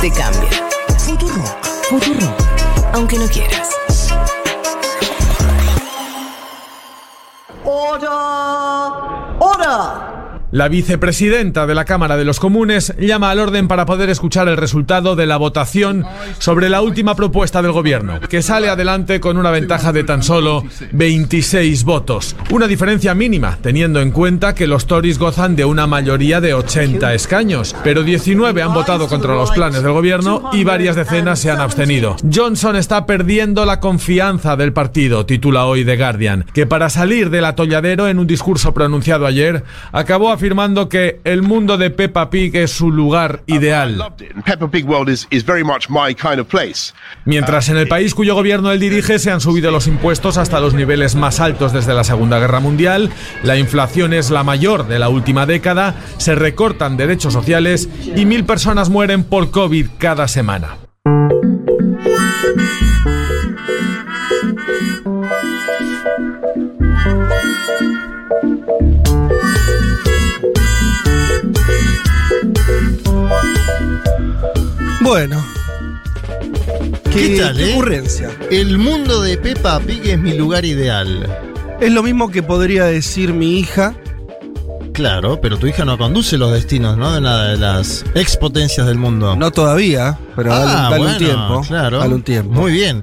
Te cambia. Futurock. Futurock. Aunque no quieras. Order! Order! La vicepresidenta de la Cámara de los Comunes llama al orden para poder escuchar el resultado de la votación sobre la última propuesta del gobierno, que sale adelante con una ventaja de tan solo 26 votos. Una diferencia mínima, teniendo en cuenta que los Tories gozan de una mayoría de 80 escaños, pero 19 han votado contra los planes del gobierno y varias decenas se han abstenido. Johnson está perdiendo la confianza del partido, titula hoy The Guardian, que para salir del atolladero en un discurso pronunciado ayer, acabó afirmando que el mundo de Peppa Pig es su lugar ideal. Mientras en el país cuyo gobierno él dirige se han subido los impuestos hasta los niveles más altos desde la Segunda Guerra Mundial, la inflación es la mayor de la última década, se recortan derechos sociales y mil personas mueren por COVID cada semana. Bueno. ¿Qué tal, qué eh? ocurrencia. El mundo de Peppa Pig es mi lugar ideal. Es lo mismo que podría decir mi hija. Claro, pero tu hija no conduce los destinos, ¿no? De nada de las expotencias del mundo. No todavía, pero dale, Ah, dale bueno, un tiempo. Claro. Dale un tiempo. Muy bien.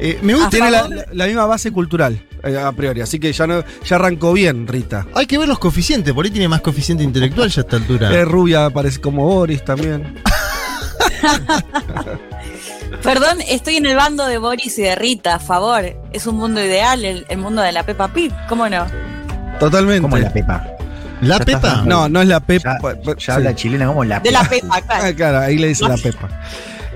Eh, me gusta. Tiene la, la- la misma base cultural, eh, a priori. Así que ya, no, ya arrancó bien, Rita. Hay que ver los coeficientes, por ahí tiene más coeficiente intelectual ya a esta altura. Es rubia, parece como Boris también. Perdón, estoy en el bando de Boris y de Rita, a favor. Es un mundo ideal, el, el mundo de la Peppa Pig, ¿cómo no? Totalmente. Como la Pepa. ¿La Ya Pepa? No, no es la Pepa. Ya, ya habla chilena como la De la Pepa. Claro. Ah, claro, ahí le dice la Pepa.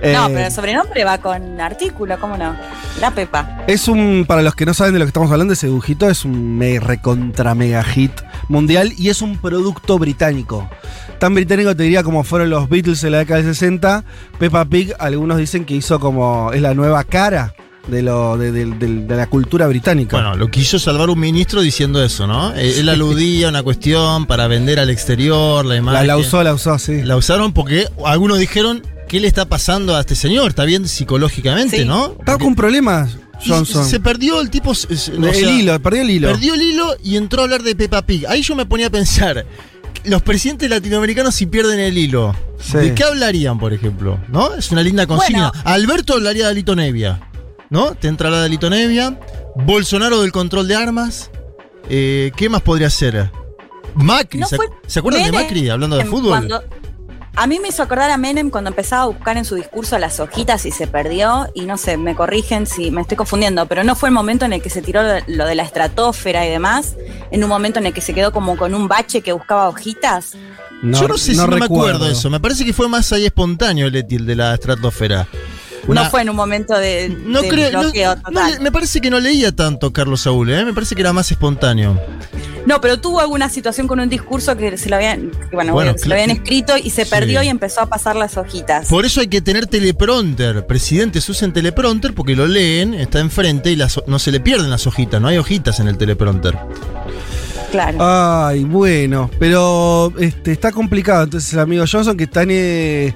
No, Eh, pero el sobrenombre va con artículo, ¿cómo no? La Peppa. Es un, para los que no saben de lo que estamos hablando, ese dibujito es un me recontra mega hit mundial y es un producto británico. Tan británico te diría como fueron los Beatles en la década del 60. Peppa Pig, algunos dicen que hizo como, es la nueva cara de, lo, de, de- de- de la cultura británica. Bueno, lo quiso salvar un ministro diciendo eso, ¿no? Eh, Él aludía a una cuestión para vender al exterior, la la, imagen. la usó, la usó, sí. La usaron porque algunos dijeron, ¿qué le está pasando a este señor? ¿Está bien psicológicamente, Sí. no? Estaba con problemas, Johnson. Se perdió el tipo. o el sea, hilo, perdió el hilo. Perdió el hilo y entró a hablar de Peppa Pig. Ahí yo me ponía a pensar. Los presidentes latinoamericanos si pierden el hilo, Sí. ¿de qué hablarían, por ejemplo? ¿No? Es una linda consigna. Alberto hablaría de Alito Nevia, ¿no? Te entra la de Alito Nevia. Bolsonaro del control de armas. Eh, ¿Qué más podría ser? Macri, ¿No ¿se, fue ¿se acuerdan de Macri hablando de fútbol? cuando- a mí me hizo acordar a Menem cuando empezaba a buscar en su discurso las hojitas y se perdió. Y no sé, me corrigen si me estoy confundiendo, pero no fue el momento en el que se tiró lo, de la estratosfera y demás. En un momento en el que se quedó como con un bache que buscaba hojitas. Yo no sé si no me acuerdo eso. Me parece que fue más ahí espontáneo el etil de la estratosfera. No fue en un momento de, No de creo. no- bloqueo no total. me parece que no leía tanto Carlos Saúl, ¿eh? Me parece que era más espontáneo. No, pero tuvo alguna situación con un discurso que se lo habían, bueno, Bueno, se lo habían escrito y se Sí. perdió y empezó a pasar las hojitas. Por eso hay que tener teleprompter. Presidentes usen teleprompter porque lo leen, está enfrente y las, no se le pierden las hojitas. No hay hojitas en el teleprompter. Claro. Ay, bueno, pero este, está complicado. Entonces, el amigo Johnson que está en. eh,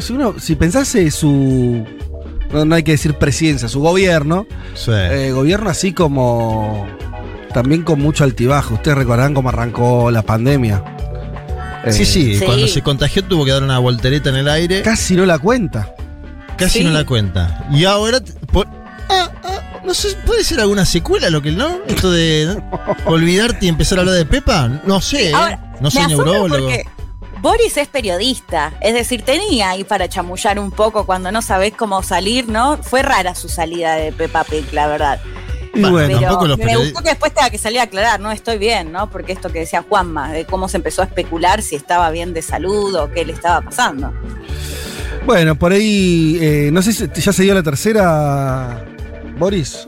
si, uno- si pensase su. No, no hay que decir presidencia, su gobierno. Sí. eh, gobierno así como. También con mucho altibajo. Ustedes recordarán cómo arrancó la pandemia. Eh, sí, sí, Sí. Cuando se contagió tuvo que dar una voltereta en el aire. Casi no la cuenta. Casi Sí. no la cuenta. Y ahora. por- ah, ah, no sé, ¿puede ser alguna secuela lo que no? Esto de ¿no? olvidarte y empezar a hablar de Pepa. No sé, ¿eh? Ahora, no soy neurólogo. porque Boris es periodista, es decir, tenía ahí para chamullar un poco cuando no sabés cómo salir, ¿no? Fue rara su salida de Peppa Pig, la verdad. Y Bueno, bueno, Pero tampoco los me gustó que después tenga que salir a aclarar, ¿no? Estoy bien, ¿no? Porque esto que decía Juanma, de cómo se empezó a especular si estaba bien de salud o qué le estaba pasando. bueno, por ahí. eh, no sé si ya se dio la tercera. Boris.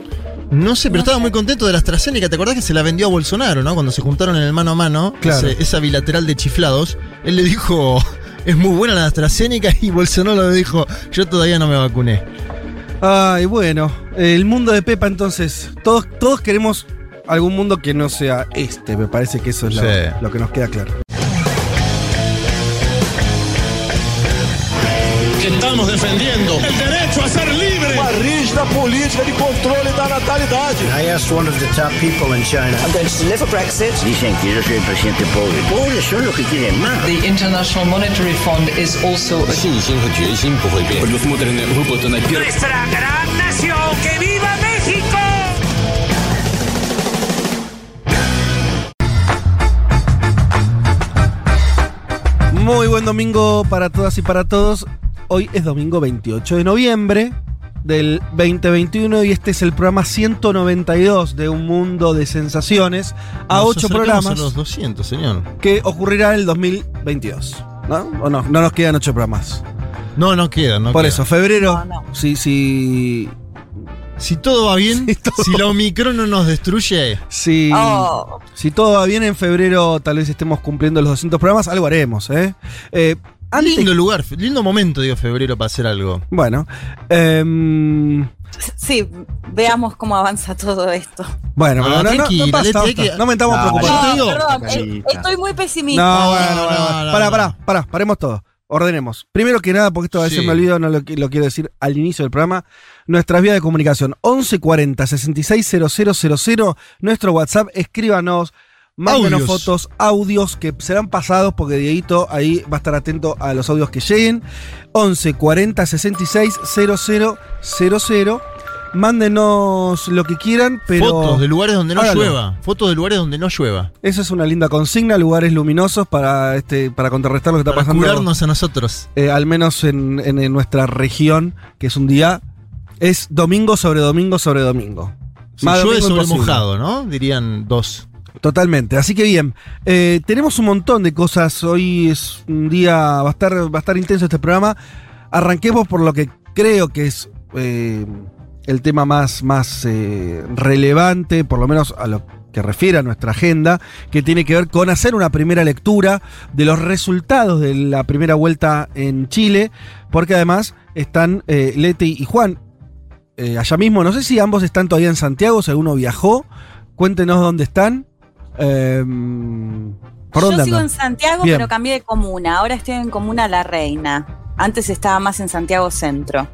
No sé, pero No estaba sé. muy contento de la AstraZeneca. ¿Te acordás que se la vendió a Bolsonaro, no? Cuando se juntaron en el mano a mano, Claro. ese- esa bilateral de chiflados. Él le dijo, es muy buena la AstraZeneca y Bolsonaro le dijo, yo todavía no me vacuné. Ay, bueno. El mundo de Pepa, entonces. Todos, todos queremos algún mundo que no sea este. Me parece que eso es lo, Sí. lo que nos queda claro. que estamos defendiendo el derecho a ser libre. Uma rígida política de controle da natalidade. I asked one of the top people in China. I'm going to deliver Brexit. Dicen que yo soy el presidente pobre. Pobres son los que quieren más. The International Monetary Fund is also a 信心和决心不会变。Предусмотрены выплаты на первый. nuestra gran nación. ¡Que viva México! Muy buen domingo para todas y para todos. Hoy es domingo 28 de noviembre del 2021 y este es el programa 192 de Un Mundo de Sensaciones a Nos ocho programas A los 200, señor. que ocurrirá en el 2022. ¿No? ¿O no? No nos quedan ocho programas. No, no queda, no Por queda. eso, febrero, No, no. si, si, Si todo va bien, Si todo- si la Omicron no nos destruye, si, Oh. si todo va bien en febrero, tal vez estemos cumpliendo los 200 programas, algo haremos, ¿eh? Eh, antes- lindo lugar, lindo momento, digo, febrero para hacer algo. Bueno, em, Sí, veamos cómo avanza todo esto. bueno, Ah, pero no, no, no, no mentamos Dale. preocupación. te No, digo, perdón, eh, estoy muy pesimista. No, No, bueno, no, bueno, no, no, Pará, no. pará, pará, paremos todo. Ordenemos. Primero que nada, porque esto a veces Sí. me olvido, no lo quiero decir al inicio del programa. Nuestras vías de comunicación: 1140 660000. Nuestro WhatsApp, escríbanos. Mándenos Audios. fotos, audios que serán pasados porque Dieguito ahí va a estar atento a los audios que lleguen. 11 40 66 0000. Mándenos lo que quieran, pero. Fotos de lugares donde no Hágalo. llueva. Fotos de lugares donde no llueva. Esa es una linda consigna, lugares luminosos para este para contrarrestar lo que está pasando. curarnos a nosotros. eh, al menos en, en- en nuestra región, que es un día, es domingo sobre domingo sobre domingo. Si Más llueve sobre imposible. mojado, ¿no? Dirían dos. Totalmente. Así que bien, eh, tenemos un montón de cosas. Hoy es un día, va a estar, va a estar intenso este programa. Arranquemos por lo que creo que es eh, el tema más, más eh, relevante, por lo menos a lo que refiere a nuestra agenda, que tiene que ver con hacer una primera lectura de los resultados de la primera vuelta en Chile, porque además están Leti y Juan allá mismo. No sé si ambos están todavía en Santiago, si alguno viajó. Cuéntenos dónde están. Eh, ¿Por Yo dónde sigo en Santiago, Bien. pero cambié de comuna. Ahora estoy en comuna La Reina. Antes estaba más en Santiago Centro.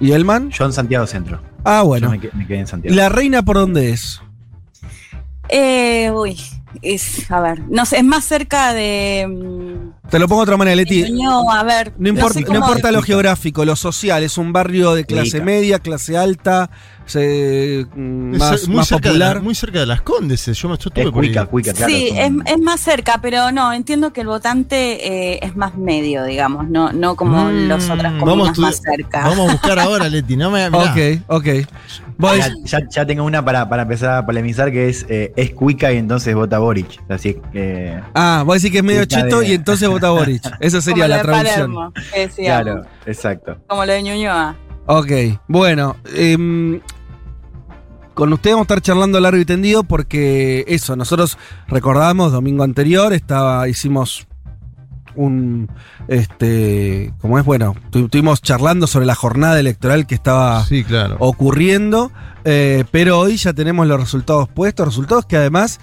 ¿Y Elman? Yo en Santiago Centro. Ah, Yo bueno. me, que- me quedé en ¿Y Santiago. la reina por dónde es? Eh, uy, es, a ver, no sé, es más cerca de. mm, Te lo pongo de otra manera, Leti. Ñuñoa, a ver. No importa, sé no importa lo geográfico, lo social. Es un barrio de clase media, clase alta, se- mm, Es más, muy, más cerca de popular. la- muy cerca de las Condes. Yo me estuve Es cuica, cuica, claro. sí, es es, más cerca, pero no, entiendo que el votante eh, es más medio, digamos, no, no como Mm, las otras vamos comunas estudiar- más cerca. Vamos a buscar ahora, Leti. No me, mirá. Ok, ok. Ya, ya- ya tengo una para, para empezar a polemizar que es, eh, es cuica y entonces vota Boric. Así que. ah, vos decís que es medio cheto de- y entonces vota Boric. Esa sería Como la de traducción. Palermo, que decíamos, Claro, exacto. Como lo de Ñuñoa. Ok, bueno. em, con usted vamos a estar charlando largo y tendido porque eso, nosotros recordamos domingo anterior, estaba, hicimos un este como es bueno, tu- estuvimos charlando sobre la jornada electoral que estaba Sí, claro. ocurriendo, eh, pero hoy ya tenemos los resultados puestos, resultados que además,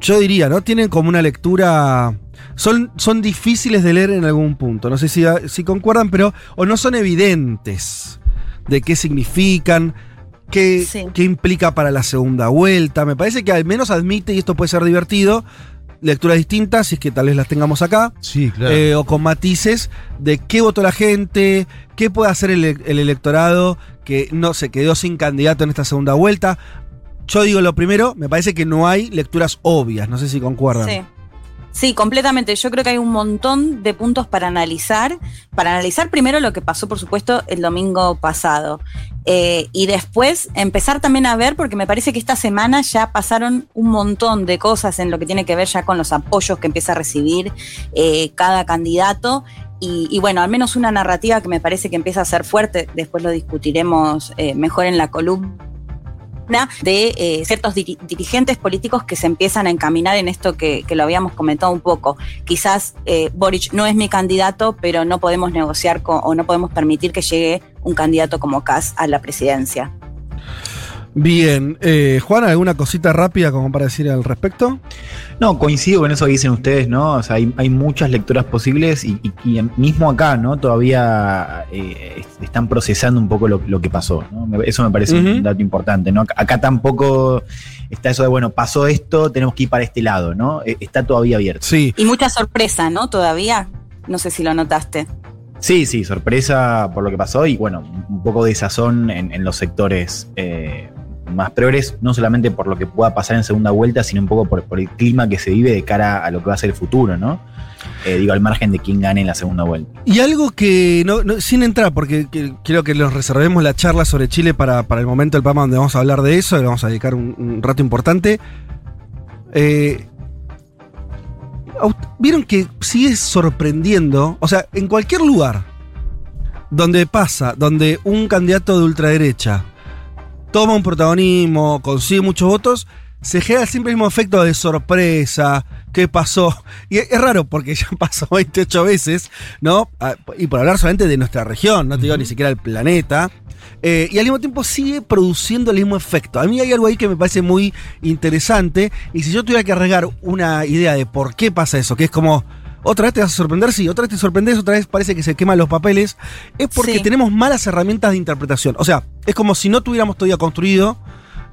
yo diría, ¿no? Tienen como una lectura... Son, son difíciles de leer en algún punto, no sé si, si concuerdan, pero o no son evidentes de qué significan, qué, Sí. qué implica para la segunda vuelta. Me parece que al menos admite, y esto puede ser divertido, lecturas distintas, si es que tal vez las tengamos acá, Sí, claro. eh, o con matices de qué votó la gente, qué puede hacer el, el electorado que no se quedó sin candidato en esta segunda vuelta. Yo digo lo primero, me parece que no hay lecturas obvias, no sé si concuerdan. Sí. Sí, completamente. Yo creo que hay un montón de puntos para analizar. Para analizar primero lo que pasó, por supuesto, el domingo pasado. Eh, y después empezar también a ver, porque me parece que esta semana ya pasaron un montón de cosas en lo que tiene que ver ya con los apoyos que empieza a recibir eh, cada candidato. Y, y bueno, al menos una narrativa que me parece que empieza a ser fuerte, después lo discutiremos eh, mejor en la columna de eh, ciertos diri- dirigentes políticos que se empiezan a encaminar en esto que, lo habíamos comentado un poco. Quizás eh, Boric no es mi candidato, pero no podemos negociar con, o no podemos permitir que llegue un candidato como Kass a la presidencia. Bien, eh, Juan, ¿alguna cosita rápida como para decir al respecto? No, coincido con eso que dicen ustedes, ¿no? O sea, hay, hay muchas lecturas posibles y, y- y mismo acá, ¿no? Todavía eh, están procesando un poco lo, lo que pasó, ¿no? Eso me parece un dato importante, ¿no? Acá- Acá tampoco está eso de, bueno, pasó esto, tenemos que ir para este lado, ¿no? Eh, Está todavía abierto. Sí. Y mucha sorpresa, ¿no? Todavía. No sé si lo notaste. Sí, sí, sorpresa por lo que pasó y bueno, un poco de sazón en, en los sectores eh, más progres, no solamente por lo que pueda pasar en segunda vuelta, sino un poco por, el clima que se vive de cara a lo que va a ser el futuro, ¿no? Eh, digo, al margen de quién gane en la segunda vuelta. Y algo que, no, sin entrar, porque que- quiero que nos reservemos la charla sobre Chile para, para el momento del programa donde vamos a hablar de eso, le vamos a dedicar un, rato importante. Eh, Vieron que sigue sorprendiendo, o sea, en cualquier lugar donde pasa, donde un candidato de ultraderecha toma un protagonismo, consigue muchos votos, se genera siempre el mismo efecto de sorpresa, ¿qué pasó? Y es, raro porque ya pasó 28 veces, ¿no? Ah, Y por hablar solamente de nuestra región, no te digo ni siquiera el planeta. Eh, y al mismo tiempo sigue produciendo el mismo efecto. A mí hay algo ahí que me parece muy interesante. Y si yo tuviera que arriesgar una idea de por qué pasa eso, que es como, otra vez te vas a sorprender, sí, otra vez te sorprendes, otra vez parece que se queman los papeles, es porque Sí. tenemos malas herramientas de interpretación. O sea, es como si no tuviéramos todavía construido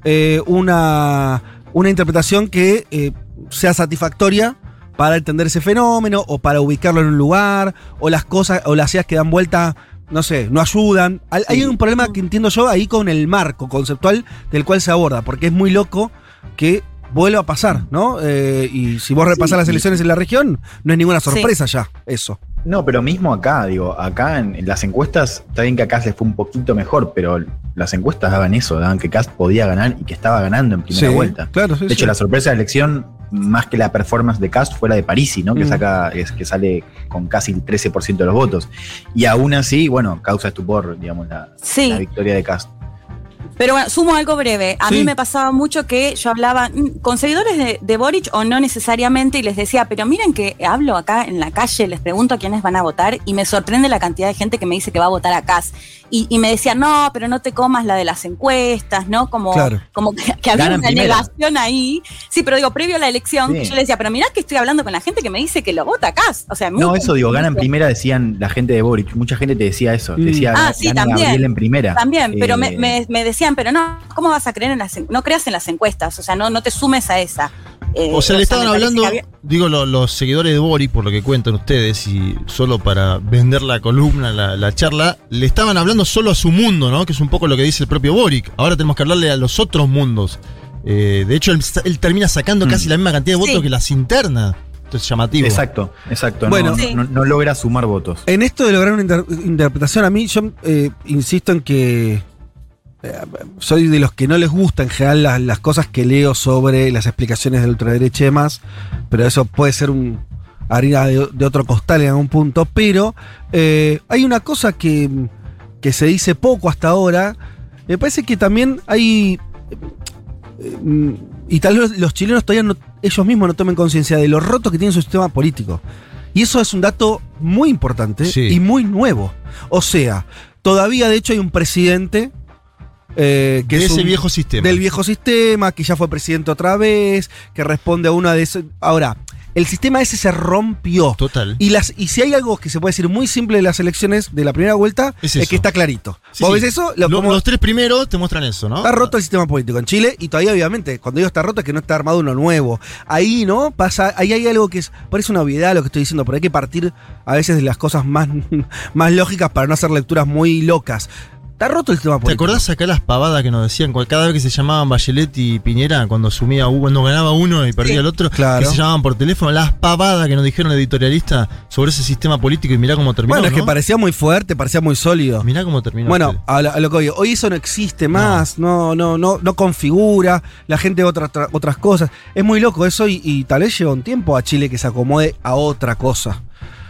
eh, una, una interpretación que eh, sea satisfactoria para entender ese fenómeno o para ubicarlo en un lugar o las cosas o las ideas que dan vuelta no sé, no ayudan. Hay- Hay un problema que entiendo yo ahí con el marco conceptual del cual se aborda, porque es muy loco que vuelva a pasar, ¿no? Eh, y si vos repasás Sí, las elecciones en la región, no es ninguna sorpresa ya, eso. No, pero mismo acá, digo, acá en, en las encuestas, está bien que acá se fue un poquito mejor, pero las encuestas daban eso, daban que Cast podía ganar y que estaba ganando en primera Sí, vuelta. claro, sí, de hecho, la sorpresa de la elección, más que la performance de Cast, fue la de Parisi, ¿no? Que Mm. saca, es, que sale con casi el 13% de los votos. Y aún así, bueno, causa estupor, digamos, la, Sí. la victoria de Cast. Pero bueno, sumo algo breve. A Sí. mí me pasaba mucho que yo hablaba mm, con seguidores de, de Boric o no necesariamente y les decía, pero miren que hablo acá en la calle, les pregunto a quiénes van a votar y me sorprende la cantidad de gente que me dice que va a votar a Cas. Y, y me decían, no, pero no te comas la de las encuestas, ¿no? Como, Claro. como que, que había Ganan una primera. negación ahí. Sí, pero digo, previo a la elección, Sí. yo le decía, pero mirá que estoy hablando con la gente que me dice que lo vota a Cas. O sea, muy No, eso digo, ganan primera, decían la gente de Boric. Mucha gente te decía eso. Te Mm. decía, Ah, gana sí, también. Gabriel en primera. También, pero me, Eh, me- me decían, pero no, ¿cómo vas a creer en las no creas en las encuestas? O sea, no, no te sumes a esa. Eh, O sea, le estaban hablando, había- digo, lo- los seguidores de Boric, por lo que cuentan ustedes, y solo para vender la columna, la, la charla, le estaban hablando solo a su mundo, ¿no? Que es un poco lo que dice el propio Boric. Ahora tenemos que hablarle a los otros mundos. Eh, de hecho, él, él termina sacando Mm. casi la misma cantidad de votos Sí. que las internas. Esto es llamativo. Exacto, exacto. no- Bueno. no, Sí. no- no logra sumar votos. En esto de lograr una inter- interpretación, a mí yo eh, insisto en que soy de los que no les gusta en general las, las cosas que leo sobre las explicaciones de ultraderecha y demás, pero eso puede ser un harina de, de otro costal en algún punto, pero eh, hay una cosa que, que se dice poco hasta ahora, me parece que también hay... eh, y tal vez los chilenos todavía no- ellos mismos no tomen conciencia de lo roto que tiene su sistema político. Y eso es un dato muy importante Sí. y muy nuevo. O sea, todavía de hecho hay un presidente eh, que de es ese un- viejo sistema. del viejo sistema, que ya fue presidente otra vez, que responde a una de esos. Ahora, el sistema ese se rompió. Total. Y, las, y si hay algo que se puede decir muy simple de las elecciones de la primera vuelta, Es que está clarito. Sí, ¿Vos sí. ves eso? Lo- Lo- como- los tres primeros te muestran eso, ¿no? Está roto el sistema político en Chile y todavía, obviamente, cuando digo está roto es que no está armado uno nuevo. Ahí, ¿no? Pasa, ahí hay algo que es, parece una obviedad lo que estoy diciendo, pero hay que partir a veces de las cosas más, más lógicas para no hacer lecturas muy locas. Está roto el sistema ¿Te político. acordás acá las pavadas que nos decían cada vez que se llamaban Bachelet y Piñera, cuando asumía uno, cuando ganaba uno y perdía Sí. el otro, Claro. que se llamaban por teléfono, las pavadas que nos dijeron editorialistas sobre ese sistema político y mirá cómo terminó. Bueno, es que parecía muy fuerte, parecía muy sólido. Mirá cómo terminó. Bueno, a lo, a lo que oye, hoy eso no existe más, no, no, no, no configura, la gente ve otras tra- otras cosas. Es muy loco eso y, y tal vez lleva un tiempo a Chile que se acomode a otra cosa.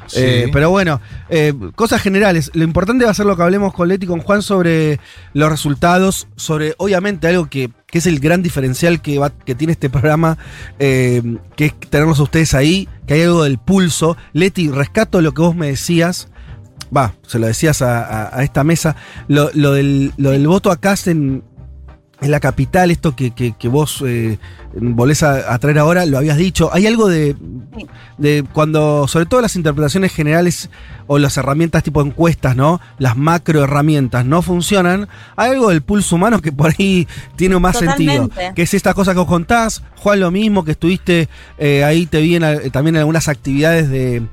Sí. Eh, pero bueno, eh, cosas generales. Lo importante va a ser lo que hablemos con Leti y con Juan sobre los resultados, sobre obviamente algo que, que es el gran diferencial que, va, que tiene este programa, eh, que es tenerlos a ustedes ahí, que hay algo del pulso. Leti, rescato lo que vos me decías. Va, se lo decías a, a- a esta mesa. Lo, lo del, lo del voto acá en, en la capital, esto que, que- que vos eh, volvés a, a traer ahora, lo habías dicho. Hay algo de, de cuando, sobre todo las interpretaciones generales o las herramientas tipo encuestas, ¿no? Las macro herramientas no funcionan. Hay algo del pulso humano que por ahí tiene más sentido. Totalmente. Que es esta cosa que vos contás. Juan, lo mismo, que estuviste eh, ahí, te vi en también en algunas actividades de,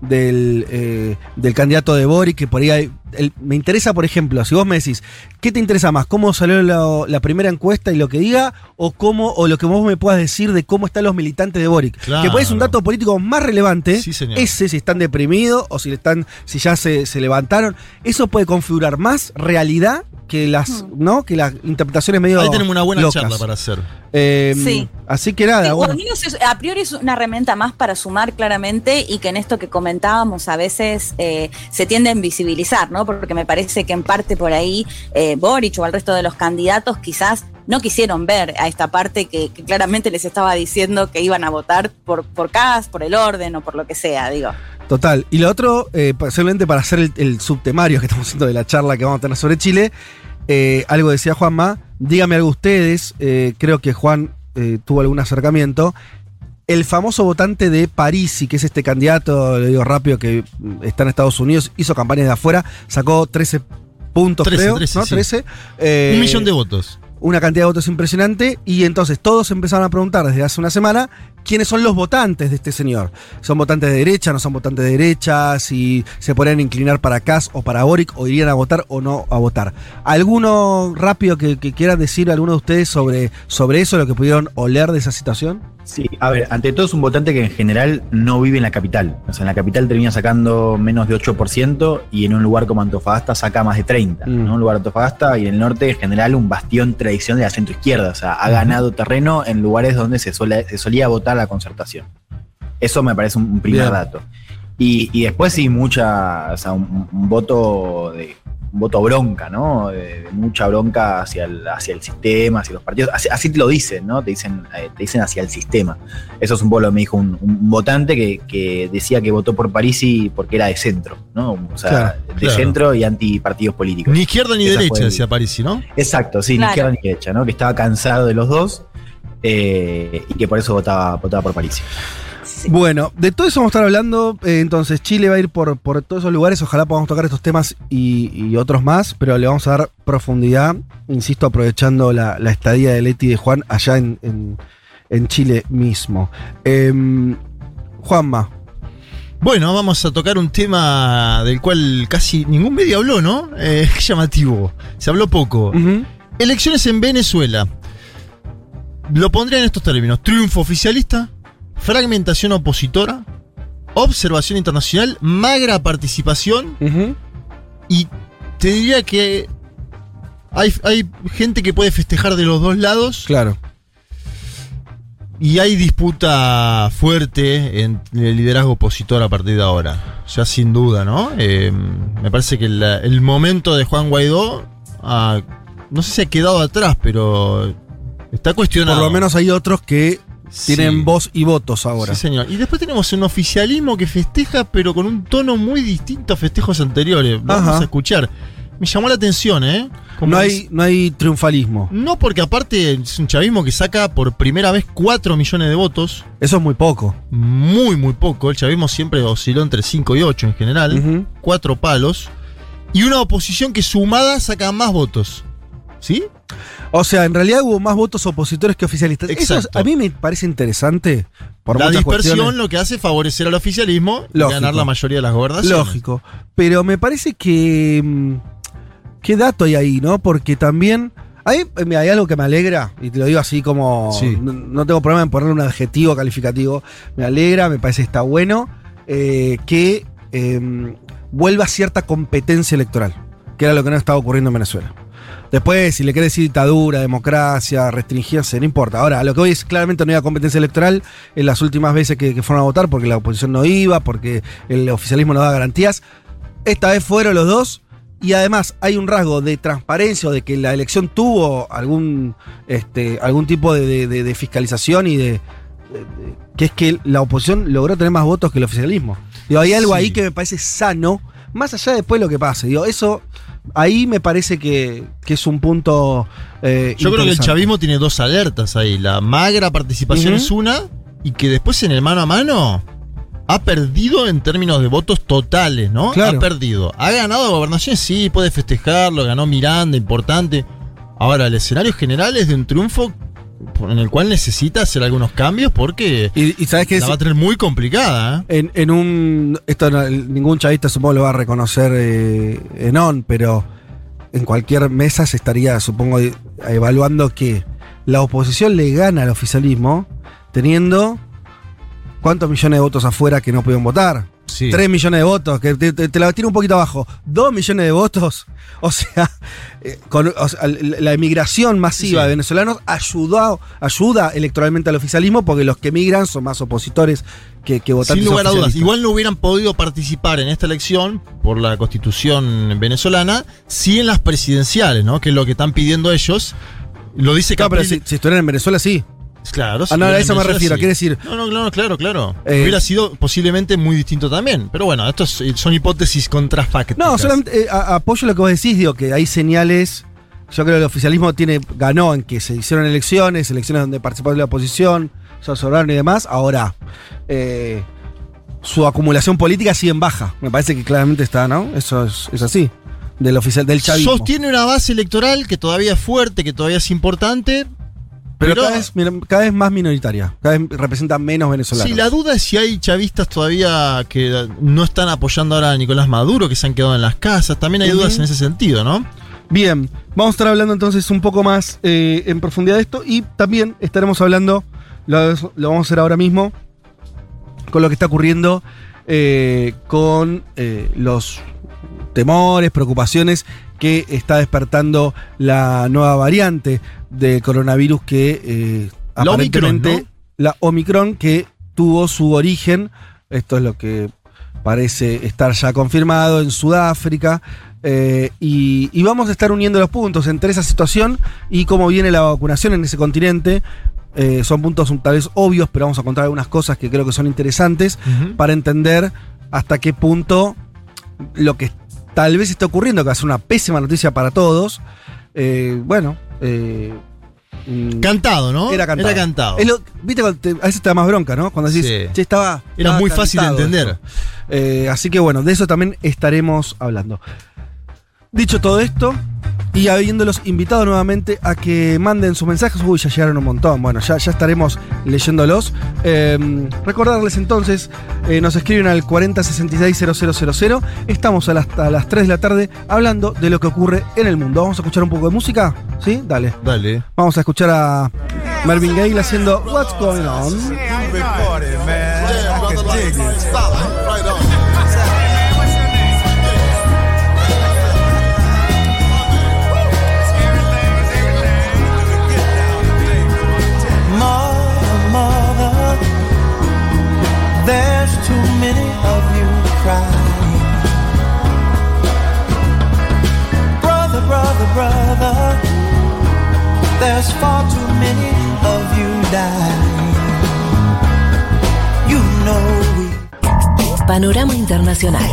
del, eh, del candidato de Boric, que por ahí hay- el- me interesa, por ejemplo, si vos me decís, ¿qué te interesa más? ¿Cómo salió la, la primera encuesta y lo que diga? ¿O cómo, o lo que vos me puedas decir de cómo están los militantes de Boric? Claro. Que puede ser un dato político más relevante. Sí, señor. Ese, si están deprimidos o si están, si ya se, se levantaron. Eso puede configurar más realidad que las, ¿no? Que las interpretaciones medio. Ahí tenemos una buena locas. charla para hacer. Eh, Sí. Así que nada, Sí, bueno. es- a priori es una herramienta más para sumar claramente y que en esto que comentábamos a veces eh, se tiende a invisibilizar, ¿no? Porque me parece que en parte por ahí eh, Boric o el resto de los candidatos quizás no quisieron ver a esta parte que, claramente les estaba diciendo que iban a votar por, por CAS, por el orden o por lo que sea, digo. Total. Y lo otro, eh, simplemente para hacer el, el subtemario que estamos haciendo de la charla que vamos a tener sobre Chile, eh, algo decía Juanma, dígame algo ustedes, eh, creo que Juan eh, tuvo algún acercamiento. El famoso votante de Parisi, que es este candidato, le digo rápido, que mm, está en Estados Unidos, hizo campañas de afuera, sacó 13 puntos, 13, creo, 13, ¿no? sí. 13. eh, Un millón de votos. una cantidad de votos impresionante y entonces todos empezaron a preguntar desde hace una semana quiénes son los votantes de este señor. ¿Son votantes de derecha, no son votantes de derecha? Si se podrían inclinar para Kass o para Boric o irían a votar o no a votar. ¿Alguno rápido que, que quieran decir alguno de ustedes sobre, sobre eso, lo que pudieron oler de esa situación? Sí, a ver, ante todo es un votante que en general no vive en la capital. O sea, en la capital termina sacando menos de 8% y en un lugar como Antofagasta saca más de 30%. Mm. ¿no? Un lugar Antofagasta y en el norte en general un bastión tradicional de la centro izquierda. O sea, ha ganado terreno en lugares donde se solía votar la concertación. Eso me parece un, primer Bien. dato. Y, y después sí, mucha, o sea, un, un voto de un voto bronca, ¿no? De, de mucha bronca hacia el, hacia el sistema, hacia los partidos. Así, así te lo dicen, ¿no? Te dicen, eh, te dicen hacia el sistema. Eso es un poco lo que me dijo un, un votante que, que decía que votó por Parisi porque era de centro, ¿no? O sea, Claro, de claro. centro y antipartidos políticos. Ni izquierda ni Esa derecha, decía Parisi, ¿no? Exacto, sí, Claro. ni izquierda ni derecha, ¿no? Que estaba cansado de los dos eh, y que por eso votaba, votaba por Parisi. Sí. Bueno, de todo eso vamos a estar hablando. eh, entonces, Chile va a ir por, por todos esos lugares. Ojalá podamos tocar estos temas y, y otros más, pero le vamos a dar profundidad, insisto, aprovechando la, la estadía de Leti y de Juan allá en, en- en Chile mismo. Em, Juanma, Bueno, vamos a tocar un tema del cual casi ningún medio habló, ¿no? Eh, llamativo. Se habló poco. Elecciones en Venezuela. Lo pondría en estos términos. Triunfo oficialista, fragmentación opositora, observación internacional, magra participación y te diría que hay, hay gente que puede festejar de los dos lados claro. y hay disputa fuerte en el liderazgo opositor a partir de ahora. Ya sin duda, ¿no? Eh, me parece que la- el momento de Juan Guaidó, ah, no sé si ha quedado atrás, pero está cuestionado. Por lo menos hay otros que tienen Sí. voz y votos ahora. Sí, señor. Y después tenemos un oficialismo que festeja, pero con un tono muy distinto a festejos anteriores. Vamos Ajá. a escuchar. Me llamó la atención, ¿eh? Como no, es- hay, no hay triunfalismo. No, porque aparte es un chavismo que saca por primera vez 4 millones de votos. Eso es muy poco. Muy, muy poco. El chavismo siempre osciló entre 5 y 8 en general. Cuatro palos. Y una oposición que sumada saca más votos. ¿Sí? O sea, en realidad hubo más votos opositores que oficialistas. Eso a mí me parece interesante. Por la dispersión cuestiones. lo que hace es favorecer al oficialismo y ganar la mayoría de las gobernaciones. Lógico. Pero me parece que. mm, ¿Qué dato hay ahí, no? Porque también. Hay, mira, hay algo que me alegra, y te lo digo así como. Sí. No, no tengo problema en ponerle un adjetivo calificativo. Me alegra, me parece que está bueno. eh, que eh, vuelva cierta competencia electoral. Que era lo que no estaba ocurriendo en Venezuela. Después, si le querés decir dictadura, democracia, restringirse, no importa. Ahora, lo que hoy es claramente no había competencia electoral en las últimas veces que, que fueron a votar, porque la oposición no iba, porque el oficialismo no daba garantías. Esta vez fueron los dos. Y además hay un rasgo de transparencia o de que la elección tuvo algún, este, algún tipo de, de- de- de fiscalización y de, que es que la oposición logró tener más votos que el oficialismo. Digo, hay algo Sí. ahí que me parece sano, más allá de después lo que pase. Digo, eso ahí me parece que, que es un punto. eh, Yo creo que el chavismo tiene dos alertas ahí. La magra participación es una, y que después en el mano a mano ha perdido en términos de votos totales, ¿no? Claro. Ha perdido. Ha ganado gobernación, sí, puede festejarlo, ganó Miranda, importante. Ahora, el escenario general es de un triunfo en el cual necesita hacer algunos cambios porque Y, y sabes que la va a tener muy complicada. ¿eh? En, en un. Esto no- ningún chavista supongo lo va a reconocer eh, en on, pero en cualquier mesa se estaría, supongo, evaluando que la oposición le gana al oficialismo teniendo. ¿Cuántos millones de votos afuera que no pudieron votar? Sí. 3 millones de votos, que te, te- te la tiro un poquito abajo. 2 millones de votos. O sea, eh, con- o sea, la emigración masiva Sí. de venezolanos ayudó, ayuda electoralmente al oficialismo porque los que emigran son más opositores que, que votantes Sin lugar a dudas. Igual no hubieran podido participar en esta elección por la constitución venezolana, sí en las presidenciales, ¿no? Que es lo que están pidiendo ellos. Lo dice No, pero Caprile- si, si estuvieran en Venezuela, sí. Claro, si Ah, no, a eso me refiero. sí. Quiere decir, No, no, claro, claro, claro. Eh, Hubiera sido posiblemente muy distinto también. Pero bueno, estos son hipótesis contrafácticas. No, solamente eh, a- apoyo lo que vos decís, digo, que hay señales. Yo creo que el oficialismo tiene, ganó en que se hicieron elecciones, elecciones donde participó la oposición, se asesoraron y demás. Ahora, eh, su acumulación política sigue en baja. Me parece que claramente está, ¿no? Eso es, es así. Del oficial, del chavismo. Sostiene una base electoral que todavía es fuerte, que todavía es importante. Pero pero- cada, vez, mira, cada vez más minoritaria. Cada vez representa menos venezolanos. Sí, la duda es si hay chavistas todavía que no están apoyando ahora a Nicolás Maduro, que se han quedado en las casas. También hay dudas en ese sentido, ¿no? Bien, vamos a estar hablando entonces un poco más eh, en profundidad de esto y también estaremos hablando, lo, lo vamos a hacer ahora mismo, con lo que está ocurriendo eh, con eh, los temores, preocupaciones que está despertando la nueva variante de coronavirus que eh, La aparentemente Omicron, ¿no? la Omicron que tuvo su origen, esto es lo que parece estar ya confirmado en Sudáfrica. eh, y, y vamos a estar uniendo los puntos entre esa situación y cómo viene la vacunación en ese continente. Eh, son puntos tal vez obvios, pero vamos a contar algunas cosas que creo que son interesantes para entender hasta qué punto lo que tal vez esté ocurriendo, que va a ser una pésima noticia para todos. eh, bueno, eh, mm, Cantado, ¿no? era cantado. Era cantado. Es lo- Viste, a veces te da más bronca, ¿no? Cuando decís, Sí. che, estaba. Era estaba muy fácil de entender. esto". Eh, así que bueno, de eso también estaremos hablando. Dicho todo esto, y habiéndolos invitado nuevamente a que manden sus mensajes, uy, ya llegaron un montón, bueno, ya, ya estaremos leyéndolos. Eh, recordarles entonces, eh, nos escriben al 40660000, estamos a las, a las 3 de la tarde hablando de lo que ocurre en el mundo. Vamos a escuchar un poco de música, ¿sí? Dale. Dale. Vamos a escuchar a Marvin Gaye haciendo What's Going On. Panorama Internacional.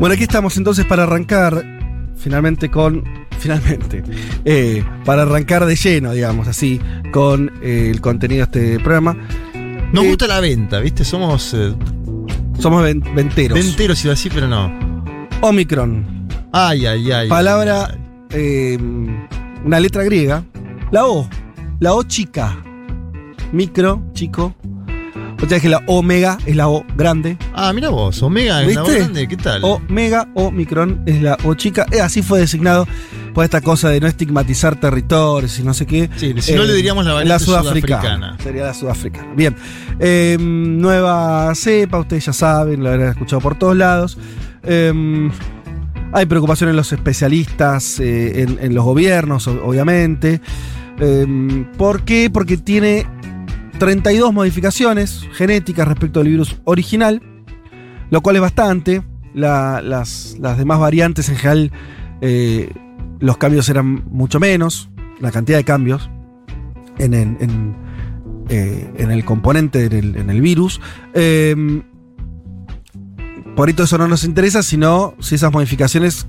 Bueno, aquí estamos entonces para arrancar finalmente con. Finalmente. eh, para arrancar de lleno, digamos así, con eh, el contenido de este programa. Nos Eh, gusta la venta, ¿viste? Somos Somos ven- venteros. venteros, iba a decir, pero no. Omicron. Ay, ay, ay. Palabra. ay, ay. una letra griega. La O. La O chica. Micro, chico. O sea que la omega es la O grande. Ah, mira vos, Omega es la ¿Viste? grande, ¿qué tal? Omega o micrón es la O chica. Eh, así fue designado por esta cosa de no estigmatizar territorios y no sé qué. Sí, si no le diríamos la variante sudafricana. Sería la sudafricana. Bien. Eh, nueva cepa, ustedes ya saben, lo habrán escuchado por todos lados. Eh, hay preocupación en los especialistas, eh, en, en los gobiernos, o- obviamente. Eh, ¿Por qué? Porque tiene 32 modificaciones genéticas respecto al virus original. lo cual es bastante. La- las, demás variantes en general, eh, los cambios eran mucho menos, la cantidad de cambios en, el- eh, componente, en el, virus. Eh, por eso eso no nos interesa, sino si esas modificaciones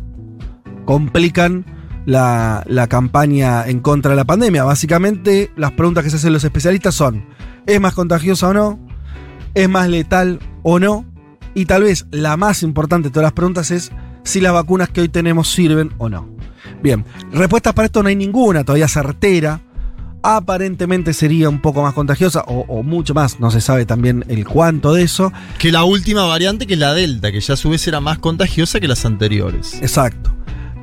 complican la campaña en contra de la pandemia. Básicamente, las preguntas que se hacen los especialistas son: ¿es más contagiosa o no? ¿Es más letal o no? Y tal vez la más importante de todas las preguntas es si las vacunas que hoy tenemos sirven o no. Bien, respuestas para esto no hay ninguna, todavía certera. Aparentemente sería un poco más contagiosa o, o mucho más, no se sabe también el cuánto de eso. Que la última variante, que es la Delta, que ya a su vez era más contagiosa que las anteriores. Exacto.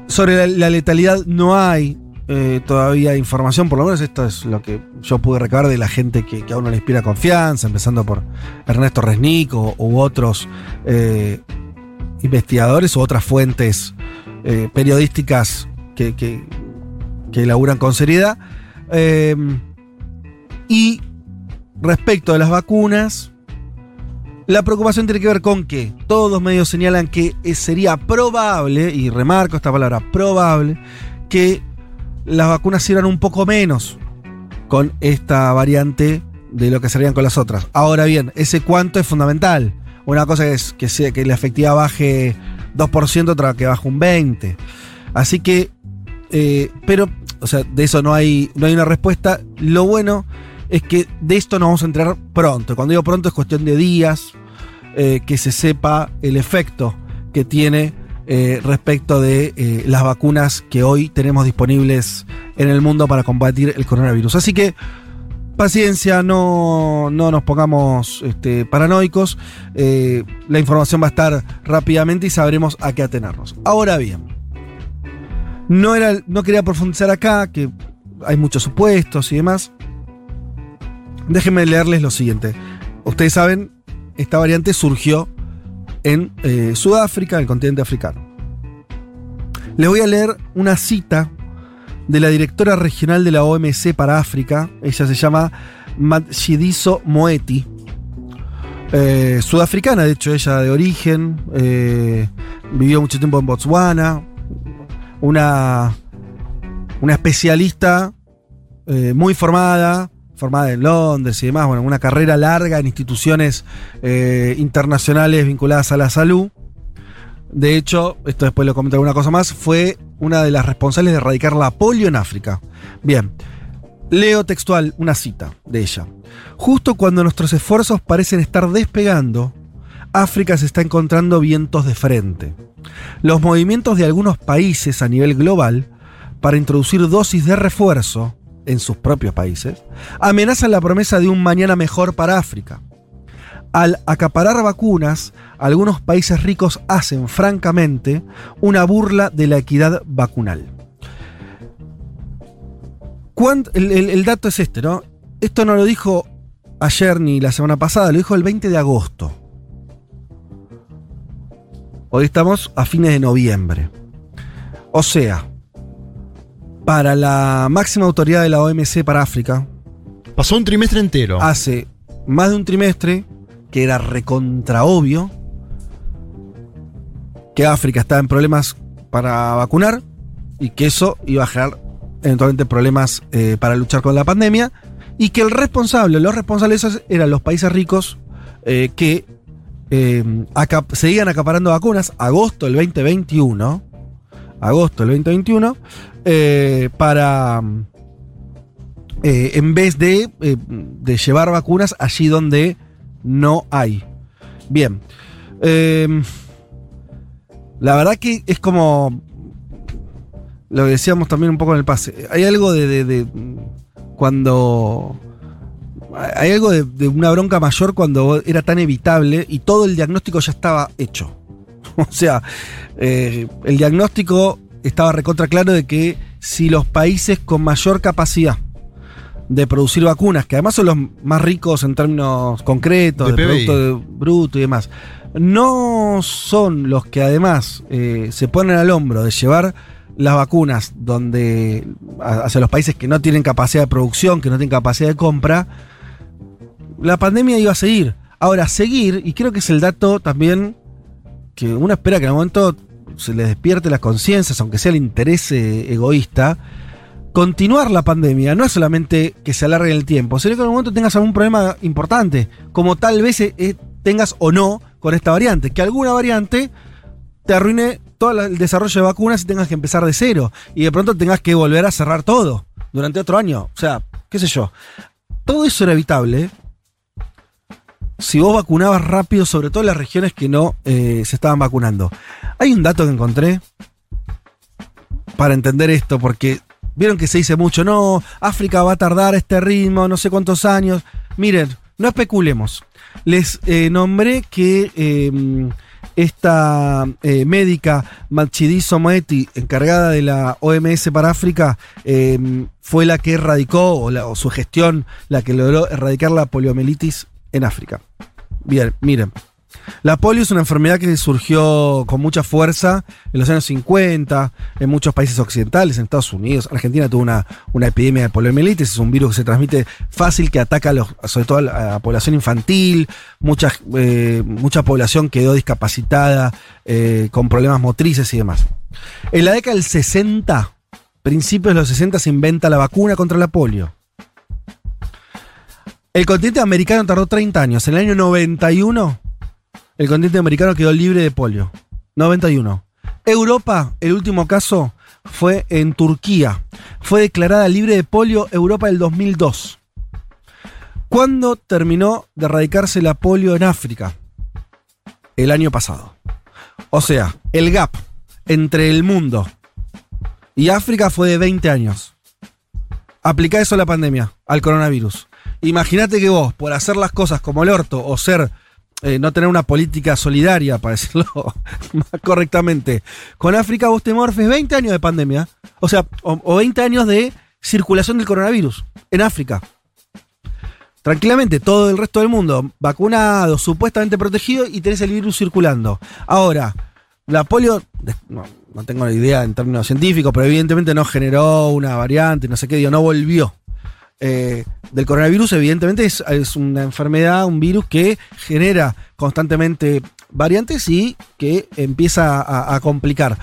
Sobre la, la letalidad no hay eh, todavía información, por lo menos esto es lo que yo pude recabar de la gente que, a uno le inspira confianza, empezando por Ernesto Resnick o, u otros eh, investigadores u otras fuentes eh, periodísticas que, que, que laburan con seriedad. Y respecto de las vacunas, la preocupación tiene que ver con que todos los medios señalan que sería probable, y remarco esta palabra, probable, que las vacunas sirvan un poco menos con esta variante de lo que serían con las otras. Ahora bien, ese cuánto es fundamental. Una cosa es que, sea, que la efectividad baje 2%, otra que baje un 20%. Así que, eh, pero, o sea, de eso no hay, no hay una respuesta. Lo bueno es que de esto nos vamos a enterar pronto. Cuando digo pronto es cuestión de días, eh, que se sepa el efecto que tiene eh, respecto de eh, las vacunas que hoy tenemos disponibles en el mundo para combatir el coronavirus. Así que paciencia, no, no nos pongamos este, paranoicos. Eh, la información va a estar rápidamente y sabremos a qué atenernos. Ahora bien, no, era, no quería profundizar acá, que hay muchos supuestos y demás. Déjenme leerles lo siguiente. Ustedes saben, esta variante surgió en eh, Sudáfrica, en el continente africano. Les voy a leer una cita de la directora regional de la OMC para África. Ella se llama Matshidiso Moeti. Eh, sudafricana, de hecho, ella de origen. eh, vivió mucho tiempo en Botswana. Una, una especialista muy formada, formada en Londres y demás, bueno, una carrera larga en instituciones eh, internacionales vinculadas a la salud. De hecho, esto después lo comentaré una cosa más, fue una de las responsables de erradicar la polio en África. Bien, leo textual una cita de ella. Justo cuando nuestros esfuerzos parecen estar despegando, África se está encontrando vientos de frente. Los movimientos de algunos países a nivel global para introducir dosis de refuerzo en sus propios países amenazan la promesa de un mañana mejor para África. Al acaparar vacunas, algunos países ricos hacen francamente una burla de la equidad vacunal. ¿Cuánt- El, el- el dato es este, ¿no? Esto no lo dijo ayer ni la semana pasada, lo dijo el 20 de agosto. Hoy estamos a fines de noviembre. O sea, para la máxima autoridad de la OMC para África, Pasó un trimestre entero. hace más de un trimestre que era recontra obvio que África estaba en problemas para vacunar y que eso iba a generar eventualmente problemas eh, para luchar con la pandemia y que el responsable, los responsables esos eran los países ricos eh, que eh, acap- seguían acaparando vacunas agosto del 2021 agosto del 2021 eh, para eh, en vez de, eh, de llevar vacunas allí donde no hay. Bien. La verdad que es como. Lo decíamos también un poco en el pase. Hay algo de. cuando. Hay algo de una bronca mayor cuando era tan evitable y todo el diagnóstico ya estaba hecho. O sea, eh, el diagnóstico estaba recontra claro de que si los países con mayor capacidad de producir vacunas, que además son los más ricos en términos concretos, De de, producto de- bruto y demás, no son los que además eh, se ponen al hombro de llevar las vacunas donde hacia los países que no tienen capacidad de producción, que no tienen capacidad de compra, la pandemia iba a seguir. Ahora, seguir, y creo que es el dato también que uno espera que en algún momento se les despierte las conciencias, aunque sea el interés eh, egoísta, continuar la pandemia no es solamente que se alargue el tiempo, sino que en algún momento tengas algún problema importante, como tal vez eh, eh, tengas o no con esta variante, que alguna variante te arruine todo el desarrollo de vacunas y tengas que empezar de cero, y de pronto tengas que volver a cerrar todo durante otro año. O sea, qué sé yo. Todo eso era evitable si vos vacunabas rápido, sobre todo en las regiones que no eh, se estaban vacunando. Hay un dato que encontré para entender esto, porque vieron que se dice mucho, no, África va a tardar este ritmo, no sé cuántos años. Miren, no especulemos. Les eh, nombré que eh, esta eh, médica Matshidiso Moeti, encargada de la OMS para África, eh, fue la que erradicó, o su gestión, la que logró erradicar la poliomielitis en África. Bien, miren. La polio es una enfermedad que surgió con mucha fuerza en los años 50 en muchos países occidentales, en Estados Unidos. Argentina tuvo una, una epidemia de poliomielitis, es un virus que se transmite fácil, que ataca a los- sobre todo a la, población infantil. Mucha, eh, mucha población quedó discapacitada, eh, con problemas motrices y demás. En la década del 60, principios de los 60, se inventa la vacuna contra la polio. El continente americano tardó 30 años. En el año 91, el continente americano quedó libre de polio. 91. Europa, el último caso fue en Turquía. Fue declarada libre de polio Europa del 2002. ¿Cuándo terminó de erradicarse la polio en África? El año pasado. O sea, el gap entre el mundo y África fue de 20 años. Aplica eso a la pandemia, al coronavirus. Imagínate que vos, por hacer las cosas como el orto o ser, eh, no tener una política solidaria, para decirlo más correctamente, con África vos te morfes 20 años de pandemia, o sea, o, o 20 años de circulación del coronavirus en África. Tranquilamente, todo el resto del mundo vacunado, supuestamente protegido y tenés el virus circulando. Ahora, la polio, no, no tengo idea en términos científicos, pero evidentemente no generó una variante, no sé qué, digo, no volvió. Eh, del coronavirus, evidentemente, es, una enfermedad, un virus que genera constantemente variantes y que empieza a, complicar.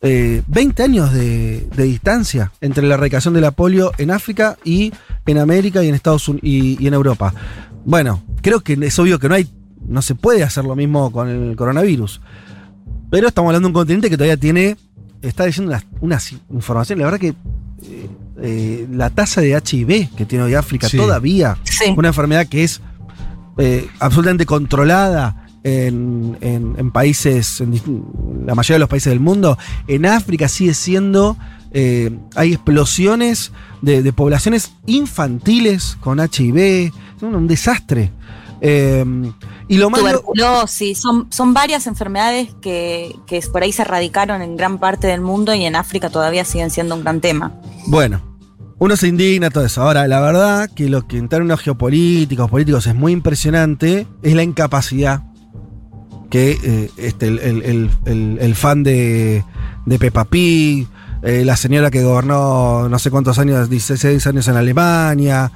Eh, 20 años de, distancia entre la erradicación de la polio en África y en América y en Estados Unidos y, en Europa. Bueno, creo que es obvio que no hay, no se puede hacer lo mismo con el coronavirus. Pero estamos hablando de un continente que todavía tiene, está diciendo unas informaciones, la verdad que eh, eh, la tasa de HIV que tiene hoy África Sí. todavía, Sí. una enfermedad que es eh, absolutamente controlada en, en- en países, en la mayoría de los países del mundo, en África sigue siendo, eh, hay explosiones de, de poblaciones infantiles con HIV, es un, un desastre. Eh, y lo. Tuberculosis, son, son varias enfermedades que, que por ahí se erradicaron en gran parte del mundo y en África todavía siguen siendo un gran tema. Bueno, uno se indigna todo eso. Ahora, la verdad que lo que en términos geopolíticos, políticos es muy impresionante es la incapacidad que eh, este, el, el- el- el- el fan de, de Peppa Pig, eh, la señora que gobernó no sé cuántos años, 16 años en Alemania,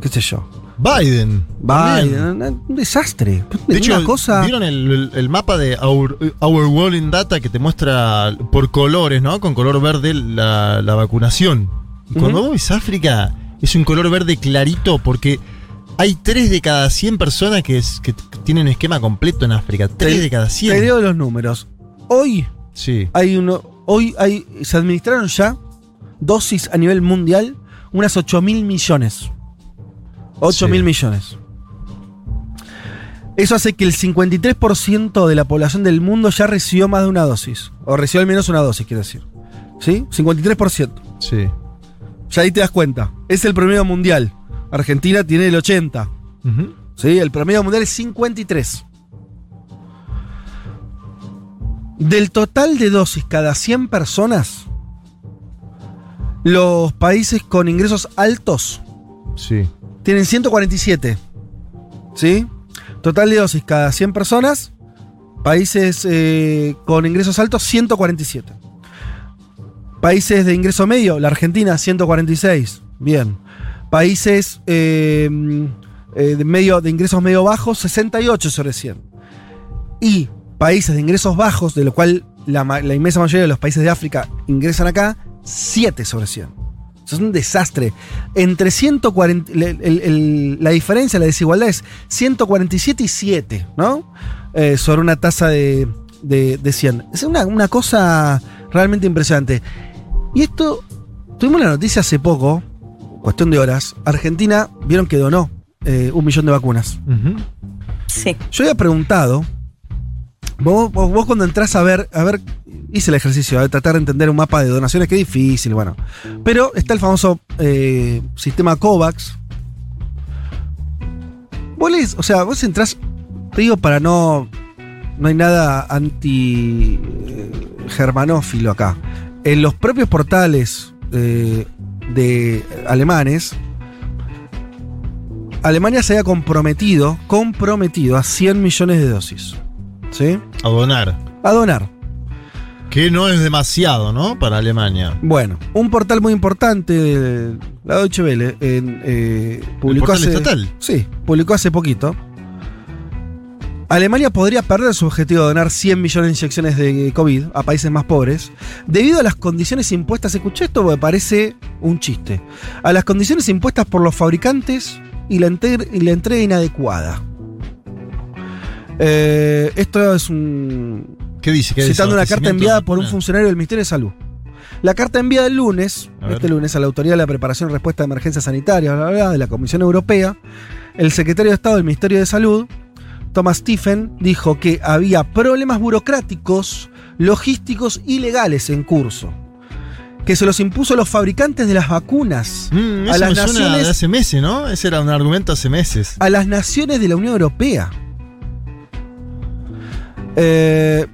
qué sé yo. Biden. Biden, un, un desastre. De hecho, una cosa. ¿vieron el, el- el mapa de Our, Our World in Data que te muestra por colores, ¿no? Con color verde la, la vacunación. Cuando vos ves África, es un color verde clarito porque hay 3 de cada 100 personas que, es- que t- tienen esquema completo en África. 3 de cada 100. Te leo los números. Hoy Sí. hay uno. Hoy hay. Se administraron ya dosis a nivel mundial unas 8 mil millones. 8 mil Sí. millones. Eso hace que el 53% de la población del mundo ya recibió más de una dosis. O recibió al menos una dosis, quiero decir. ¿Sí? 53%. Sí. Ya ahí te das cuenta. Es el promedio mundial. Argentina tiene el 80. Ujú. ¿Sí? El promedio mundial es 53. Del total de dosis cada 100 personas, los países con ingresos altos Sí. tienen 147. ¿Sí? Total de dosis cada 100 personas, países eh, con ingresos altos, 147. Países de ingreso medio, la Argentina, 146. Bien. Países eh, eh, de, medio, de ingresos medio bajos, 68 sobre 100. Y países de ingresos bajos, de lo cual la, inmensa mayoría de los países de África ingresan acá, 7 sobre 100. Eso es un desastre. Entre 140. el- el- el- la diferencia, la desigualdad es 147 y 7, ¿no? Eh, sobre una tasa de, de, de 100. Es una, una cosa realmente impresionante. Y esto. Tuvimos la noticia hace poco, cuestión de horas. Argentina, vieron que donó eh, un millón de vacunas. Sí. Yo había preguntado. Vos, vos- vos cuando entras a ver, a ver, hice el ejercicio de tratar de entender un mapa de donaciones, que es difícil, bueno. Pero está el famoso eh, sistema COVAX. Vos lees, o sea, vos entrás, te digo para no. No hay nada anti eh, germanófilo acá. En los propios portales eh, de alemanes, Alemania se había comprometido, comprometido a 100 millones de dosis. ¿Sí? A donar. A donar. Que no es demasiado, ¿no? Para Alemania. Bueno, un portal muy importante, la Deutsche Welle, en, eh, publicó portal hace, estatal? Sí, publicó hace poquito. Alemania podría perder su objetivo de donar 100 millones de inyecciones de COVID a países más pobres debido a las condiciones impuestas. Escuché esto porque parece un chiste. A las condiciones impuestas por los fabricantes y la, enter- y la entrega inadecuada. Eh, esto es un, ¿Qué dice? Citando una carta enviada de por un vacuna. funcionario del Ministerio de Salud. La carta enviada el lunes, este lunes, a la Autoridad de la Preparación y Respuesta a Emergencias Sanitarias, bla, bla, bla, de la Comisión Europea, el secretario de Estado del Ministerio de Salud, Thomas Stephen, dijo que había problemas burocráticos, logísticos y legales en curso. Que se los impuso a los fabricantes de las vacunas. Mm, a eso las me suena de naciones hace meses, ¿no? Ese era un argumento hace meses. a las naciones de la Unión Europea. Eh,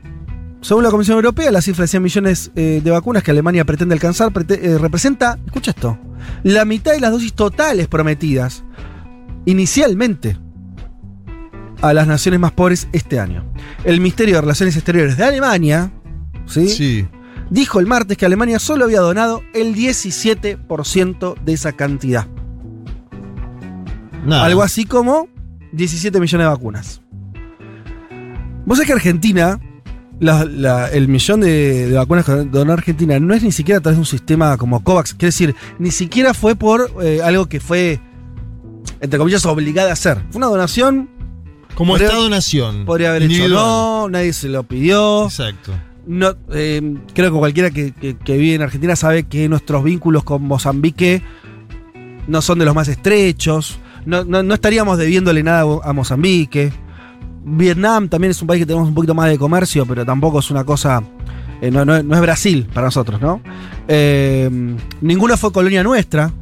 según la Comisión Europea, la cifra de 100 millones eh, de vacunas que Alemania pretende alcanzar prete- eh, representa, escucha esto, la mitad de las dosis totales prometidas inicialmente a las naciones más pobres este año. El Ministerio de Relaciones Exteriores de Alemania ¿sí? Sí. dijo el martes que Alemania solo había donado el 17% de esa cantidad. Nada. Algo así como 17 millones de vacunas. Vos sabés que Argentina, la- la- el millón de, de vacunas que donó Argentina no es ni siquiera a través de un sistema como COVAX. Quiere decir, ni siquiera fue por eh, algo que fue, entre comillas, obligada a hacer. Fue una donación. Como Estado-nación. Podría haber hecho no, nadie se lo pidió. Exacto. No, eh, creo que cualquiera que, que- que vive en Argentina sabe que nuestros vínculos con Mozambique no son de los más estrechos. No, no- no estaríamos debiéndole nada a Mozambique. Vietnam también es un país que tenemos un poquito más de comercio, pero tampoco es una cosa. eh, no, no- no es Brasil para nosotros, ¿no? Eh, ninguna fue colonia nuestra.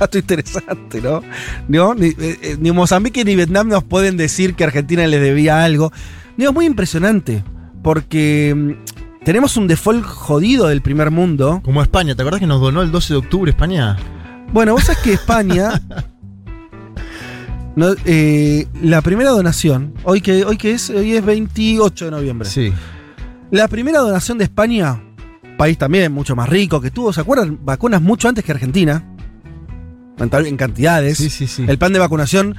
Dato interesante, ¿no? ¿No? Ni, eh, eh, ni Mozambique ni Vietnam nos pueden decir que Argentina les debía algo. Digo, muy impresionante. Porque mm, tenemos un default jodido del primer mundo. Como España, ¿te acordás que nos donó el 12 de octubre España? Bueno, vos sabés que España. no, eh, la primera donación, hoy que, hoy que es, hoy es 28 de noviembre. Sí. La primera donación de España, país también mucho más rico, que tuvo, ¿se acuerdan? Vacunas mucho antes que Argentina. En, cantidades. Sí, sí, sí. El plan de vacunación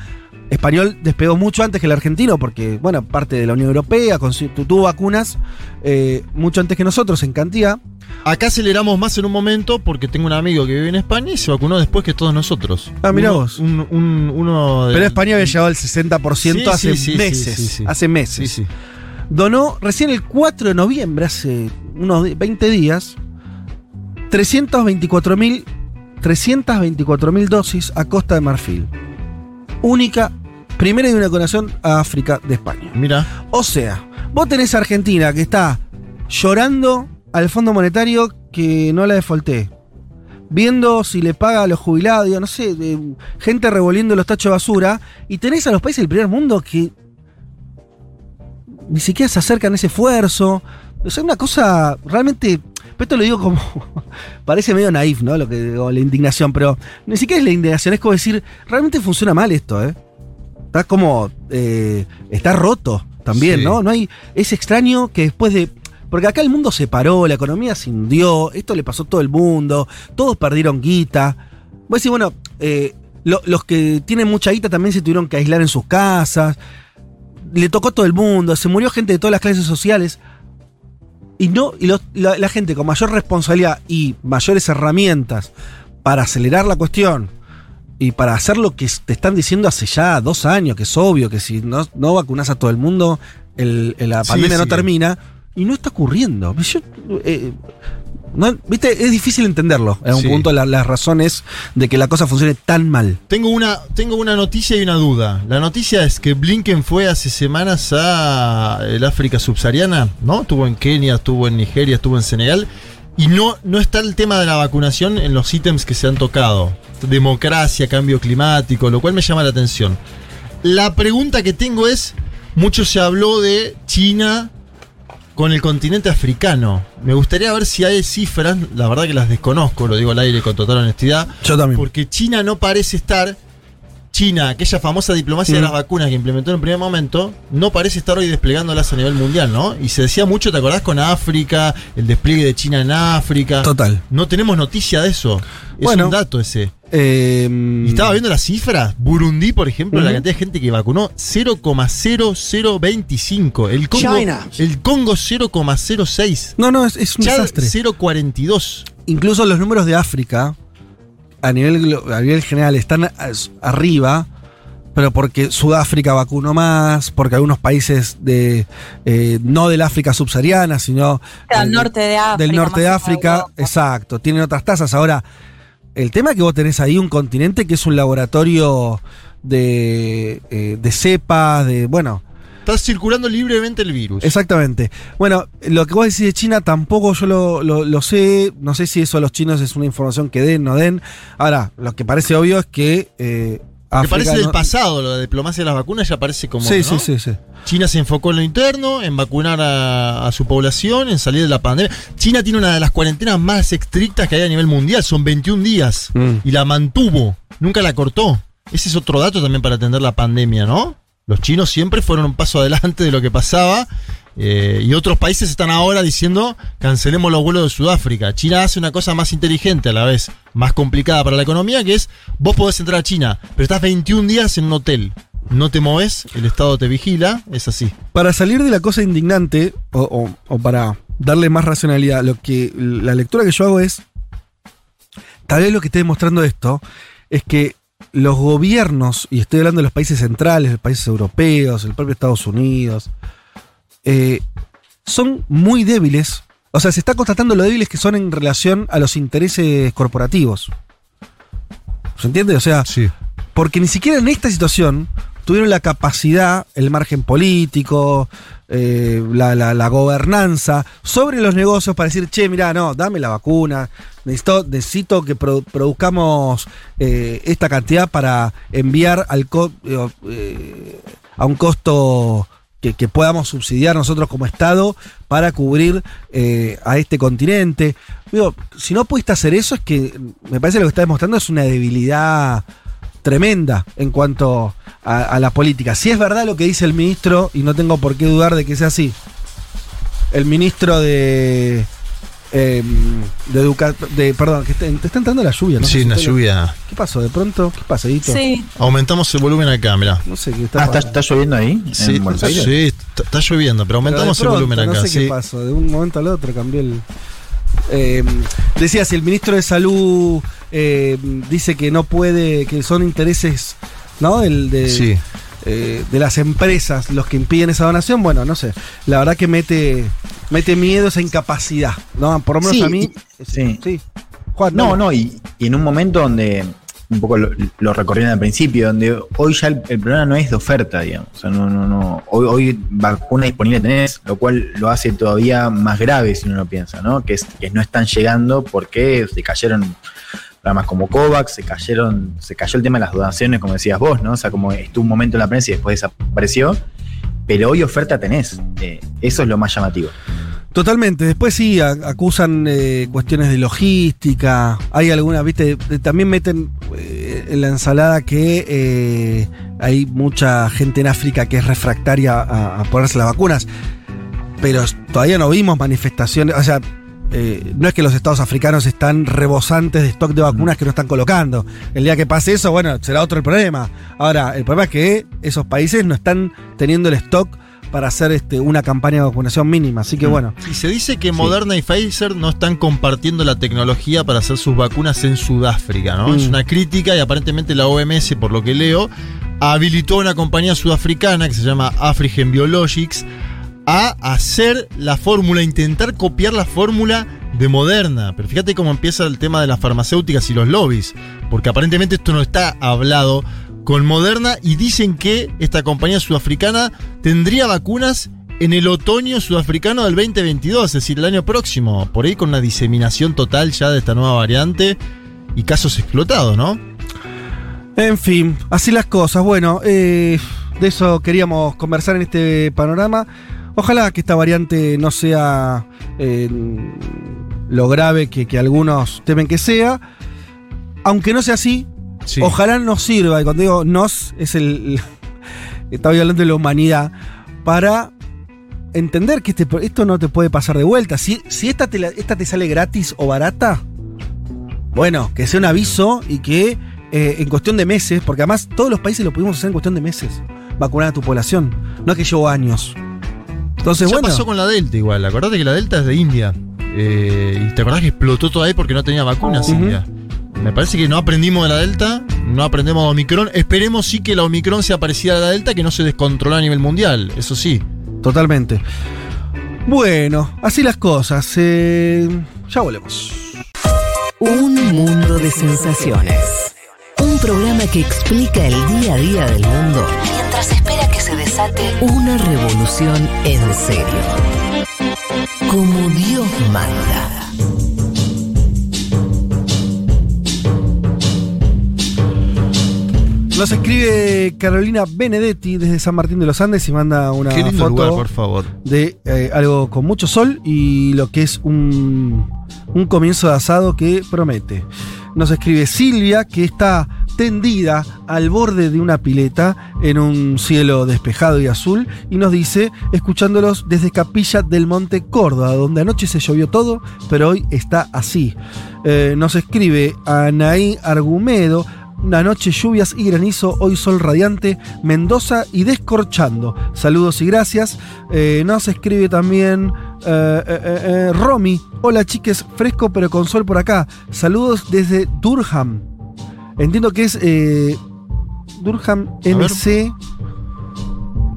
español despegó mucho antes que el argentino, porque, bueno, parte de la Unión Europea, tuvo vacunas eh, mucho antes que nosotros en cantidad. Acá aceleramos más en un momento porque tengo un amigo que vive en España y se vacunó después que todos nosotros. Ah, mirá Uno- vos. un- un- uno de- Pero España había llegado al 60% Sí, hace sí, sí, meses. Hace meses. Donó recién el 4 de noviembre, hace unos di- 20 días, 324 mil 324.000 dosis a Costa de Marfil. Única, primera y una donación a África de España. Mira. O sea, vos tenés a Argentina que está llorando al Fondo Monetario que no la defaulté. Viendo si le paga a los jubilados, digo, no sé, de- gente revolviendo los tachos de basura. Y tenés a los países del primer mundo que ni siquiera se acercan a ese esfuerzo. O sea, una cosa realmente. Pero Esto lo digo como. parece medio naif, ¿no? Lo que digo, la indignación, pero ni siquiera es la indignación, es como decir, realmente funciona mal esto, ¿eh? Está como. eh, está roto también, Sí. ¿no? No hay. Es extraño que después de. Porque acá el mundo se paró, la economía se hundió, esto le pasó a todo el mundo, todos perdieron guita. Voy a decir, bueno, eh, lo- los que tienen mucha guita también se tuvieron que aislar en sus casas. le tocó a todo el mundo, se murió gente de todas las clases sociales. Y no, y los- la, la gente con mayor responsabilidad y mayores herramientas para acelerar la cuestión y para hacer lo que te están diciendo hace ya dos años, que es obvio que si no, no vacunas a todo el mundo, el- el- la Sí, pandemia no termina. Y no está ocurriendo. Yo, eh, no- ¿Viste? Es difícil entenderlo. En un Sí. punto la- las razones de que la cosa funcione tan mal. Tengo una, tengo una noticia y una duda. La noticia es que Blinken fue hace semanas a el África subsahariana, ¿no? Estuvo en Kenia, estuvo en Nigeria, estuvo en Senegal. Y no, no está el tema de la vacunación en los ítems que se han tocado. Democracia, cambio climático, lo cual me llama la atención. La pregunta que tengo es, mucho se habló de China con el continente africano. Me gustaría ver si hay cifras, la verdad que las desconozco, lo digo al aire con total honestidad. Yo también. Porque China no parece estar. China, aquella famosa diplomacia de Mm. las vacunas que implementó en un primer momento, no parece estar hoy desplegándolas a nivel mundial, ¿no? Y se decía mucho, ¿te acordás con África? El despliegue de China en África. Total. No tenemos noticia de eso. Es Bueno. un dato ese. Eh, Y estaba viendo las cifras. Burundi, por ejemplo, la cantidad de gente que vacunó, 0,0025. El Congo, China. el Congo 0,06. No, no, es, es un Chad, desastre. 0,42. Incluso los números de África, a nivel, glo- a nivel general, están a- arriba, pero porque Sudáfrica vacunó más, porque algunos países de eh, no del África subsahariana, sino Del eh, norte de África. del norte de África, exacto, tienen otras tasas. Ahora, el tema es que vos tenés ahí un continente que es un laboratorio de, eh, de cepas, de, bueno, Está circulando libremente el virus. Exactamente. Bueno, lo que vos decís de China tampoco yo lo, lo- lo sé. No sé si eso a los chinos es una información que den, no den. Ahora, lo que parece obvio es que. Eh, África parece del no- pasado, de diplomacia de las vacunas ya parece como. Sí, ¿no? sí, sí, sí. China se enfocó en lo interno, en vacunar a, a su población, en salir de la pandemia. China tiene una de las cuarentenas más estrictas que hay a nivel mundial, son 21 días. Mm. Y la mantuvo, nunca la cortó. Ese es otro dato también para atender la pandemia, ¿no? Los chinos siempre fueron un paso adelante de lo que pasaba. Eh, y otros países están ahora diciendo cancelemos los vuelos de Sudáfrica. China hace una cosa más inteligente a la vez, más complicada para la economía, que es vos podés entrar a China, pero estás 21 días en un hotel. No te moves, el Estado te vigila, es así. Para salir de la cosa indignante, o, para darle más racionalidad, lo que la lectura que yo hago es. Tal vez lo que esté demostrando esto es que los gobiernos, y estoy hablando de los países centrales, los países europeos, el propio Estados Unidos, eh, son muy débiles. O sea, se está constatando lo débiles que son en relación a los intereses corporativos. ¿Se entiende? O sea, porque ni siquiera en esta situación tuvieron la capacidad, el margen político, eh, la, la- la gobernanza sobre los negocios para decir, che, mira, no, dame la vacuna, necesito, necesito que produ- produzcamos eh, esta cantidad para enviar al co- eh, a un costo que, podamos subsidiar nosotros como Estado para cubrir eh, a este continente. Digo, si no pudiste hacer eso, es que me parece que lo que está demostrando es una debilidad tremenda en cuanto a, a la política. Si es verdad lo que dice el ministro, y no tengo por qué dudar de que sea así, el ministro de. Eh, de educación. De, perdón, que te, te está entrando la lluvia, ¿no? Sí, una lluvia. ¿Qué pasó? ¿De pronto? ¿Qué pasa, Edito? Sí. Aumentamos el volumen acá, mirá. No sé qué Ah, está ¿está, pasando. está lloviendo ahí? Sí, en Buenos Aires? sí, está, está lloviendo, pero aumentamos Pero el volumen acá. No sé sí. qué pasó, de un momento al otro cambió el. Eh, decía, si el ministro de Salud eh, dice que no puede, que son intereses, ¿no? El de, Sí. eh, de las empresas los que impiden esa donación, bueno, no sé. La verdad que mete, mete miedo esa incapacidad, ¿no? Por lo menos Sí, a mí. y- sí. Sí. Juan, No, no, y, y en un momento donde un poco lo, lo recorrieron al principio, donde hoy ya el, el problema no es de oferta, digamos. O sea, no, no, no. Hoy, hoy vacuna disponible tenés, lo cual lo hace todavía más grave si uno lo piensa, ¿no? Que, es, que no están llegando porque se cayeron programas como COVAX, se cayeron, se cayó el tema de las donaciones, como decías vos, ¿no? O sea, como estuvo un momento en la prensa y después desapareció. Pero hoy oferta tenés. Eh, eso es lo más llamativo. Totalmente. Después sí acusan eh, cuestiones de logística. Hay algunas, viste, eh, también meten en la ensalada que hay mucha gente en África que es refractaria a, a ponerse las vacunas. Pero todavía no vimos manifestaciones. O sea, eh, no es que los estados africanos están rebosantes de stock de vacunas que no están colocando. El día que pase eso, bueno, será otro el problema. Ahora, el problema es que esos países no están teniendo el stock para hacer este, una campaña de vacunación mínima. Así que bueno. Y se dice que Moderna y Pfizer no están compartiendo la tecnología para hacer sus vacunas en Sudáfrica, ¿no? Mm. Es una crítica y aparentemente la OMS, por lo que leo, habilitó una compañía sudafricana que se llama Afrigen Biologics a hacer la fórmula, intentar copiar la fórmula de Moderna. Pero fíjate cómo empieza el tema de las farmacéuticas y los lobbies, porque aparentemente esto no está hablado con Moderna y dicen que esta compañía sudafricana tendría vacunas en el otoño sudafricano del 2022, es decir, el año próximo, por ahí con una diseminación total ya de esta nueva variante y casos explotados, ¿no? En fin, así las cosas. Bueno, eh, de eso queríamos conversar en este panorama. Ojalá que esta variante no sea eh, lo grave que, que algunos temen que sea. Aunque no sea así, Sí. ojalá nos sirva. Y cuando digo nos, es el. Estaba hablando de la humanidad. Para entender que este- esto no te puede pasar de vuelta. Si, si esta, te esta te sale gratis o barata, bueno, que sea un aviso y que eh, en cuestión de meses, porque además todos los países lo pudimos hacer en cuestión de meses, vacunar a tu población. No es que llevó años. Entonces, ya bueno. pasó con la Delta igual, acordate que la Delta es de India. Eh, y te acordás que explotó todo ahí porque no tenía vacunas. India. Me parece que no aprendimos de la Delta, no aprendemos de Omicron. Esperemos sí que la Omicron sea parecida a la Delta, que no se descontrola a nivel mundial, eso sí. Totalmente. Bueno, así las cosas. eh, ya volvemos. Un mundo de sensaciones. Un programa que explica el día a día del mundo mientras una revolución en serio. Como Dios manda. Nos escribe Carolina Benedetti desde San Martín de los Andes y manda una Qué lindo foto lugar, por favor. de eh, algo con mucho sol y lo que es un, un comienzo de asado que promete. Nos escribe Silvia que está tendida al borde de una pileta en un cielo despejado y azul y nos dice, escuchándolos desde Capilla del Monte Córdoba, donde anoche se llovió todo, pero hoy está así. Eh, nos escribe Anaí Argumedo, una noche lluvias y granizo, hoy sol radiante, Mendoza y descorchando. Saludos y gracias. Eh, nos escribe también eh, eh, eh, Romy. Hola chiques, fresco pero con sol por acá. Saludos desde Durham. Entiendo que es eh, Durham NC,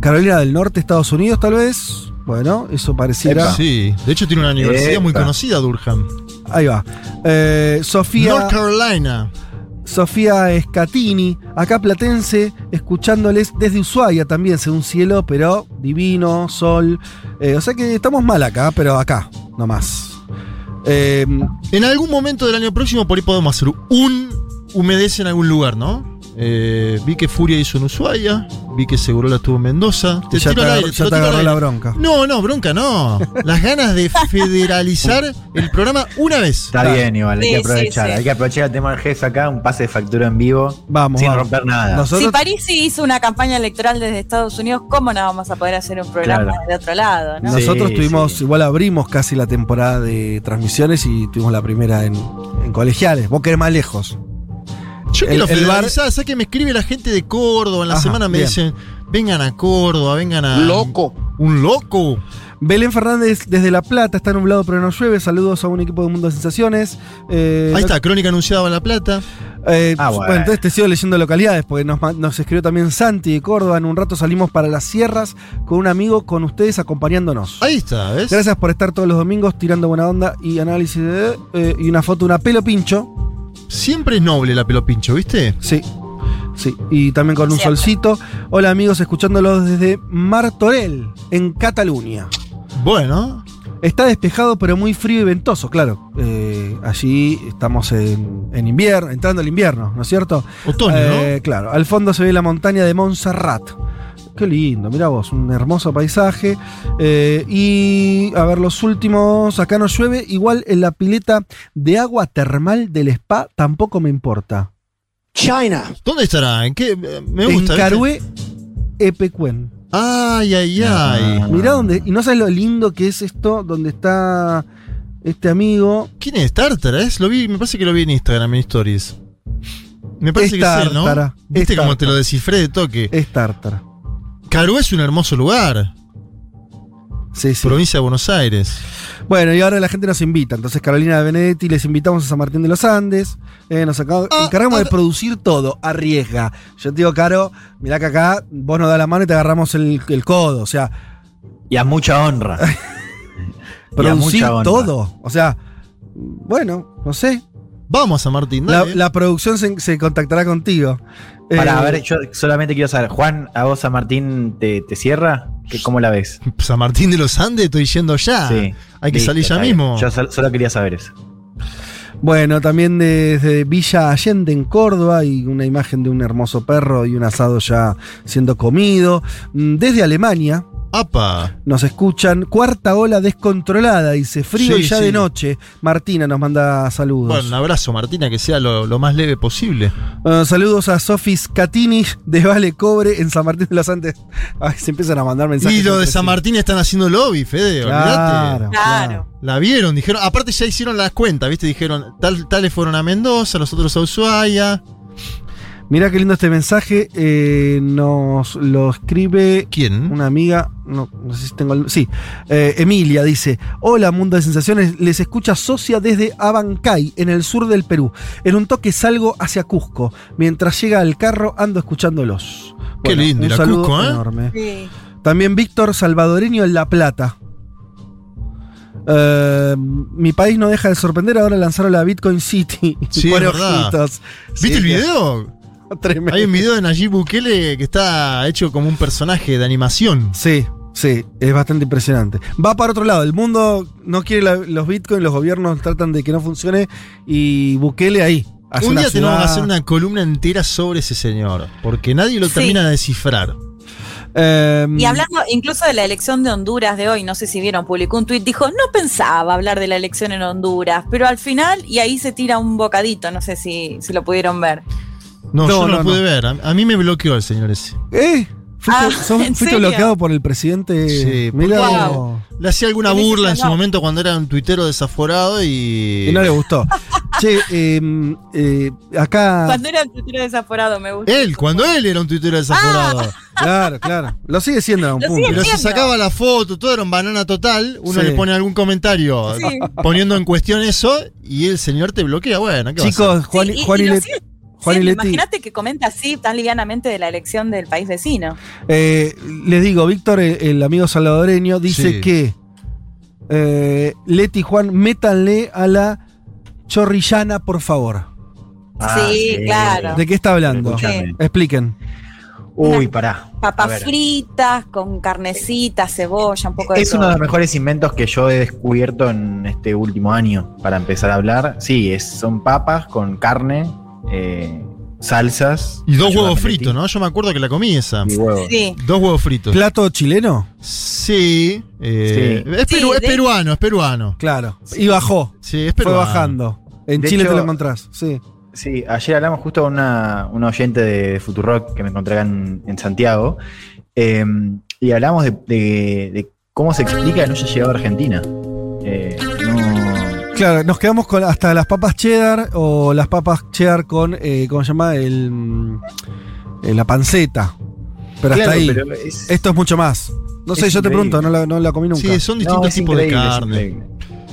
Carolina del Norte, Estados Unidos tal vez. Bueno, eso pareciera. Sí, de hecho tiene una universidad muy conocida, Durham. Ahí va. Eh, Sofía. North Carolina. Sofía Escatini, acá platense, escuchándoles desde Ushuaia también, según cielo, pero divino, sol. Eh, o sea que estamos mal acá, pero acá, nomás. Eh, En algún momento del año próximo por ahí podemos hacer un humedece en algún lugar, ¿no? Eh, vi que Furia hizo en Ushuaia, vi que Segurola estuvo en Mendoza. Te ya tiro te, al agarró- aire, ya lo te tiro al agarró aire. la bronca. No, no, bronca no. Las ganas de federalizar el programa una vez. Está bien, igual, hay Sí, que aprovechar. sí. Hay que aprovechar el tema del GES acá, un pase de factura en vivo. Vamos, sin vamos. romper nada. Nosotros- Si Parisi hizo una campaña electoral desde Estados Unidos, ¿cómo no vamos a poder hacer un programa Claro. de otro lado? ¿no? Nosotros tuvimos, sí. igual abrimos casi la temporada de transmisiones y tuvimos la primera en, en colegiales. Vos querés más lejos. Yo El- quiero federalizar, ¿sabes que me escribe la gente de Córdoba? En la Ajá, semana me bien. dicen, vengan a Córdoba, vengan a. Loco. Un loco. Belén Fernández desde La Plata, está nublado pero no llueve. Saludos a un equipo de Mundo de Sensaciones. Eh, Ahí está, Crónica Anunciada en La Plata. Eh, Ah, bueno. bueno. entonces te sigo leyendo localidades, porque nos, nos escribió también Santi de Córdoba. En un rato salimos para las sierras con un amigo, con ustedes acompañándonos. Ahí está, ¿ves? Gracias por estar todos los domingos tirando buena onda y análisis de, eh, y una foto una pelo pincho. Siempre es noble la pelo pincho, ¿viste? Sí. Sí, y también con un Siempre. solcito. Hola amigos, escuchándolos desde Martorell, en Cataluña. Bueno, Está despejado pero muy frío y ventoso, claro. Eh, allí estamos en, en invierno, entrando al invierno, ¿no es cierto? otoño, Eh, Claro, al fondo se ve la montaña de Montserrat. Qué lindo, mira vos, un hermoso paisaje. Eh, y a ver, los últimos, acá no llueve, igual en la pileta de agua termal del spa tampoco me importa. China. ¿Dónde estará? ¿En qué? Me en gusta. ¿viste? Carué, Epecuén. Ay, ay, ay. Ah. Mirá dónde, y no sabes lo lindo que es esto, donde está este amigo. ¿Quién es? ¿Tartara? ¿Es? Lo vi, me parece que lo vi en Instagram, en Stories. Me parece Es que es él, ¿no? Tártara, Viste es cómo te Tártara. lo descifré de toque. Es Tártara. Carú es un hermoso lugar. Sí, sí. Provincia de Buenos Aires. Bueno, y ahora la gente nos invita. Entonces, Carolina de Benedetti, les invitamos a San Martín de los Andes. Eh, nos acá- Ah, encargamos ah, de producir todo. Arriesga. Yo te digo, Caro, mirá que acá vos nos das la mano y te agarramos el, el codo. O sea, Y a mucha honra. Producir mucha honra. todo. O sea, bueno, no sé. Vamos a San Martín, la producción se, se contactará contigo. Para, Eh, a ver, yo solamente quiero saber, Juan, ¿a vos San Martín te, te cierra? ¿Qué- ¿Cómo la ves? San Martín de los Andes, estoy yendo ya. Sí. Hay que Listo, salir ya mismo. Yo sol- solo quería saber eso. Bueno, también desde Villa Allende en Córdoba y una imagen de un hermoso perro y un asado ya siendo comido. Mm, Desde Alemania ¡Apa! nos escuchan. Cuarta ola descontrolada, dice frío Sí, y ya sí. de noche. Martina nos manda saludos. Bueno, un abrazo, Martina, que sea lo, lo más leve posible. Uh, saludos a Sofis Catini de Vale Cobre en San Martín de los Andes. Ay, se empiezan a mandar mensajes. Y lo de San. Martín están haciendo lobby, Fede, Claro, olvídate. Claro. La vieron, dijeron, aparte ya hicieron las cuentas, ¿viste? Dijeron, tal, tales fueron a Mendoza, los otros a Ushuaia. Mirá qué lindo este mensaje. eh, nos lo escribe ¿Quién? una amiga. No, no sé si tengo el. Sí. eh, Emilia dice: Hola, mundo de sensaciones. Les escucha socia desde Abancay, en el sur del Perú. En un toque salgo hacia Cusco. Mientras llega al carro, ando escuchándolos. Qué lindo, un saludo Cusco, ¿eh? enorme. Sí. También Víctor Salvadoreño en La Plata. Eh, mi país no deja de sorprender. Ahora lanzaron la Bitcoin City. Sí, es verdad. ¿Viste Sí, el video? Tremendo. Hay un video de Nayib Bukele que está hecho como un personaje de animación. Sí, sí, es bastante impresionante. Va para otro lado, el mundo no quiere la- los bitcoins, los gobiernos tratan de que no funcione y Bukele ahí. hace un día tenemos que hacer una columna entera sobre ese señor, porque nadie lo Sí. termina de descifrar. Eh, Y hablando incluso de la elección de Honduras de hoy, no sé si vieron, publicó un tuit, dijo, no pensaba hablar de la elección en Honduras, pero al final, y ahí se tira un bocadito, no sé si, si lo pudieron ver. No, No, yo no, no, lo pude no. ver. A, a mí me bloqueó el señor ese. ¿Eh? ¿Fuiste, Ah, bloqueado por el presidente? Sí, Mira, Wow. Le hacía alguna burla en su momento cuando era un tuitero desaforado y. y no le gustó. che, eh, eh, acá. Cuando era el tuitero desaforado, me gustó. Él, cuando él era un tuitero desaforado. Claro, claro. Lo sigue siendo a un punto. Pero se sacaba la foto, todo era un banana total. Uno Sí. le pone algún comentario Sí. poniendo en cuestión eso y el señor te bloquea. Bueno, ¿qué va a hacer? Chicos, Juan, Sí, y- Juan y y lo Leti- sigue Juan y Sí, Leti, Imagínate que comenta así tan livianamente de la elección del país vecino. eh, les digo, Víctor, el, el amigo salvadoreño, dice Sí. que eh, Leti y Juan, métanle a la chorrillana, por favor. Ah, Sí, claro. ¿De qué está hablando? Expliquen. Uy, pará. Papas fritas con carnecita, cebolla, un poco de Es todo. uno de los mejores inventos que yo he descubierto en este último año para empezar a hablar. Sí, es, son papas con carne, eh, salsas. Y dos Ayúdame, huevos fritos, ¿no? Yo me acuerdo que la comí esa. Y huevos. Sí. Dos huevos fritos. ¿Plato chileno? Sí. eh, Sí. Es, peru- Sí, es de- peruano, es peruano. Claro. Y bajó. Sí, es Fue peruano. bajando. En De Chile hecho- te lo encontrás. Sí. Sí, ayer hablamos justo con una, una oyente de Futurock que me encontré acá en, en Santiago. eh, y hablamos de, de- de cómo se explica que no haya llegado a Argentina. Eh, Claro, nos quedamos con hasta las papas cheddar o las papas cheddar con, eh, ¿cómo se llama? El, mm, eh, la panceta. Pero hasta Claro, ahí. pero es- Esto es mucho más. No sé, yo te pregunto, no la, no la comí nunca. Sí, son distintos tipos de carne.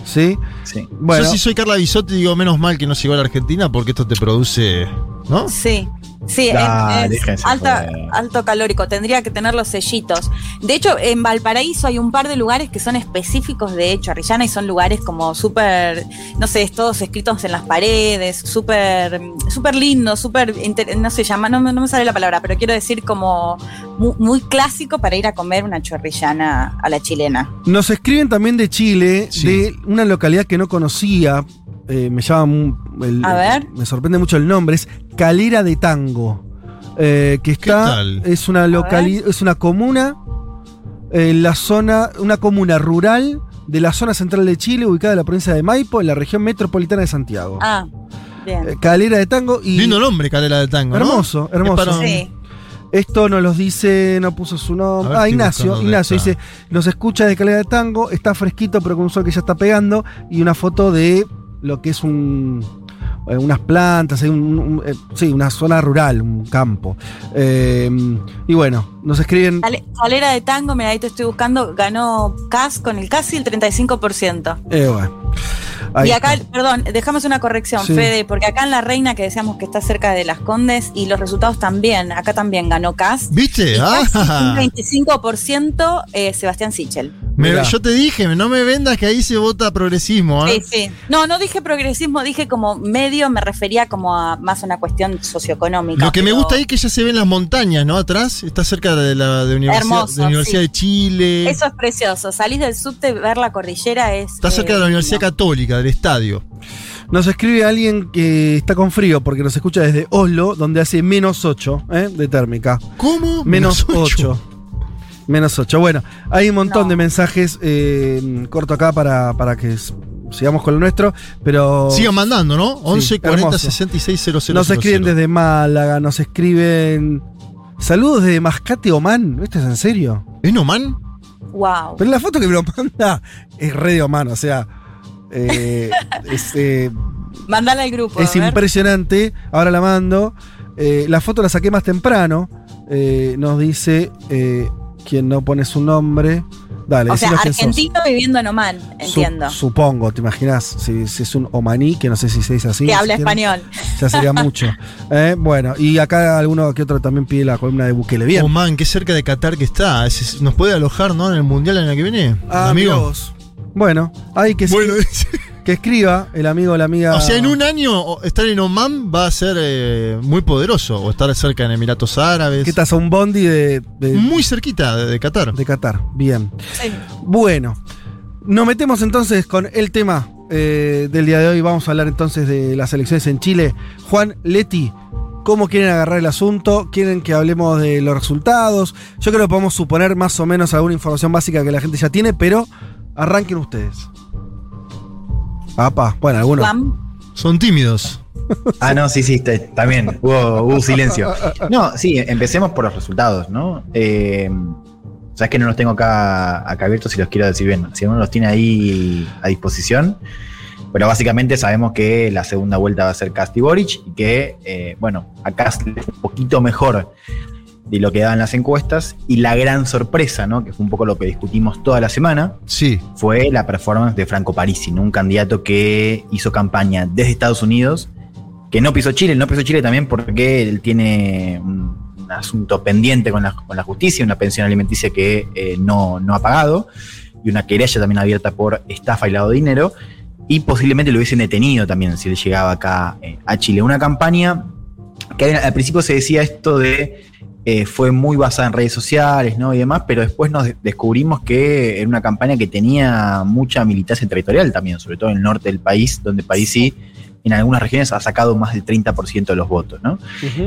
¿Sí? Sí. Bueno, Yo si soy Carla Bisotti digo, menos mal que no llegó a la Argentina porque esto te produce, ¿no? Sí. Sí, es- Ah, es, alta- alto calórico, tendría que tener los sellitos. De hecho, en Valparaíso hay un par de lugares que son específicos de chorrillana y son lugares como súper, no sé, todos escritos en las paredes, súper súper lindos, súper, no se llama, no, me- no me sale la palabra, pero quiero decir como mu- muy, clásico para ir a comer una chorrillana a la chilena. nos escriben también de Chile, Sí. de una localidad que no conocía. eh, me llama. el- A ver. Me sorprende mucho el nombre. Es Calera de Tango. eh, que está. tal? Es una localidad. Es una comuna. En la zona. Una comuna rural de la zona central de Chile, ubicada en la provincia de Maipo, en la región metropolitana de Santiago. Ah, bien. Eh, Calera de Tango y. Lindo nombre, Calera de Tango, ¿no? Hermoso, hermoso. Es para un- Sí. Esto nos los dice, no puso su nombre. Ah, Ignacio. Ignacio dice, nos escucha de calidad de tango, está fresquito pero con un sol que ya está pegando y una foto de lo que es un eh, unas plantas, hay un- un- eh, sí, una zona rural, un campo. Eh, y bueno, nos escriben... Salera de tango, mira, ahí te estoy buscando, ganó CAS con el casi el 35%. eh, bueno. Ahí y acá, está. perdón, dejamos una corrección, Sí. Fede, porque acá en La Reina, que decíamos que está cerca de Las Condes, y los resultados también, acá también ganó CAS. ¿Viste? Y casi Ah. un 25% eh, Sebastián Sichel. Me- yo te dije, no me vendas que ahí se vota progresismo. ¿eh? Sí, sí. No, no dije progresismo, dije como medio, me refería como a más a una cuestión socioeconómica. Lo que me gusta ahí es que ya se ven las montañas, ¿no? Atrás, está cerca de la de universidad, Hermoso, de, la Universidad sí. de Chile. Eso es precioso. Salís del subte, ver la cordillera es. Está cerca eh, de la Universidad lindo. Católica, del estadio. Nos escribe alguien que está con frío porque nos escucha desde Oslo, donde hace menos 8 ¿eh? de térmica. ¿Cómo? Menos ocho. 8. Menos 8. Bueno, hay un montón No. de mensajes. eh, corto acá para, para que sigamos con lo nuestro. Pero. Sigan mandando, ¿no? 11 40 hermoso. 66 00. Nos escriben desde Málaga, nos escriben. Saludos de Mascate Oman. ¿Esto es en serio? ¿Es Noman? Wow. Pero la foto que me lo manda es re de Oman, o sea. Eh, es, eh, Mandala al grupo. Es impresionante. Ahora la mando. Eh, la foto la saqué más temprano. Eh, nos dice eh, quien no pone su nombre. Dale, O sea, argentino viviendo en Oman, Su- entiendo. supongo, ¿te imaginas? Si, si es un omaní, que no sé si se dice así. que habla español. Ya sería mucho. Eh, bueno, y acá alguno que otro también pide la columna de Bukele. Bien. Oman, qué cerca de Qatar que está. ¿Nos puede alojar, no? En el mundial el año que viene. Ah, mirá amigo. vos. Bueno, hay que, Bueno, que escriba el amigo o la amiga. o sea, en un año estar en Oman va a ser eh, muy poderoso. O estar cerca en Emiratos Árabes. ¿Qué estás a un bondi de, de, Muy cerquita de, de Qatar. de Qatar? Bien. Sí. Bueno, nos metemos entonces con el tema eh, del día de hoy. Vamos a hablar entonces de las elecciones en Chile. Juan Leti, ¿cómo quieren agarrar el asunto? ¿Quieren que hablemos de los resultados? Yo creo que podemos suponer más o menos alguna información básica que la gente ya tiene, pero arranquen ustedes. Apa, bueno, algunos. Juan, Son tímidos. Ah, no, sí, sí, está- también. Hubo, hubo silencio. No, sí, empecemos por los resultados, ¿no? Eh, Sabes que no los tengo acá, acá abiertos si los quiero decir bien. Si uno los tiene ahí a disposición. Pero básicamente sabemos que la segunda vuelta va a ser Cast y Boric y que, eh, bueno, acá es un poquito mejor de lo que daban las encuestas. Y la gran sorpresa, ¿no? Que fue un poco lo que discutimos toda la semana, Sí. fue la performance de Franco Parisi, ¿no? un candidato que hizo campaña desde Estados Unidos, que no pisó Chile, no pisó Chile también porque él tiene un, un asunto pendiente con la, con la justicia, una pensión alimenticia que eh, no, no ha pagado, y una querella también abierta por estafa y lavado de dinero, y posiblemente lo hubiesen detenido también si él llegaba acá eh, a Chile. Una campaña que al principio se decía esto de eh, fue muy basada en redes sociales ¿no? y demás, pero después nos de- descubrimos que era una campaña que tenía mucha militancia territorial también, sobre todo en el norte del país, donde Parisi en algunas regiones ha sacado más del 30% de los votos. ¿no?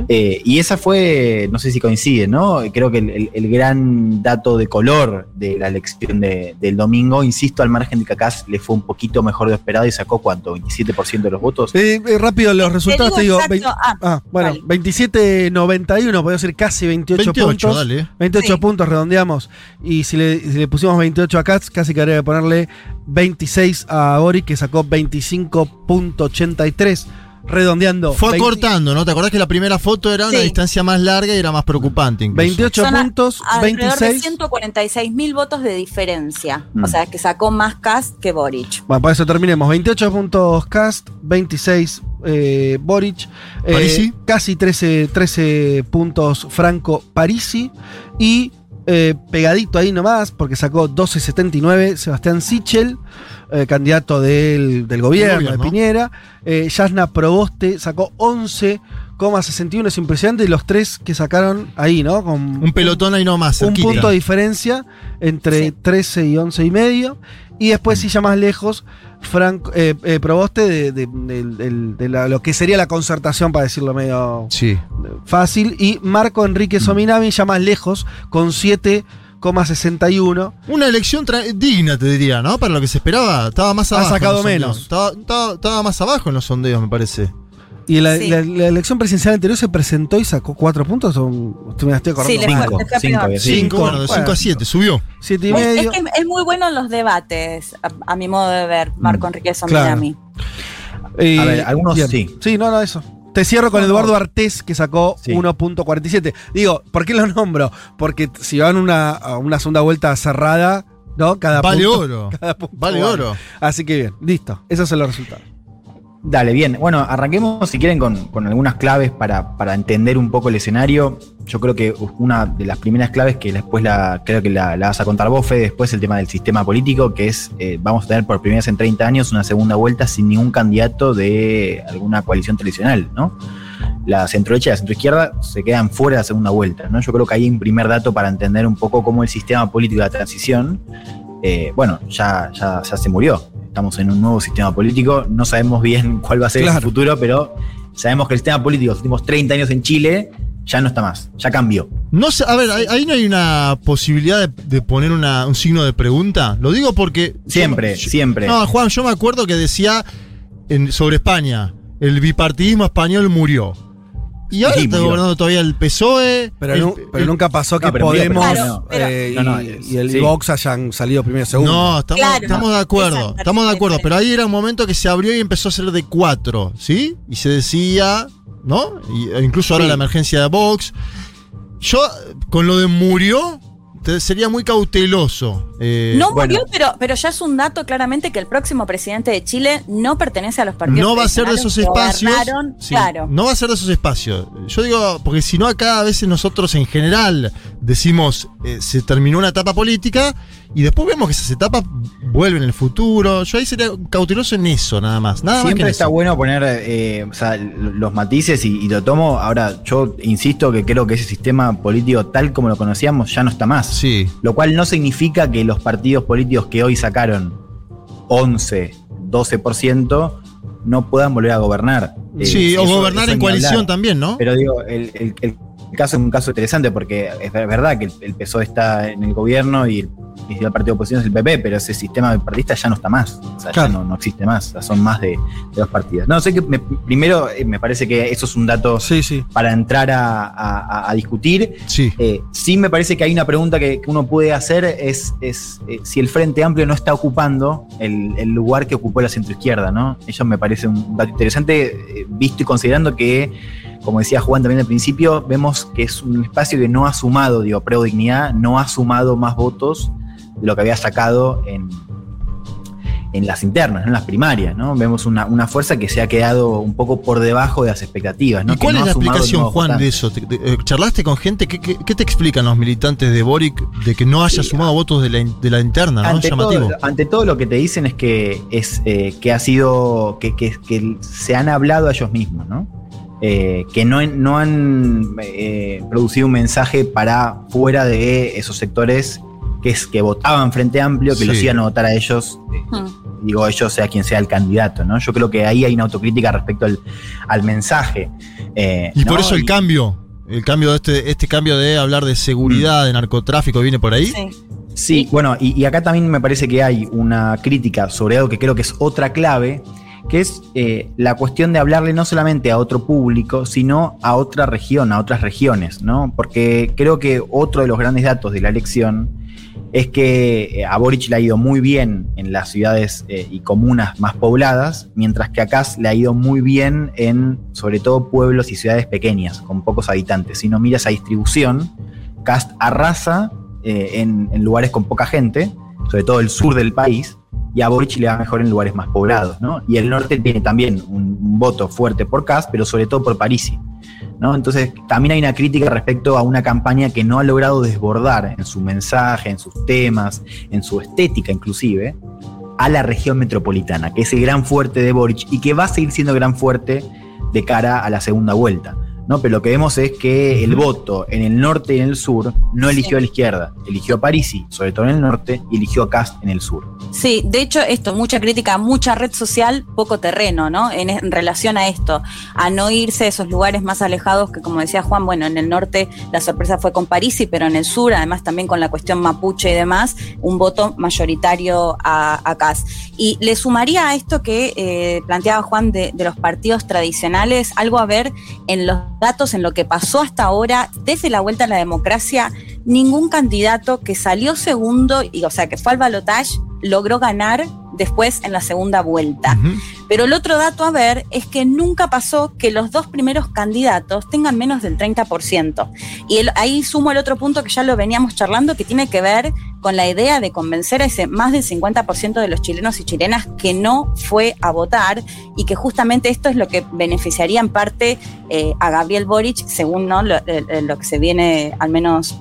Eh, y esa fue, no sé si coincide, ¿no? Creo que el, el- el gran dato de color de la elección de- del domingo, insisto, al margen de que acá le fue un poquito mejor de esperado y sacó cuánto, 27% de los votos. Eh, eh, rápido, los resultados te digo. Ah, ah, bueno, vale. 27-91, podría ser casi 28, 28, puntos. dale. 28 Sí. puntos redondeamos. Y si le, si le pusimos 28 a Katz, casi que habría que ponerle 26 a Boric, que sacó 25.83. Redondeando. Fue 20 acortando, ¿no? ¿Te acordás que la primera foto era una Sí. distancia más larga y era más preocupante incluso? 28 Son a- puntos, de 26. 146 mil votos de diferencia. Mm. O sea, que sacó más Cast que Boric. Bueno, por eso terminemos. 28 puntos Cast, 26 eh, Boric, eh, Parisi. casi 13, 13 puntos Franco Parisi y eh, pegadito ahí nomás, porque sacó 12.79 Sebastián Sichel, eh, candidato del, del gobierno, gobierno. de Piñera. Eh, Yasna Proboste sacó 11,61, es impresionante, y los tres que sacaron ahí, ¿no? Con Un pelotón ahí nomás, un cerquita. punto de diferencia entre Sí. 13 y 11 y medio. Y después, si ya más lejos, Frank, eh, eh, Proboste de, de- del- del- de la- lo que sería la concertación, para decirlo medio Sí. fácil. Y Marco Enrique Sominami, ya más lejos, con 7,61. Una elección digna, te diría, ¿no? Para lo que se esperaba. Estaba más Ha abajo. en sacado menos. Estaba, estaba- estaba más abajo en los sondeos, me parece. ¿Y la, Sí. la- la elección presidencial anterior se presentó y sacó cuatro puntos? ¿O me estoy acordando Sí, Cinco, había sido. Cinco, bueno, de 5 a 7, subió. Siete y Es, es medio. que es muy bueno en los debates, a, a mi modo de ver, Marco Enrique Mm. claro. Sominami. Eh, A ver, algunos sí. Sí, no, no, eso. Te cierro con Eduardo. Artés, que sacó Sí. 1.47. Digo, ¿por qué lo nombro? Porque si van una, a una segunda vuelta cerrada, ¿no? Cada Vale punto- oro. cada punto Vale oro. Así que bien, listo. Esos son los resultados. Dale, bien. Bueno, arranquemos si quieren con, con algunas claves para, para entender un poco el escenario. Yo creo que una de las primeras claves que después la, creo que la, vas a contar vos, Fede, después el tema del sistema político, que es, eh, vamos a tener por primera vez en 30 años una segunda vuelta sin ningún candidato de alguna coalición tradicional, ¿no? La centroderecha y la centroizquierda se quedan fuera de la segunda vuelta, ¿no? Yo creo que hay un primer dato para entender un poco cómo el sistema político de la transición, eh, bueno, ya, ya se murió. Estamos en un nuevo sistema político, no sabemos bien cuál va a ser Claro. el futuro, pero sabemos que el sistema político los últimos 30 años en Chile ya no está más, ya cambió. No sé, a ver, ahí, ahí no hay una posibilidad de, de poner una- un signo de pregunta. Lo digo porque. Siempre, yo- siempre. No, Juan, yo me acuerdo que decía en- sobre España: el bipartidismo español murió. Y ahora está gobernando todavía el PSOE. Pero, el- nu- pero el- nunca pasó que No, pero murió, pero Podemos Claro, eh, y, No, no, y el sí. Vox hayan salido primero y segundo. No, estamos, Claro. estamos de acuerdo, Exacto, estamos de acuerdo, pero ahí era un momento que se abrió y empezó a ser de cuatro, ¿sí? Y se decía, ¿no? Y- e incluso ahora Sí. la emergencia de Vox. Yo, con lo de murió, sería muy cauteloso. Eh, No bueno. murió, pero, pero ya es un dato claramente que el próximo presidente de Chile no pertenece a los partidos. no va a ser de esos espacios. gobernaron. sí, Claro. No va a ser de esos espacios. Yo digo, porque si no, acá a veces nosotros en general decimos eh, se terminó una etapa política y después vemos que esas etapas vuelven en el futuro. Yo ahí sería cauteloso en eso, nada más. Nada más que Siempre en está eso. bueno poner eh, o sea, l- los matices y, y lo tomo. Ahora, yo insisto que creo que ese sistema político tal como lo conocíamos ya no está más. Sí. Lo cual no significa que los partidos políticos que hoy sacaron 11, 12% no puedan volver a gobernar. Eh, Sí, o eso- gobernar en coalición hablar. también, ¿no? Pero digo, el, el- el caso es un caso interesante porque es ver- verdad que el, el PSOE está en el gobierno y el principal partido de oposición es el PP, pero ese sistema bipartidista ya no está más. O sea, Claro. ya no, no existe más. O sea, son más de, de dos partidos. No, sé que me- primero eh, me parece que eso es un dato Sí, sí. para entrar a, a- a- a discutir. Sí. Eh, sí me parece que hay una pregunta que, que uno puede hacer es, es, eh, si el Frente Amplio no está ocupando el, el lugar que ocupó la centroizquierda, ¿no? Eso me parece un dato interesante, eh, visto y considerando que, como decía Juan también al principio, vemos que es un espacio que no ha sumado, digo, Preo Dignidad, no ha sumado más votos de lo que había sacado en, en las internas, ¿no? en las primarias, ¿no? Vemos una, una fuerza que se ha quedado un poco por debajo de las expectativas, ¿no? ¿Y Que cuál no es la explicación, Juan, de eso? ¿Te- te- eh, ¿Charlaste con gente? ¿Qué, qué, qué te explican los militantes de Boric de que no haya Sí, sumado votos de la, de la interna, ¿no? ante, Llamativo. todo, ante todo lo que te dicen es que es eh, que ha sido que, que- que se han hablado a ellos mismos, ¿no? Eh, que no, no han eh, producido un mensaje para fuera de esos sectores que es que votaban Frente Amplio, que Sí. los iban a votar a ellos, eh, Hmm. digo ellos sea quien sea el candidato, ¿no? Yo creo que ahí hay una autocrítica respecto al, al mensaje. eh, Y por eso el Y- cambio, el cambio de este, este cambio de hablar de seguridad, de narcotráfico, viene por ahí. Sí. Sí, bueno, y, y acá también me parece que hay una crítica sobre algo que creo que es otra clave, que es eh, la cuestión de hablarle no solamente a otro público, sino a otra región, a otras regiones, ¿no? Porque creo que otro de los grandes datos de la elección es que eh, a Boric le ha ido muy bien en las ciudades eh, y comunas más pobladas, mientras que a Kass le ha ido muy bien en, sobre todo, pueblos y ciudades pequeñas, con pocos habitantes. Si no miras esa distribución, Cast arrasa eh, en lugares con poca gente, sobre todo el sur del país, y a Boric le va mejor en lugares más poblados, ¿no? Y el norte tiene también un, voto fuerte por Cast, pero sobre todo por Parisi. ¿no? Entonces, también hay una crítica respecto a una campaña que no ha logrado desbordar en su mensaje, en sus temas, en su estética inclusive, a la región metropolitana, que es el gran fuerte de Boric y que va a seguir siendo gran fuerte de cara a la segunda vuelta. ¿No? Pero lo que vemos es que el voto en el norte y en el sur no eligió a la izquierda, eligió a Parisi, sobre todo en el norte, y eligió a Cast en el sur. Sí, de hecho, esto, mucha crítica, mucha red social, poco terreno, ¿no? En, en relación a esto, a no irse a esos lugares más alejados que, como decía Juan, bueno, en el norte la sorpresa fue con Parisi, pero en el sur, además también con la cuestión mapuche y demás, un voto mayoritario a, a Cast. Y le sumaría a esto que eh, planteaba Juan de, de los partidos tradicionales, algo a ver en los datos, en lo que pasó hasta ahora, desde la vuelta a la democracia, ningún candidato que salió segundo, y, o sea, que fue al balotaje, logró ganar después en la segunda vuelta. Pero el otro dato a ver es que nunca pasó que los dos primeros candidatos tengan menos del 30%. Y el- ahí sumo el otro punto que ya lo veníamos charlando, que tiene que ver con la idea de convencer a ese más del 50% de los chilenos y chilenas que no fue a votar y que justamente esto es lo que beneficiaría en parte eh, a Gabriel Boric, según ¿no? lo, lo que se viene al menos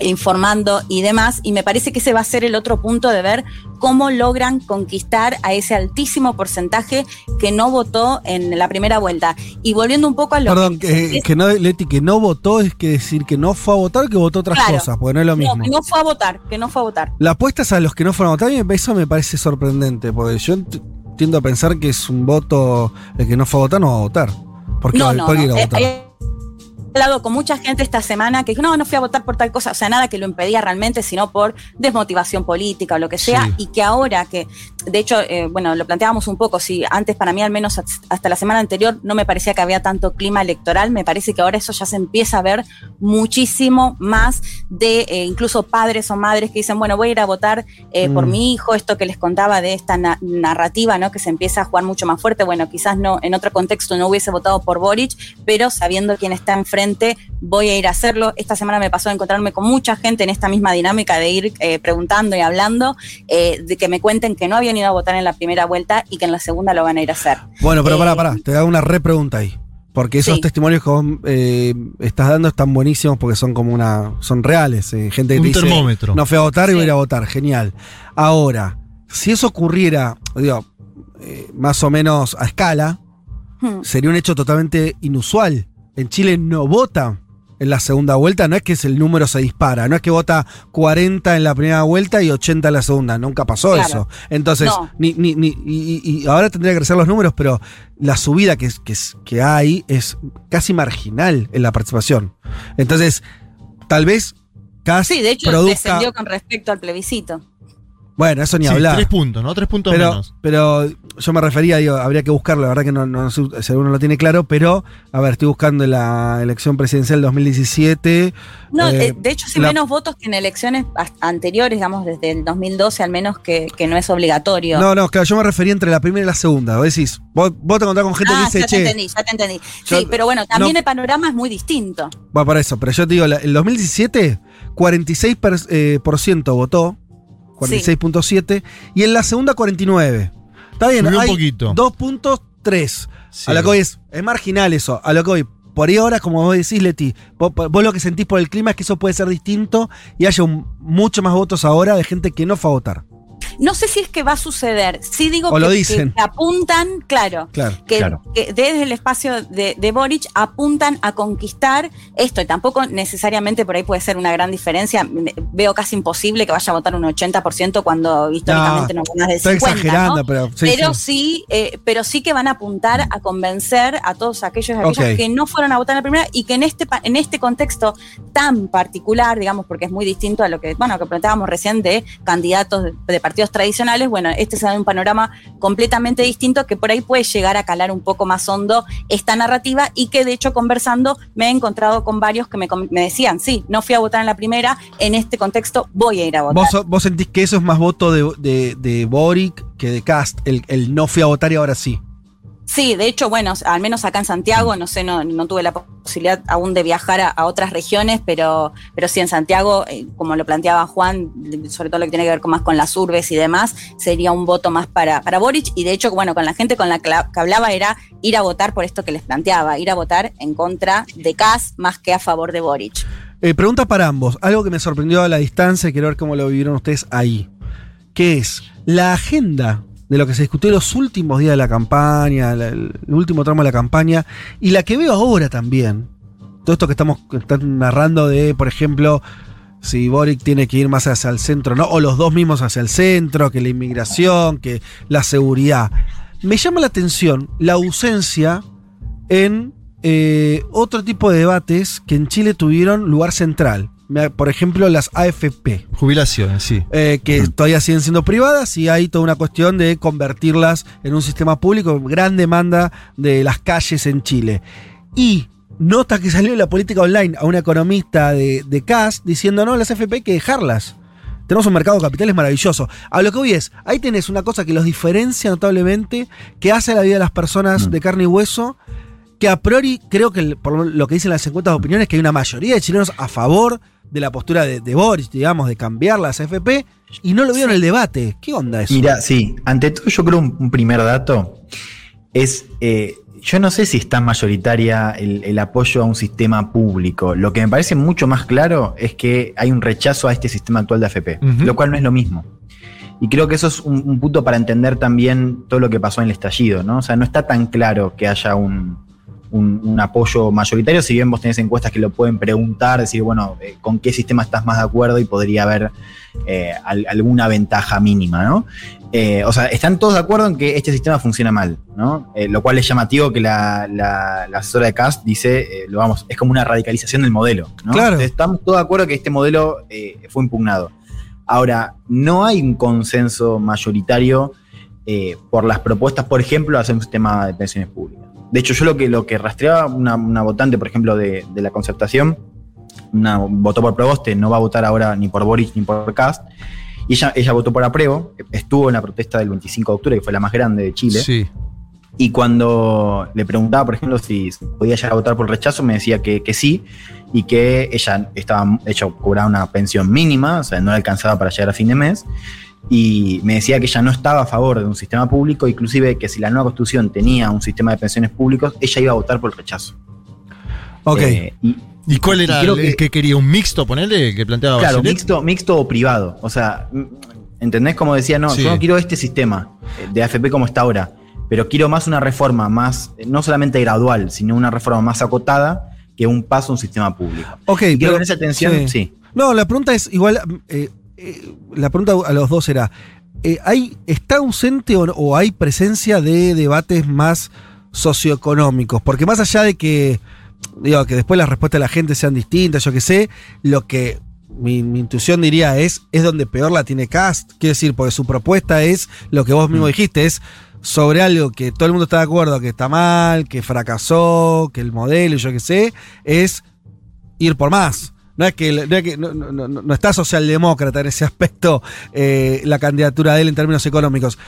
informando y demás, y me parece que ese va a ser el otro punto de ver cómo logran conquistar a ese altísimo porcentaje que no votó en la primera vuelta. Y volviendo un poco a lo Perdón, que, que no, Leti, que no votó es que decir que no fue a votar que votó otras Claro. cosas, porque no es lo mismo. No, que no fue a votar, que no fue a votar. La apuesta es a los que no fueron a votar y eso me parece sorprendente, porque yo tiendo a pensar que es un voto, el que no fue a votar no va a votar. ¿Por qué, no, va- no, a Eh, votar? He hablado con mucha gente esta semana que dijo, no, no fui a votar por tal cosa, o sea, nada que lo impedía realmente, sino por desmotivación política o lo que sea, Sí. y que ahora que, de hecho, eh, bueno, lo planteábamos un poco, si antes para mí al menos hasta la semana anterior no me parecía que había tanto clima electoral, me parece que ahora eso ya se empieza a ver muchísimo más de eh, incluso padres o madres que dicen, bueno, voy a ir a votar eh, por Mm. mi hijo, esto que les contaba de esta na- narrativa, ¿no? Que se empieza a jugar mucho más fuerte. Bueno, quizás no, en otro contexto no hubiese votado por Boric, pero sabiendo quién está enfrente, voy a ir a hacerlo. Esta semana me pasó a encontrarme con mucha gente en esta misma dinámica de ir eh, preguntando y hablando, eh, de que me cuenten que no habían ido a votar en la primera vuelta y que en la segunda lo van a ir a hacer. Bueno, pero Eh, pará, pará, te hago una repregunta ahí. Porque esos Sí. testimonios que vos eh, estás dando están buenísimos porque son como una. son reales. eh, gente que Un te dice, termómetro. No fui a votar y voy a ir a votar. Genial. Ahora, si eso ocurriera, digo, eh, más o menos a escala, Hmm. sería un hecho totalmente inusual. En Chile no vota en la segunda vuelta, no es que el número se dispara, no es que vota 40 en la primera vuelta y 80 en la segunda, nunca pasó Claro. eso. Entonces, No. ni, ni, ni- y, y- ahora tendría que crecer los números, pero la subida que, que, hay es casi marginal en la participación. Entonces, tal vez casi Sí, de hecho, produzca... descendió con respecto al plebiscito. Bueno, eso ni Sí, hablar. tres puntos, ¿no? Tres puntos pero, menos. pero yo me refería, digo, habría que buscarlo, la verdad que no, no sé si alguno lo tiene claro, pero, a ver, estoy buscando en la elección presidencial 2017. No, eh, de, de hecho, sí la- menos votos que en elecciones anteriores, digamos, desde el 2012 al menos, que, que no es obligatorio. No, no, claro, yo me refería entre la primera y la segunda. Vos decís, vos, vos te encontrás con gente ah, que dice, ya te che, entendí, ya te entendí. Yo- sí, pero bueno, también no- el panorama es muy distinto. va para eso, pero yo te digo, la- el 2017, 46% per- eh, por ciento votó, 46.7, y en la segunda 49. Está bien, Subió un poquito. 2.3. Sí. A lo que voy es, es marginal eso, a lo que voy. Por ahí ahora, como vos decís, Leti, vos, vos lo que sentís por el clima es que eso puede ser distinto y haya un- mucho más votos ahora de gente que no fue a votar. No sé si es que va a suceder. Sí digo O que, lo que- dicen. que apuntan, claro, Claro. que, Claro. que desde el espacio de, de Boric apuntan a conquistar esto, y tampoco necesariamente por ahí puede ser una gran diferencia. Veo casi imposible que vaya a votar un 80% cuando históricamente no, del estoy 50%. exagerando, ¿no? pero sí, pero sí. sí, eh, pero sí que van a apuntar a convencer a todos aquellos y aquellas que no fueron a votar en la primera y que en este en este contexto tan particular, digamos, porque es muy distinto a lo que bueno que planteábamos recién de candidatos de, de tradicionales, bueno, este es un panorama completamente distinto que por ahí puede llegar a calar un poco más hondo esta narrativa y que de hecho conversando me he encontrado con varios que me, me decían, sí, no fui a votar en la primera, en este contexto voy a ir a votar. ¿Vos, vos sentís que eso es más voto de, de, de Boric que de Cast, el, el no fui a votar y ahora sí. Sí, de hecho, bueno, al menos acá en Santiago, no sé, no, no tuve la posibilidad aún de viajar a, otras regiones, pero, pero sí en Santiago, eh, como lo planteaba Juan, sobre todo lo que tiene que ver con más con las urbes y demás, sería un voto más para, para Boric. Y de hecho, bueno, con la gente con la que, la- que hablaba era ir a votar por esto que les planteaba, ir a votar en contra de Cas más que a favor de Boric. Eh, pregunta para ambos, algo que me sorprendió a la distancia y quiero ver cómo lo vivieron ustedes ahí. Que es la agenda de lo que se discutió los últimos días de la campaña, el último tramo de la campaña, y la que veo ahora también, todo esto que estamos están narrando de, por ejemplo, si Boric tiene que ir más hacia el centro, ¿no? O los dos mismos hacia el centro, que la inmigración, que la seguridad. Me llama la atención la ausencia en eh, otro tipo de debates que en Chile tuvieron lugar central. Por ejemplo, las AFP. Jubilaciones, sí. eh, que todavía siguen siendo privadas y hay toda una cuestión de convertirlas en un sistema público, gran demanda de las calles en Chile. Y nota que salió en la política online a una economista de, de CAS diciendo, no, las FP hay que dejarlas. Tenemos un mercado de capitales maravilloso. A lo que voy es, ahí tenés una cosa que los diferencia notablemente, que hace la vida de las personas de carne y hueso, que a priori creo que el- por lo que dicen las encuestas de opiniones, que hay una mayoría de chilenos a favor de la postura de, de Boris, digamos, de cambiar las FP, y no lo vieron en el debate. ¿Qué onda eso? Mira, sí, ante todo yo creo un, un primer dato es, eh, yo no sé si está mayoritaria el, el apoyo a un sistema público. Lo que me parece mucho más claro es que hay un rechazo a este sistema actual de AFP, lo cual no es lo mismo. Y creo que eso es un, un punto para entender también todo lo que pasó en el estallido, ¿no? O sea, no está tan claro que haya un, un- un apoyo mayoritario, si bien vos tenés encuestas que lo pueden preguntar, decir, bueno, eh, ¿con qué sistema estás más de acuerdo? Y podría haber eh, al- alguna ventaja mínima, ¿no? Eh, o sea, están todos de acuerdo en que este sistema funciona mal, ¿no? Lo cual es llamativo que la, la- la asesora de CAST dice, lo vamos, es como una radicalización del modelo, ¿no? Claro. Entonces, estamos todos de acuerdo que este modelo fue impugnado. Ahora, no hay un consenso mayoritario por las propuestas, por ejemplo, de hacer un sistema de pensiones públicas. De hecho, yo lo que, lo que rastreaba una, una votante, por ejemplo, de, de la concertación, una, votó por Proboste, no va a votar ahora ni por Boris ni por Cast. Y ella, ella votó por apruebo, estuvo en la protesta del 25 de octubre, que fue la más grande de Chile. Sí. Y cuando le preguntaba, por ejemplo, si podía llegar a votar por rechazo, me decía que, que sí, y que ella estaba, de hecho, cobraba una pensión mínima, o sea, no le alcanzaba para llegar a fin de mes. Y me decía que ella no estaba a favor de un sistema público, inclusive que si la nueva constitución tenía un sistema de pensiones públicos, ella iba a votar por el rechazo. Ok. Eh, y, ¿Y cuál era y el, que, quería? ¿Un mixto, ponerle? Que planteaba Claro, Bachelet? mixto, mixto o privado. O sea, ¿entendés? Como decía, no, Sí. yo no quiero este sistema eh, de AFP como está ahora, pero quiero más una reforma más, eh, no solamente gradual, sino una reforma más acotada que un paso a un sistema público. Ok, Y creo pero- que en esa tensión, sí. No, la pregunta es igual. eh, eh, la pregunta a los dos era: eh, ¿hay, ¿está ausente o, o hay presencia de debates más socioeconómicos? Porque más allá de que. Digo, que después las respuestas de la gente sean distintas, yo qué sé, lo que mi, mi intuición diría es, es donde peor la tiene Cast. Quiero decir, porque su propuesta es lo que vos mismo dijiste, es sobre algo que todo el mundo está de acuerdo que está mal, que fracasó, que el modelo, yo qué sé, es ir por más. No es que, no, es que- no- no- no- no está socialdemócrata en ese aspecto eh, la candidatura de él en términos económicos.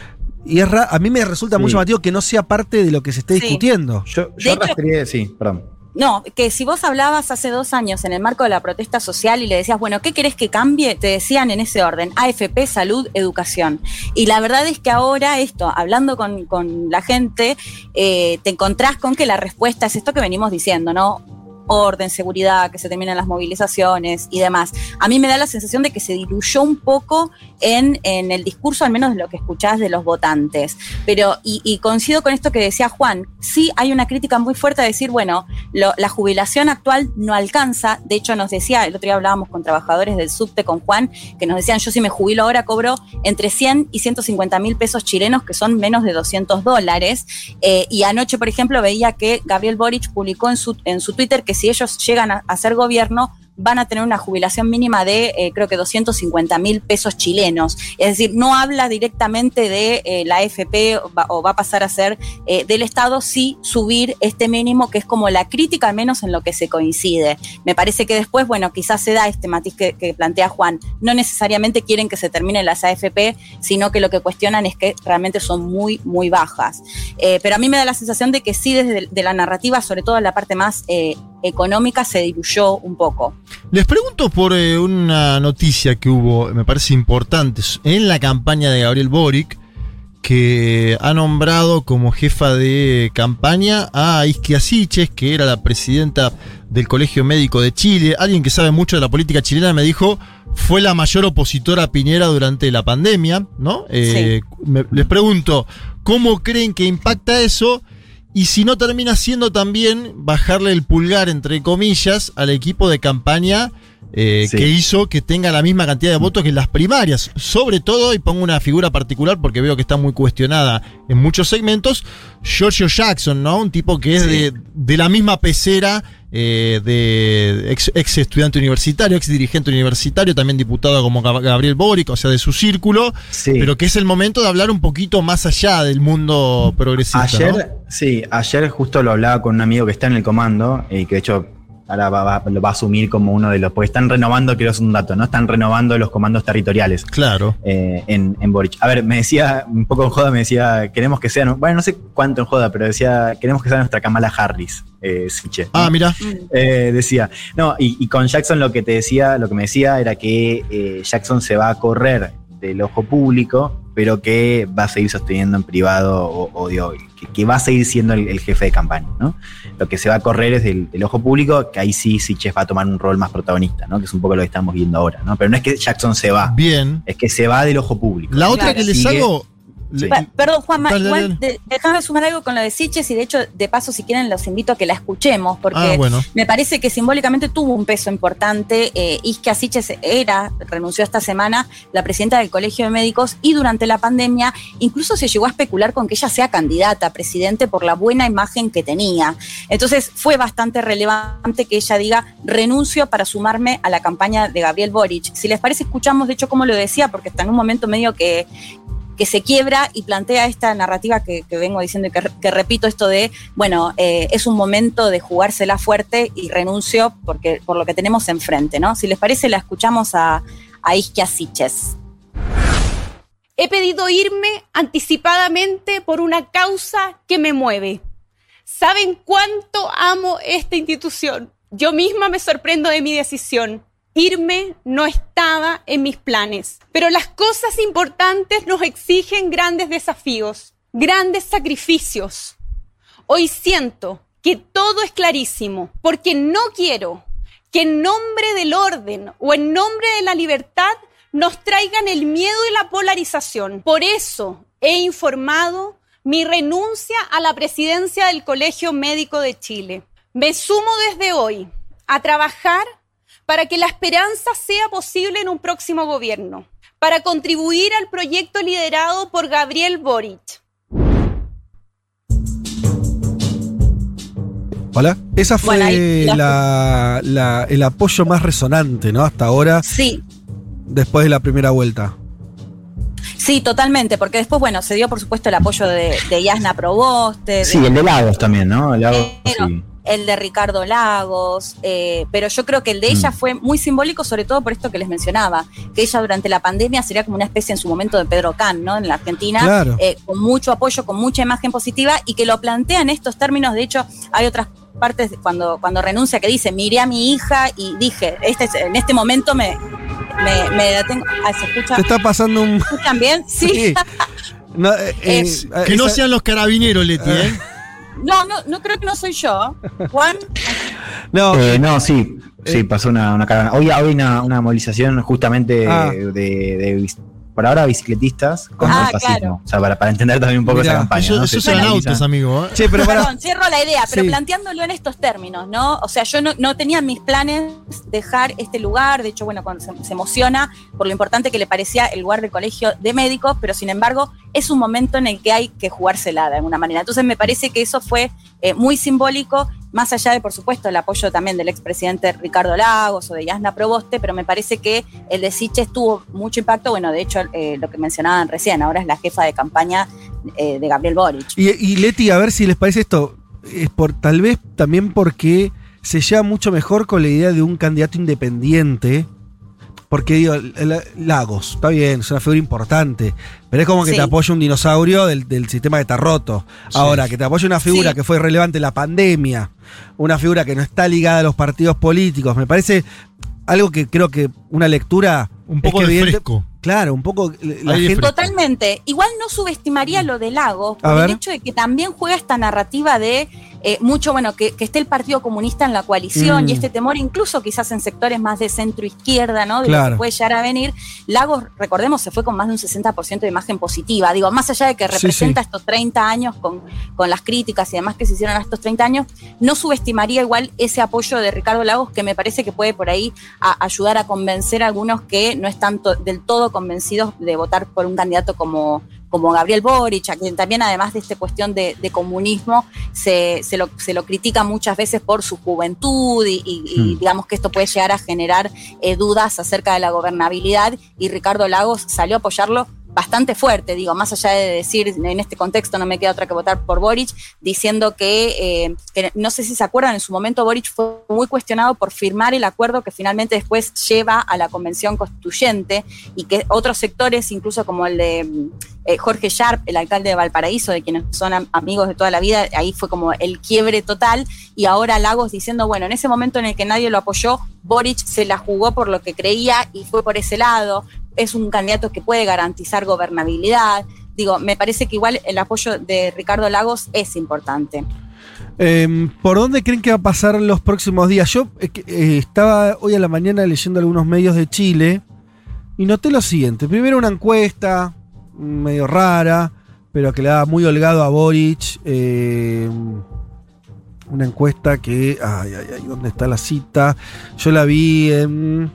Y es ra- a mí me resulta muy Sí. llamativo que no sea parte de lo que se esté Sí. discutiendo. Yo, De yo hecho- rastreé, sí, perdón. No, que si vos hablabas hace dos años en el marco de la protesta social y le decías, bueno, ¿qué querés que cambie? Te decían en ese orden, AFP, salud, educación. Y la verdad es que ahora esto, hablando con, con la gente, eh, te encontrás con que la respuesta es esto que venimos diciendo, ¿no? Orden, seguridad, que se terminan las movilizaciones y demás. A mí me da la sensación de que se diluyó un poco en, en el discurso, al menos de lo que escuchás de los votantes. Pero, y, coincido con esto que decía Juan, sí hay una crítica muy fuerte a decir, bueno, la jubilación actual no alcanza. De hecho, nos decía, el otro día hablábamos con trabajadores del subte, con Juan, que nos decían, yo si me jubilo ahora cobro entre 100 y 150 mil pesos chilenos, que son menos de 200 dólares. Eh, y anoche, por ejemplo, veía que Gabriel Boric publicó en su, en su Twitter que si ellos llegan a, ser gobierno, van a tener una jubilación mínima de eh, creo que 250 mil pesos chilenos. Es decir, no habla directamente de eh, la AFP o va, a pasar a ser eh, del Estado, sí subir este mínimo, que es como la crítica, al menos en lo que se coincide. Me parece que después, bueno, quizás se da este matiz que, que plantea Juan. No necesariamente quieren que se terminen las AFP, sino que lo que cuestionan es que realmente son muy, muy bajas. Pero a mí me da la sensación de que sí, desde de la narrativa, sobre todo en la parte más económica, se diluyó un poco. Les pregunto por eh, una noticia que hubo, me parece importante, en la campaña de Gabriel Boric, que ha nombrado como jefa de campaña a Isquia Siches, que era la presidenta del Colegio Médico de Chile. Alguien que sabe mucho de la política chilena me dijo, fue la mayor opositora a Piñera durante la pandemia, ¿no? Eh, me- les pregunto, ¿cómo creen que impacta eso? Y si no termina siendo también bajarle el pulgar, entre comillas, al equipo de campaña eh, Sí. que hizo que tenga la misma cantidad de votos que en las primarias. Sobre todo, y pongo una figura particular porque veo que está muy cuestionada en muchos segmentos, Giorgio Jackson, ¿no? Un tipo que es Sí. de, de la misma pecera eh, de ex, ex estudiante universitario, ex dirigente universitario, también diputado como Gab- Gabriel Boric, o sea, de su círculo, Sí. pero que es el momento de hablar un poquito más allá del mundo progresista. Ayer, ¿no? sí, ayer justo lo hablaba con un amigo que está en el comando y que de hecho ahora va, va- lo va a asumir como uno de los, porque están renovando, quiero hacer un dato, ¿no? Están renovando los comandos territoriales Claro. eh, en, en Boric. A ver, me decía, un poco en joda, me decía, queremos que sea, bueno, no sé cuánto en joda, pero decía, queremos que sea nuestra Kamala Harris, eh, Siche. Ah, mira. Eh, decía, no, y, y con Jackson lo que te decía, lo que me decía era que eh, Jackson se va a correr del ojo público, pero que va a seguir sosteniendo en privado o, o digo, que, que va a seguir siendo el, el jefe de campaña, ¿no? Lo que se va a correr es del, del ojo público, que ahí sí Siches va a tomar un rol más protagonista, ¿no? Que es un poco lo que estamos viendo ahora, ¿no? Pero no es que Jackson se va, Bien. es que se va del ojo público. La otra Claro. que les Sigue- hago. Le- Pa- Perdón, Juanma, Dale, dale, igual de- déjame sumar algo con lo de Siches y de hecho, de paso, si quieren, los invito a que la escuchemos, porque Ah, bueno. me parece que simbólicamente tuvo un peso importante. Eh, Isquia Siches era, renunció esta semana, la presidenta del Colegio de Médicos y durante la pandemia incluso se llegó a especular con que ella sea candidata a presidente por la buena imagen que tenía. Entonces fue bastante relevante que ella diga renuncio para sumarme a la campaña de Gabriel Boric. Si les parece, escuchamos de hecho cómo lo decía, porque está en un momento medio que que se quiebra y plantea esta narrativa que, vengo diciendo y que, que repito esto de, bueno, eh, es un momento de jugársela fuerte y renuncio porque, por lo que tenemos enfrente, ¿no? Si les parece, la escuchamos a, a Isquia Siches. He pedido irme anticipadamente por una causa que me mueve. ¿Saben cuánto amo esta institución? Yo misma me sorprendo de mi decisión. Irme no estaba en mis planes, pero las cosas importantes nos exigen grandes desafíos, grandes sacrificios. Hoy siento que todo es clarísimo, porque no quiero que en nombre del orden o en nombre de la libertad nos traigan el miedo y la polarización. Por eso he informado mi renuncia a la presidencia del Colegio Médico de Chile. Me sumo desde hoy a trabajar para que la esperanza sea posible en un próximo gobierno, para contribuir al proyecto liderado por Gabriel Boric. Hola. Esa fue Bueno, ahí la- la- la- el apoyo más resonante, ¿no? Hasta ahora, Sí, después de la primera vuelta. sí, totalmente, porque después, bueno, se dio por supuesto el apoyo de, de Yasna Proboste, de- Sí, el de Lagos también, ¿no? Lagos, Pero- sí. El de Ricardo Lagos, eh, pero yo creo que el de ella Mm. fue muy simbólico, sobre todo por esto que les mencionaba, que ella durante la pandemia sería como una especie en su momento de Pedro Can, ¿no? En la Argentina, Claro. eh, con mucho apoyo, con mucha imagen positiva y que lo plantea en estos términos. De hecho, hay otras partes cuando, cuando renuncia que dice, miré a mi hija y dije, este, es- en este momento me, me, me detengo. Ah, ¿se escucha? Te está pasando un. ¿Escuchan bien? Sí. Sí. No, eh, eh, Que no sean los carabineros, Leti, ¿eh? No, no, no creo que no soy yo. Juan. No, Eh, no, sí, sí, Eh. pasó una, una caravana. Hoy hay una, una movilización justamente Ah. de, de por ahora bicicletistas contra Ah, el fascismo. claro. O sea, para, para entender también un poco Mirá, esa campaña. Eso, ¿no? eso Se eran moviliza. autos, amigo. ¿eh? che, pero para. Perdón, cierro la idea, pero Sí. planteándolo en estos términos, ¿no? O sea, yo no, no tenía en mis planes dejar este lugar, de hecho, bueno, cuando se, se emociona por lo importante que le parecía el lugar del colegio de médicos, pero sin embargo es un momento en el que hay que jugársela de alguna manera. Entonces me parece que eso fue eh, muy simbólico, más allá de, por supuesto, el apoyo también del expresidente Ricardo Lagos o de Yasna Proboste, pero me parece que el de Siches tuvo mucho impacto, bueno, de hecho, eh, lo que mencionaban recién, ahora es la jefa de campaña eh, de Gabriel Boric. Y, y Leti, a ver si les parece esto. Es por, tal vez también porque se lleva mucho mejor con la idea de un candidato independiente. Porque digo, el- el- Lagos, está bien, es una figura importante. Pero es como que Sí. te apoya un dinosaurio del, del sistema que está roto. Ahora, que te apoya una figura Sí. que fue relevante en la pandemia, una figura que no está ligada a los partidos políticos, me parece algo que creo que una lectura. Un es poco que de evidente- fresco. Claro, un poco. La Aire gente, fresco. Totalmente. Igual no subestimaría lo de Lagos, A por ver. el hecho de que también juega esta narrativa de eh, mucho, bueno, que, que esté el Partido Comunista en la coalición Mm. y este temor incluso quizás en sectores más de centro izquierda, ¿no? De lo Claro. que puede llegar a venir. Lagos, recordemos, se fue con más de un 60% de imagen positiva. Digo, más allá de que Sí, representa sí. estos 30 años con, con las críticas y demás que se hicieron a estos 30 años, no subestimaría igual ese apoyo de Ricardo Lagos que me parece que puede por ahí a- ayudar a convencer a algunos que no están to- del todo convencidos de votar por un candidato como, como Gabriel Boric, a quien también además de esta cuestión de, de comunismo se, se lo, se lo critica muchas veces por su juventud y, y- y Hmm. digamos que esto puede llegar a generar eh, dudas acerca de la gobernabilidad y Ricardo Lagos salió a apoyarlo bastante fuerte, digo, más allá de decir en este contexto no me queda otra que votar por Boric, diciendo que, eh, que no sé si se acuerdan, en su momento Boric fue muy cuestionado por firmar el acuerdo que finalmente después lleva a la convención constituyente y que otros sectores, incluso como el de mm, eh, Jorge Sharp, el alcalde de Valparaíso, de quienes son am- amigos de toda la vida, ahí fue como el quiebre total y ahora Lagos diciendo, bueno, en ese momento en el que nadie lo apoyó, Boric se la jugó por lo que creía y fue por ese lado, es un candidato que puede garantizar gobernabilidad. Digo, me parece que igual el apoyo de Ricardo Lagos es importante. Em, ¿Por dónde creen que va a pasar los próximos días? Yo eh, eh, estaba hoy a la mañana leyendo algunos medios de Chile y noté lo siguiente. Primero una encuesta medio rara, pero que le daba muy holgado a Boric. eh, una encuesta que... Ay, ay, ay, ¿dónde está la cita? Yo la vi en...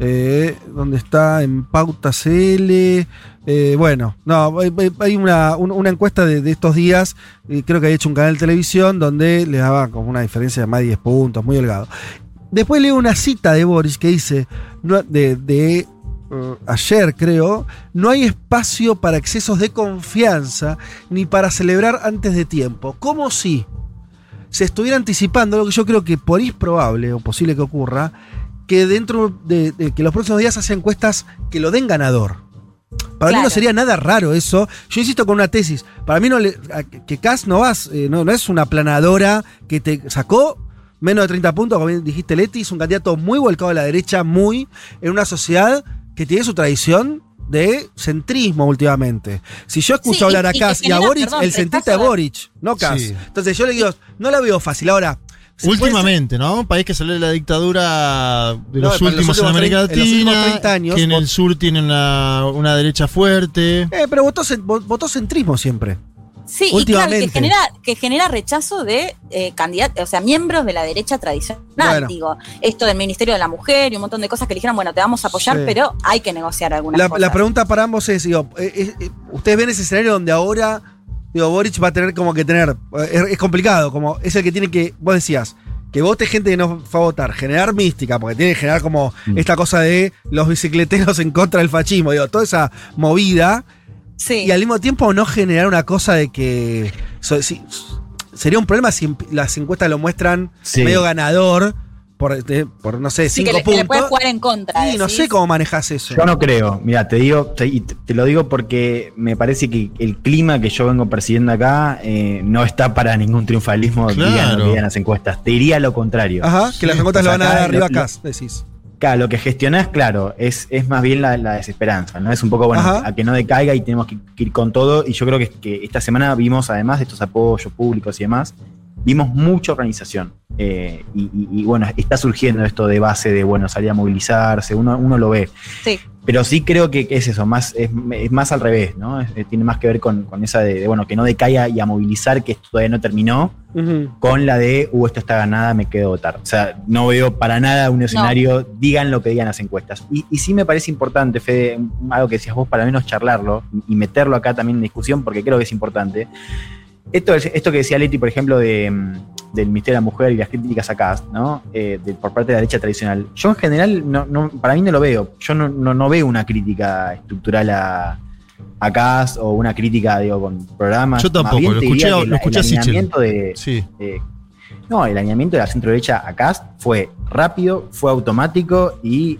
Eh, ¿Dónde está? En Pauta CL. Eh, bueno, no, hay, una, un- una encuesta de, estos días, creo que había hecho un canal de televisión, donde le daba como una diferencia de más de 10 puntos, muy delgado. Después leo una cita de Boris que dice, de, eh, ayer creo, no hay espacio para excesos de confianza ni para celebrar antes de tiempo. Como si se estuviera anticipando, lo que yo creo que por probable o posible que ocurra, que dentro de, de que los próximos días hacen encuestas que lo den ganador. Para mí no sería nada raro eso. Yo insisto con una tesis. Para mí no le, que Cas no vas, eh, no, no es una planadora que te sacó menos de 30 puntos, como bien dijiste Leti, es un candidato muy volcado a la derecha, muy en una sociedad que tiene su tradición de centrismo últimamente. Si yo escucho Sí, y- hablar a y Cas y, a Boric, perdón, el centrista de- Boric, no Cas. Sí. Entonces yo le digo, no la veo fácil. Ahora, Últimamente, ¿no? Un país que salió de la dictadura de No, los últimos en América 30 en los últimos Latina, 30 años, que en el sur tiene una, una derecha fuerte. Eh, pero votó, votó centrismo siempre. Sí, y claro, Últimamente. que genera, que genera rechazo de eh, candidatos, o sea, miembros de la derecha tradicional, Bueno. digo, esto del Ministerio de la Mujer y un montón de cosas que le dijeron, bueno, te vamos a apoyar, Sí. pero hay que negociar algunas La, cosas. la pregunta para ambos es, digo, eh, eh, ¿ustedes ven ese escenario donde ahora, digo, Boric va a tener como que tener, eh, es, es complicado, como es el que tiene que, vos decías, que vote gente que no fue a votar, generar mística, porque tiene que generar como Mm. esta cosa de los bicicleteros en contra del fascismo, digo, toda esa movida, Sí. y al mismo tiempo no generar una cosa de que so- si- sería un problema si las encuestas lo muestran Sí. medio ganador por, de- por no sé, Sí, cinco que le, que le puntos. puede jugar en contra. y no sé cómo manejas eso. Yo no creo. Mira, te digo, te, lo digo porque me parece que el clima que yo vengo persiguiendo acá eh, no está para ningún triunfalismo, Claro. digan digan las encuestas. Te diría lo contrario. Ajá, que las encuestas O lo van a dar acá arriba lo- acá, decís. Claro, lo que gestionás, claro, es, es más bien la, la desesperanza, ¿no? Es un poco, bueno, Ajá. a que no decaiga y tenemos que, que ir con todo. Y yo creo que, que esta semana vimos, además de estos apoyos públicos y demás, vimos mucha organización. Eh, y, y- y, bueno, está surgiendo esto de base de, bueno, salir a movilizarse, uno, uno lo ve. Sí. Pero sí creo que, es eso, más, es, es más al revés, ¿no? Es- tiene más que ver con, con esa de, de, bueno, que no decaiga y a movilizar, que esto todavía no terminó, con la de, uh, esto está ganada, me quedo a votar. O sea, no veo para nada un escenario, digan lo que digan las encuestas. Y, y sí me parece importante, Fede, algo que decías vos, para menos charlarlo y meterlo acá también en discusión, porque creo que es importante. Esto, es- esto que decía Leti, por ejemplo, de, mm, del Ministerio de la Mujer y las críticas acá, ¿no? Eh, de- por parte de la derecha tradicional. Yo en general, no, no- para mí no lo veo. Yo no, no- no veo una crítica estructural a, a Cast o una crítica, digo, con programas. Yo tampoco, bien lo escuché, a- lo la- escuché a el alineamiento de, Sí. eh, no, el alineamiento de la centro derecha a Cast fue rápido, fue automático y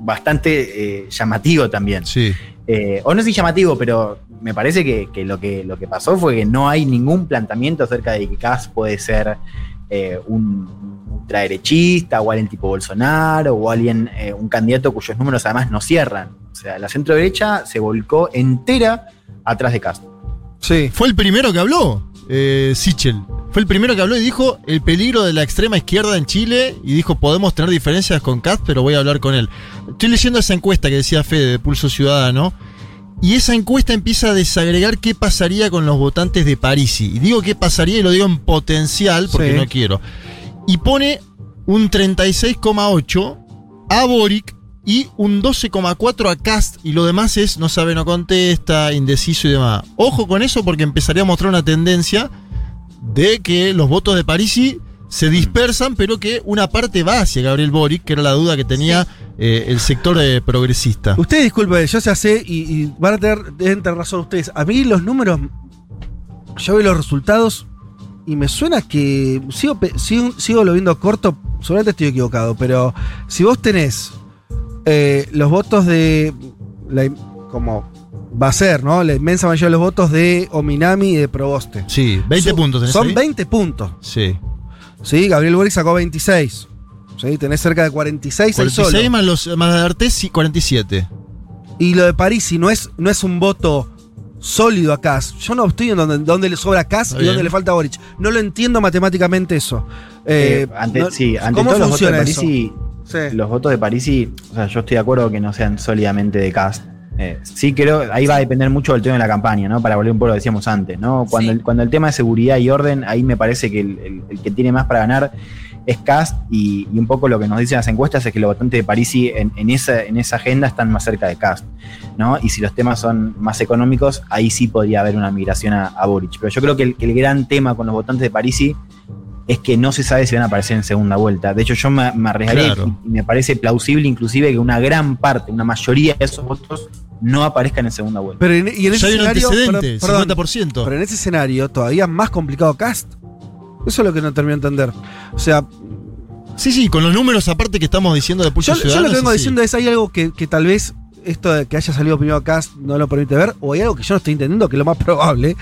bastante eh, llamativo también. Sí. Eh, o no sé si llamativo, pero me parece que, que lo que lo que pasó fue que no hay ningún planteamiento acerca de que Cast puede ser eh, un ultraderechista o alguien tipo Bolsonaro o alguien, eh, un candidato cuyos números además no cierran. O sea, la centro derecha se volcó entera atrás de Cast. Sí. Fue el primero que habló, eh, Sichel. Fue el primero que habló y dijo el peligro de la extrema izquierda en Chile y dijo podemos tener diferencias con Cast, pero voy a hablar con él. Estoy leyendo esa encuesta que decía Fede de Pulso Ciudadano y esa encuesta empieza a desagregar qué pasaría con los votantes de Parisi. Y digo qué pasaría y lo digo en potencial porque Sí. no quiero. Y pone un 36,8 a Boric y un 12,4 a Cast y lo demás es no sabe, no contesta, indeciso y demás. Ojo con eso porque empezaría a mostrar una tendencia de que los votos de Parisi se dispersan, pero que una parte va hacia Gabriel Boric, que era la duda que tenía eh, el sector eh, progresista. Ustedes disculpen, yo se hace y, y van a tener, deben tener razón ustedes. A mí los números, yo veo los resultados y me suena que sigo, sigo, sigo lo viendo corto, seguramente estoy equivocado, pero si vos tenés eh, los votos de, la, como va a ser, ¿no? La inmensa mayoría de los votos de Ominami y de Proboste. Sí, 20 Son- puntos tenés Son ahí. 20 puntos. Sí. Sí, Gabriel Boric sacó 26. Sí, tenés cerca de 46 ahí 46 solo. más los más de Artés, sí, 47. Y lo de París, si no es, no es un voto sólido a Kass. Yo no estoy en donde, donde le sobra Kass y donde le falta Boric. No lo entiendo matemáticamente eso. Eh, Eh, ante, no- sí, ante ¿Cómo todos los votos de funciona eso? Sí. los votos de Parisi, o sea, yo estoy de acuerdo que no sean sólidamente de cast. Eh, sí creo, ahí va a depender mucho del tema de la campaña, ¿no? Para volver un poco a lo que decíamos antes, ¿no? Cuando, Sí. el, cuando el tema de seguridad y orden, ahí me parece que el, el- el que tiene más para ganar es Cast y, y un poco lo que nos dicen las encuestas es que los votantes de Parisi en, en esa, en esa agenda están más cerca de Cast, ¿no? Y si los temas son más económicos, ahí sí podría haber una migración a, a Boric. Pero yo creo que el, que el gran tema con los votantes de Parisi es que no se sabe si van a aparecer en segunda vuelta. De hecho, yo me, Claro. y me parece plausible inclusive que una gran parte, una mayoría de esos votos no aparezcan en segunda vuelta. Pero en, y en Ya ese hay un escenario. antecedente, pero- perdón, 50%. pero en ese escenario todavía más complicado Cast. Eso es lo que no termino de entender. O sea, Sí, sí, con los números aparte que estamos diciendo de Pulso yo, lo que vengo sí, sí. diciendo es: hay algo que, que tal vez esto de que haya salido primero Cast no lo permite ver, o hay algo que yo no estoy entendiendo, que es lo más probable.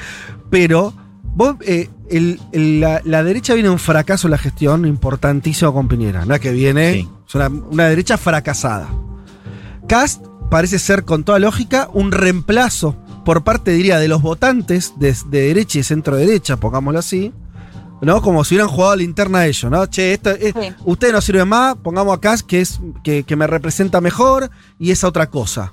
Pero vos, eh, el- el- la, la derecha viene un fracaso en la gestión importantísimo con Piñera. No es que viene, Sí. es una, una derecha fracasada. Cast parece ser, con toda lógica, un reemplazo por parte, diría, de los votantes de, de derecha y centro derecha, pongámoslo así. ¿No? Como si hubieran jugado a la interna a ellos, ¿no? Che, esto, es- Sí. usted no sirve más, pongamos a Cast que, es, que, que me representa mejor y esa otra cosa.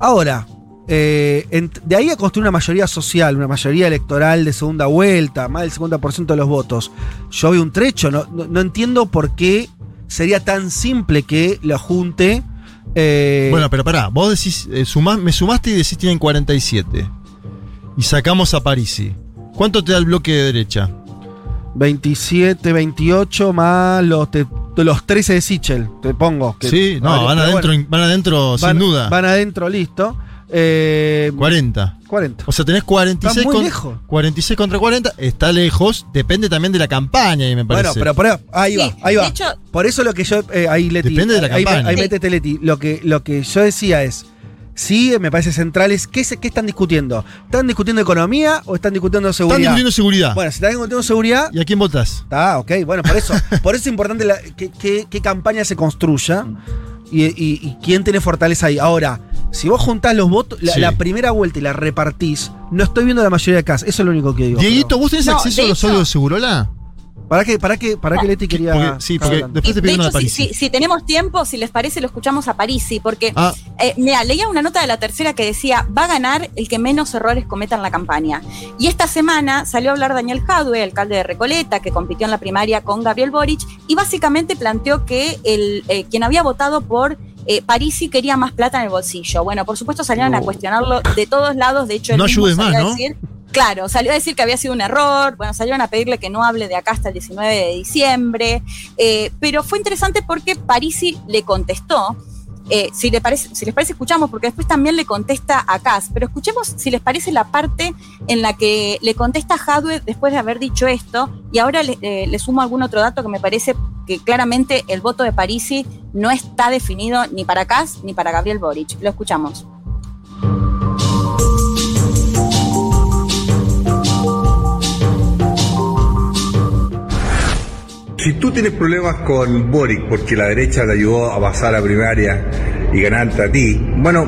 Ahora, eh, de ahí a construir una mayoría social, una mayoría electoral de segunda vuelta, más del 50% de los votos, yo veo un trecho, no, no- no entiendo por qué sería tan simple que lo junte. eh, Bueno, pero pará, vos decís, eh, sumás- me sumaste y decís tienen 47. Y sacamos a Parisi. ¿Cuánto te da el bloque de derecha? 27, 28 más los, te- los 13 de Sichel, te pongo. que- sí, no, vale, van adentro, bueno, van adentro van- sin duda. Van adentro, listo. Eh, 40. 40. O sea, tenés 46, Está muy con- lejos. 46 contra 40. Está lejos. Depende también de la campaña, y me parece. Bueno, pero por ahí, ahí va, Sí, ahí va. hecho- por eso lo que yo. eh, ahí Leti. Depende de la ahí, campaña. Ahí Sí. métete Leti. Lo que, lo que yo decía es. Sí, me parece central es. ¿qué, se- ¿Qué están discutiendo? ¿Están discutiendo economía o están discutiendo Están seguridad? discutiendo seguridad. Bueno, si están discutiendo seguridad. ¿Y a quién votás? Está, ok. Bueno, por eso. por eso es importante la- que, que- qué campaña se construya y, y- y quién tiene fortaleza ahí. Ahora, si vos juntás los votos, la, Sí. la primera vuelta y la repartís, no estoy viendo la mayoría de casas. Eso es lo único que digo. Dieguito, pero- ¿vos tenés No, acceso de a los sueldos de Segurola? ¿Para qué, para qué, para qué Leti quería.? Porque- sí, porque después te de pido una de hecho, si, Parisi. si- si tenemos tiempo, si les parece, lo escuchamos a Parisi, porque Ah, eh, mira, leía una nota de la tercera que decía, va a ganar el que menos errores cometa en la campaña. Y esta semana salió a hablar Daniel Jadwe, alcalde de Recoleta, que compitió en la primaria con Gabriel Boric, y básicamente planteó que el, eh, quien había votado por eh, Parisi quería más plata en el bolsillo. Bueno, por supuesto salieron a cuestionarlo de todos lados, de hecho No ayudes más, ¿no? decir- Claro, salió a decir que había sido un error, bueno, salieron a pedirle que no hable de acá hasta el 19 de diciembre, eh, pero fue interesante porque Parisi le contestó, eh, si, le parece, si les parece escuchamos, porque después también le contesta a Kass, pero escuchemos si les parece la parte en la que le contesta Hadwe después de haber dicho esto, y ahora le, eh, le sumo algún otro dato que me parece que claramente el voto de Parisi no está definido ni para Kass ni para Gabriel Boric. Lo escuchamos. Si tú tienes problemas con Boric porque la derecha le ayudó a pasar a primaria y ganarte a ti, bueno,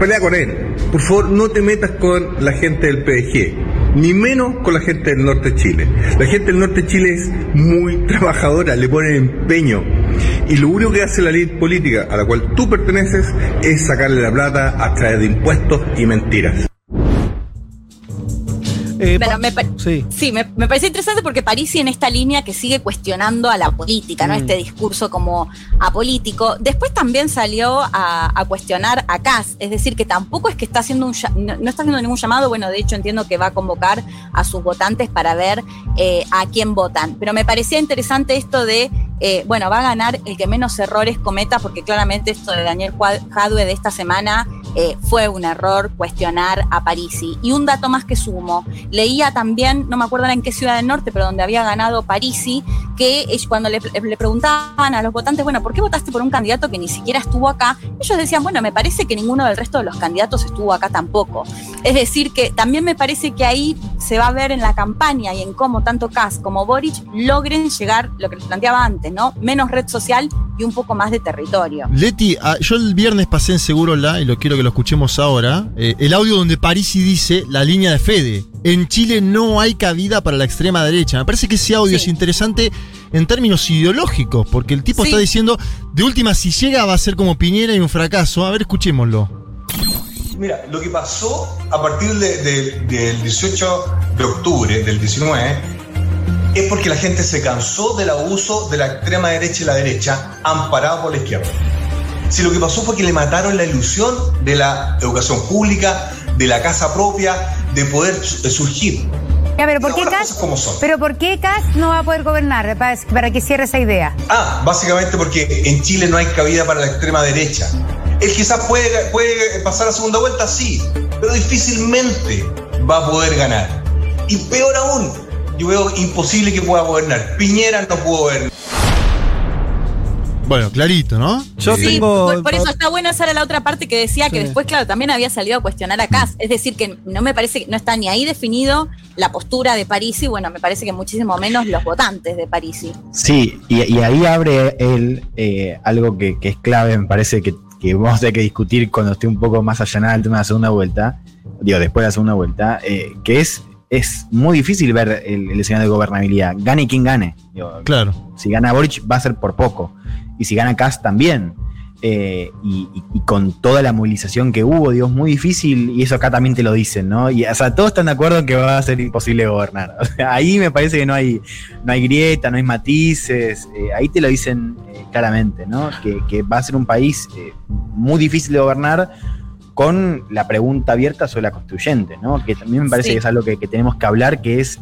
pelea con él. Por favor, no te metas con la gente del PDG. ni menos con la gente del norte de Chile. La gente del norte de Chile es muy trabajadora, le pone empeño. Y lo único que hace la ley política a la cual tú perteneces es sacarle la plata a través de impuestos y mentiras. Eh, me pa- sí. Sí, me, me parece interesante porque Parisi en esta línea que sigue cuestionando a la política, ¿no? Mm. Este discurso como apolítico. Después también salió a, a cuestionar a Kass, es decir, que tampoco es que está haciendo un no, no está haciendo ningún llamado, bueno, de hecho entiendo que va a convocar a sus votantes para ver eh, a quién votan. Pero me parecía interesante esto de, eh, bueno, va a ganar el que menos errores cometa, porque claramente esto de Daniel Jadwe de esta semana eh, fue un error cuestionar a Parisi. Y un dato más que sumo, leía también, no me acuerdo en qué ciudad del norte, pero donde había ganado Parisi, que cuando le, le preguntaban a los votantes, bueno, ¿por qué votaste por un candidato que ni siquiera estuvo acá? Ellos decían, bueno, me parece que ninguno del resto de los candidatos estuvo acá tampoco. Es decir, que también me parece que ahí se va a ver en la campaña y en cómo tanto Kass como Boric logren llegar, lo que les planteaba antes, ¿no? Menos red social y un poco más de territorio. Leti, ah, yo el viernes pasé en Segurola y lo quiero que lo escuchemos ahora. eh, el audio donde Parisi dice la línea de Fede. En Chile no hay cabida para la extrema derecha. Me parece que ese audio es interesante en términos ideológicos, porque el tipo Sí. está diciendo, de última, si llega va a ser como Piñera y un fracaso. A ver, escuchémoslo. Mira, lo que pasó a partir de- de- del 18 de octubre del 19 es porque la gente se cansó del abuso de la extrema derecha y la derecha amparado por la izquierda. Si lo que pasó fue que le mataron la ilusión de la educación pública, de la casa propia, de poder su- surgir. Ya, pero ¿por qué Kass? Pero ¿por qué Kass no va a poder gobernar? Para, para que cierre esa idea. Ah, básicamente porque en Chile no hay cabida para la extrema derecha. Él quizás puede, puede pasar a segunda vuelta, sí, pero difícilmente va a poder ganar. Y peor aún, yo veo imposible que pueda gobernar. Piñera no pudo gobernar. Bueno, clarito, ¿no? Yo Sí, tengo. por, por eso está buena esa era la otra parte que decía que Sí. después, claro, también había salido a cuestionar a Kass. Es decir, que no me parece que no está ni ahí definido la postura de Parisi, bueno, me parece que muchísimo menos los votantes de Parisi. Sí, y, y ahí abre él eh, algo que, que es clave, me parece que, que vamos a tener que discutir cuando esté un poco más allanada el tema de la segunda vuelta, digo, después de la segunda vuelta, eh, que es, es muy difícil ver el, el escenario de gobernabilidad, gane quien gane. Digo, Claro. si gana Boric va a ser por poco, y si gana Kass también. Eh, y, con toda la movilización que hubo, digo, es muy difícil, y eso acá también te lo dicen, ¿no? Y, o sea, todos están de acuerdo en que va a ser imposible gobernar. O sea, ahí me parece que no hay, no hay grieta, no hay matices, eh, ahí te lo dicen eh, claramente, ¿no? Que, que va a ser un país muy difícil de gobernar con la pregunta abierta sobre la constituyente, ¿no? Que también me parece Sí. que es algo que, que tenemos que hablar, que es,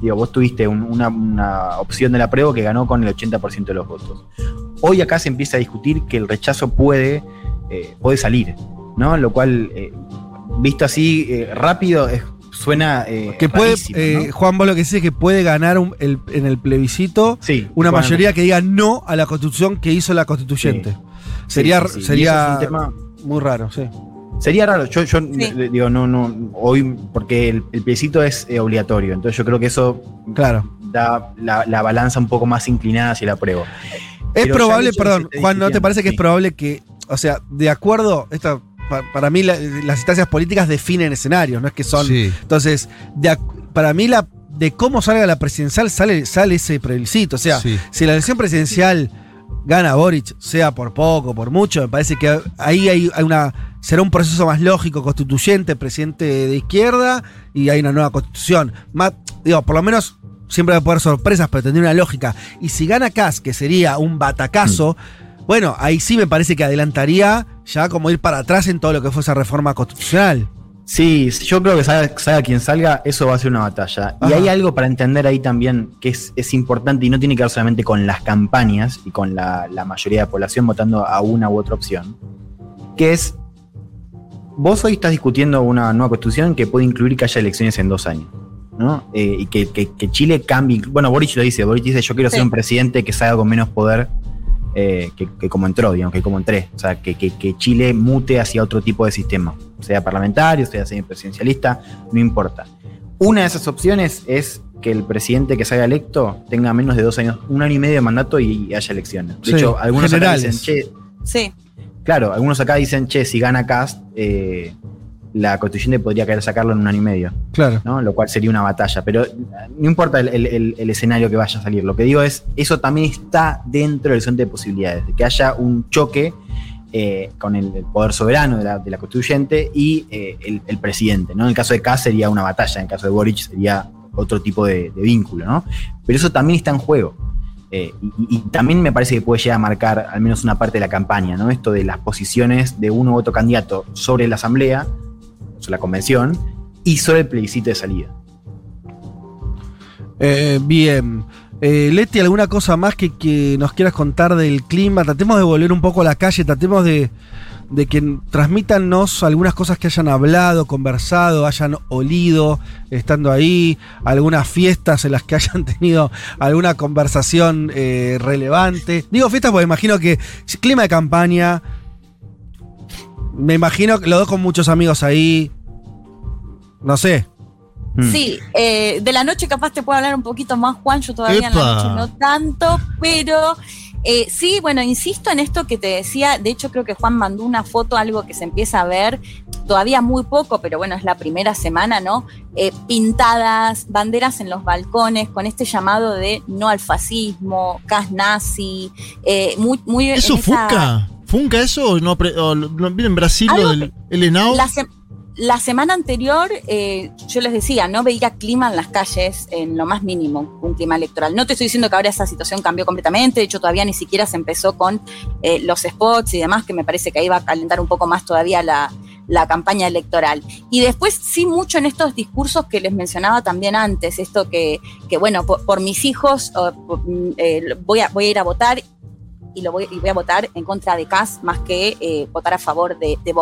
digo, vos tuviste un- una, una opción de la prueba que ganó con el 80% de los votos. Hoy acá se empieza a discutir que el rechazo puede, eh, puede salir, ¿no? Lo cual, eh, visto así eh, rápido, es- suena... eh, Que puede, rarísimo, ¿no? eh, Juan, vos lo que decís es que puede ganar un- el- en el plebiscito Sí, una mayoría que diga no a la constitución que hizo la constituyente. Sería, Sí, sí. Sería es un tema- muy raro, sí. Sería raro, yo, yo digo, no, no, hoy, porque el, el plebiscito es eh, obligatorio, entonces yo creo que eso Claro. da la, la balanza un poco más inclinada hacia la prueba. Es Pero probable, perdón, esté Juan, ¿no te parece que es probable que, o sea, de acuerdo, esta, pa- para mí la- las instancias políticas definen escenarios, no es que son. Sí. Entonces, de para mí la de cómo salga la presidencial sale, sale ese plebiscito. O sea, Sí. si la elección presidencial gana Boric, sea por poco, por mucho, me parece que ahí hay, hay una. Será un proceso más lógico, constituyente, presidente de izquierda, y hay una nueva constitución. Más, digo, por lo menos siempre va a poder sorpresas, pero tendría una lógica. Y si gana Kass, que sería un batacazo, bueno, ahí sí me parece que adelantaría ya como ir para atrás en todo lo que fue esa reforma constitucional. Sí, yo creo que salga, salga quien salga, eso va a ser una batalla. Y hay algo para entender ahí también que es, es importante y no tiene que ver solamente con las campañas y con la, la mayoría de la población votando a una u otra opción, que es, vos hoy estás discutiendo una nueva constitución que puede incluir que haya elecciones en dos años. ¿no? Eh, y que, que- que Chile cambie. Bueno, Boric lo dice, Boric dice, yo quiero ser un presidente que salga con menos poder eh, que, que como entró, digamos, que como entré. O sea, que, que- que Chile mute hacia otro tipo de sistema, sea parlamentario, sea semipresidencialista, no importa. Una de esas opciones es que el presidente que salga electo tenga menos de dos años, un año y medio de mandato y haya elecciones. De Sí, hecho, algunos acá dicen, che, Sí. Claro, algunos acá dicen, che, si gana Cast, eh, la constituyente podría querer sacarlo en un año y medio. Claro. ¿no? Lo cual sería una batalla. Pero no importa el, el- el- el escenario que vaya a salir. Lo que digo es, eso también está dentro del horizonte de posibilidades, de que haya un choque eh, con el, poder soberano de la, de la constituyente y eh, el, presidente. ¿no? En el caso de Kass sería una batalla, en el caso de Boric sería otro tipo de, de vínculo. ¿no? Pero eso también está en juego. Eh, y, y también me parece que puede llegar a marcar al menos una parte de la campaña, ¿no? Esto de las posiciones de uno u otro candidato sobre la asamblea, la convención, y sobre el plebiscito de salida. Eh, bien. Eh, Leti, ¿alguna cosa más que, que nos quieras contar del clima? Tratemos de volver un poco a la calle, tratemos de, de que transmítanos algunas cosas que hayan hablado, conversado, hayan olido estando ahí, algunas fiestas en las que hayan tenido alguna conversación eh, relevante. Digo fiestas porque imagino que clima de campaña, me imagino que los dos con muchos amigos ahí, no sé. Mm. Sí, eh, de la noche capaz te puedo hablar un poquito más, Juan, yo todavía en la noche no tanto, pero eh, sí, bueno, insisto en esto que te decía, de hecho creo que Juan mandó una foto, algo que se empieza a ver, todavía muy poco, pero bueno, es la primera semana, ¿no? Eh, pintadas, banderas en los balcones, con este llamado de no al fascismo, cas nazi, eh, muy, muy... en ¿Eso esa- funca? ¿Funca eso o no? o lo- no ¿Viene en Brasil lo del el ENAO? La, se- la semana anterior, eh, yo les decía, no veía clima en las calles en lo más mínimo, un clima electoral. No te estoy diciendo que ahora esa situación cambió completamente, de hecho todavía ni siquiera se empezó con eh, los spots y demás, que me parece que ahí va a calentar un poco más todavía la, la campaña electoral. Y después sí mucho en estos discursos que les mencionaba también antes, esto que, que bueno, por, por mis hijos por, mm, eh, voy, a, voy a ir a votar y, lo voy, a votar en contra de Kass más que eh, votar a favor de, de.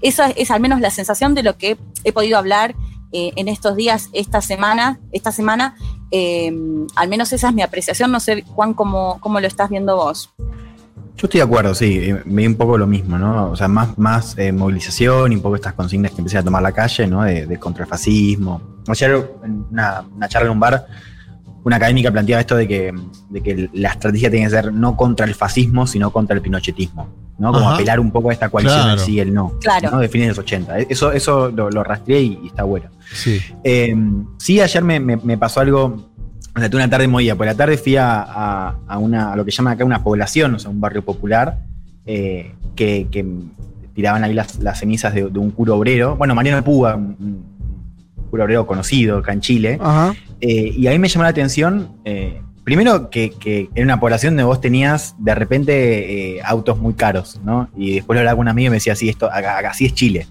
Esa es al menos la sensación de lo que he podido hablar eh, en estos días, esta semana, esta semana. eh, al menos esa es mi apreciación. No sé, Juan, cómo, cómo lo estás viendo vos. Yo estoy de acuerdo, sí, eh, me un poco lo mismo, ¿no? O sea, más, más eh, movilización y un poco estas consignas que empecé a tomar la calle, ¿no? De, de contra el fascismo. Ayer en una, una charla en un bar, una académica planteaba esto de que, de que la estrategia tiene que ser no contra el fascismo, sino contra el pinochetismo, ¿no? Como Ajá. apelar un poco a esta coalición Claro. del sí y el no, Claro. ¿no? De fines de los 80. Eso, eso lo, lo rastreé y, y está bueno. Sí. Eh, sí, ayer me, me- me pasó algo. O sea, tuve una tarde movida. Por la tarde fui a, a- a una, a lo que llaman acá una población, o sea, un barrio popular, eh, que, que tiraban ahí las, las cenizas de, de un cura obrero. Bueno, Mariano Púa, un, obrero conocido acá en Chile. Ajá. Eh, y a mí me llamó la atención, eh, primero que, que era una población donde vos tenías de repente eh, autos muy caros, ¿no? Y después lo hablaba con un amigo y me decía, sí, esto, acá, acá así es Chile.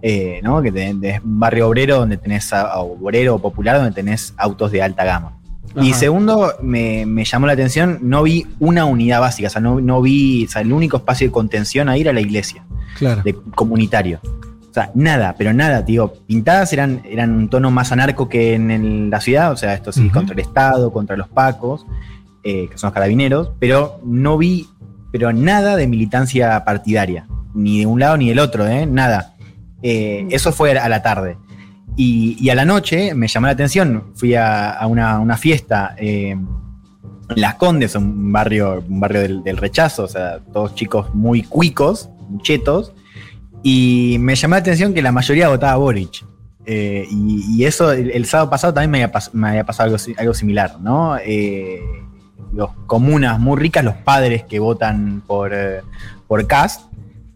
Eh, ¿no? Que tenés, un barrio obrero donde tenés, a- obrero o popular donde tenés autos de alta gama. Y segundo, me, me llamó la atención, no vi una unidad básica, o sea, no, no vi, o sea, el único espacio de contención ahí era la iglesia Claro. de comunitario. Sea, nada, pero nada, tío. Pintadas eran, eran un tono más anarco que en la ciudad, o sea, esto sí, contra el Estado, contra los pacos, eh, que son los carabineros, pero no vi, pero nada de militancia partidaria, ni de un lado ni del otro, ¿eh? Nada. Eh, eso fue a la tarde. Y, y a la noche me llamó la atención, fui a, a una, una fiesta eh, en Las Condes, un barrio, un barrio del, del rechazo, o sea, todos chicos muy cuicos, chetos, y me llamó la atención que la mayoría votaba a Boric. Eh, y, y eso el, el sábado pasado también me había, pas- me había pasado algo, algo similar, ¿no? Eh, los comunas muy ricas, los padres que votan por, eh, por Cast,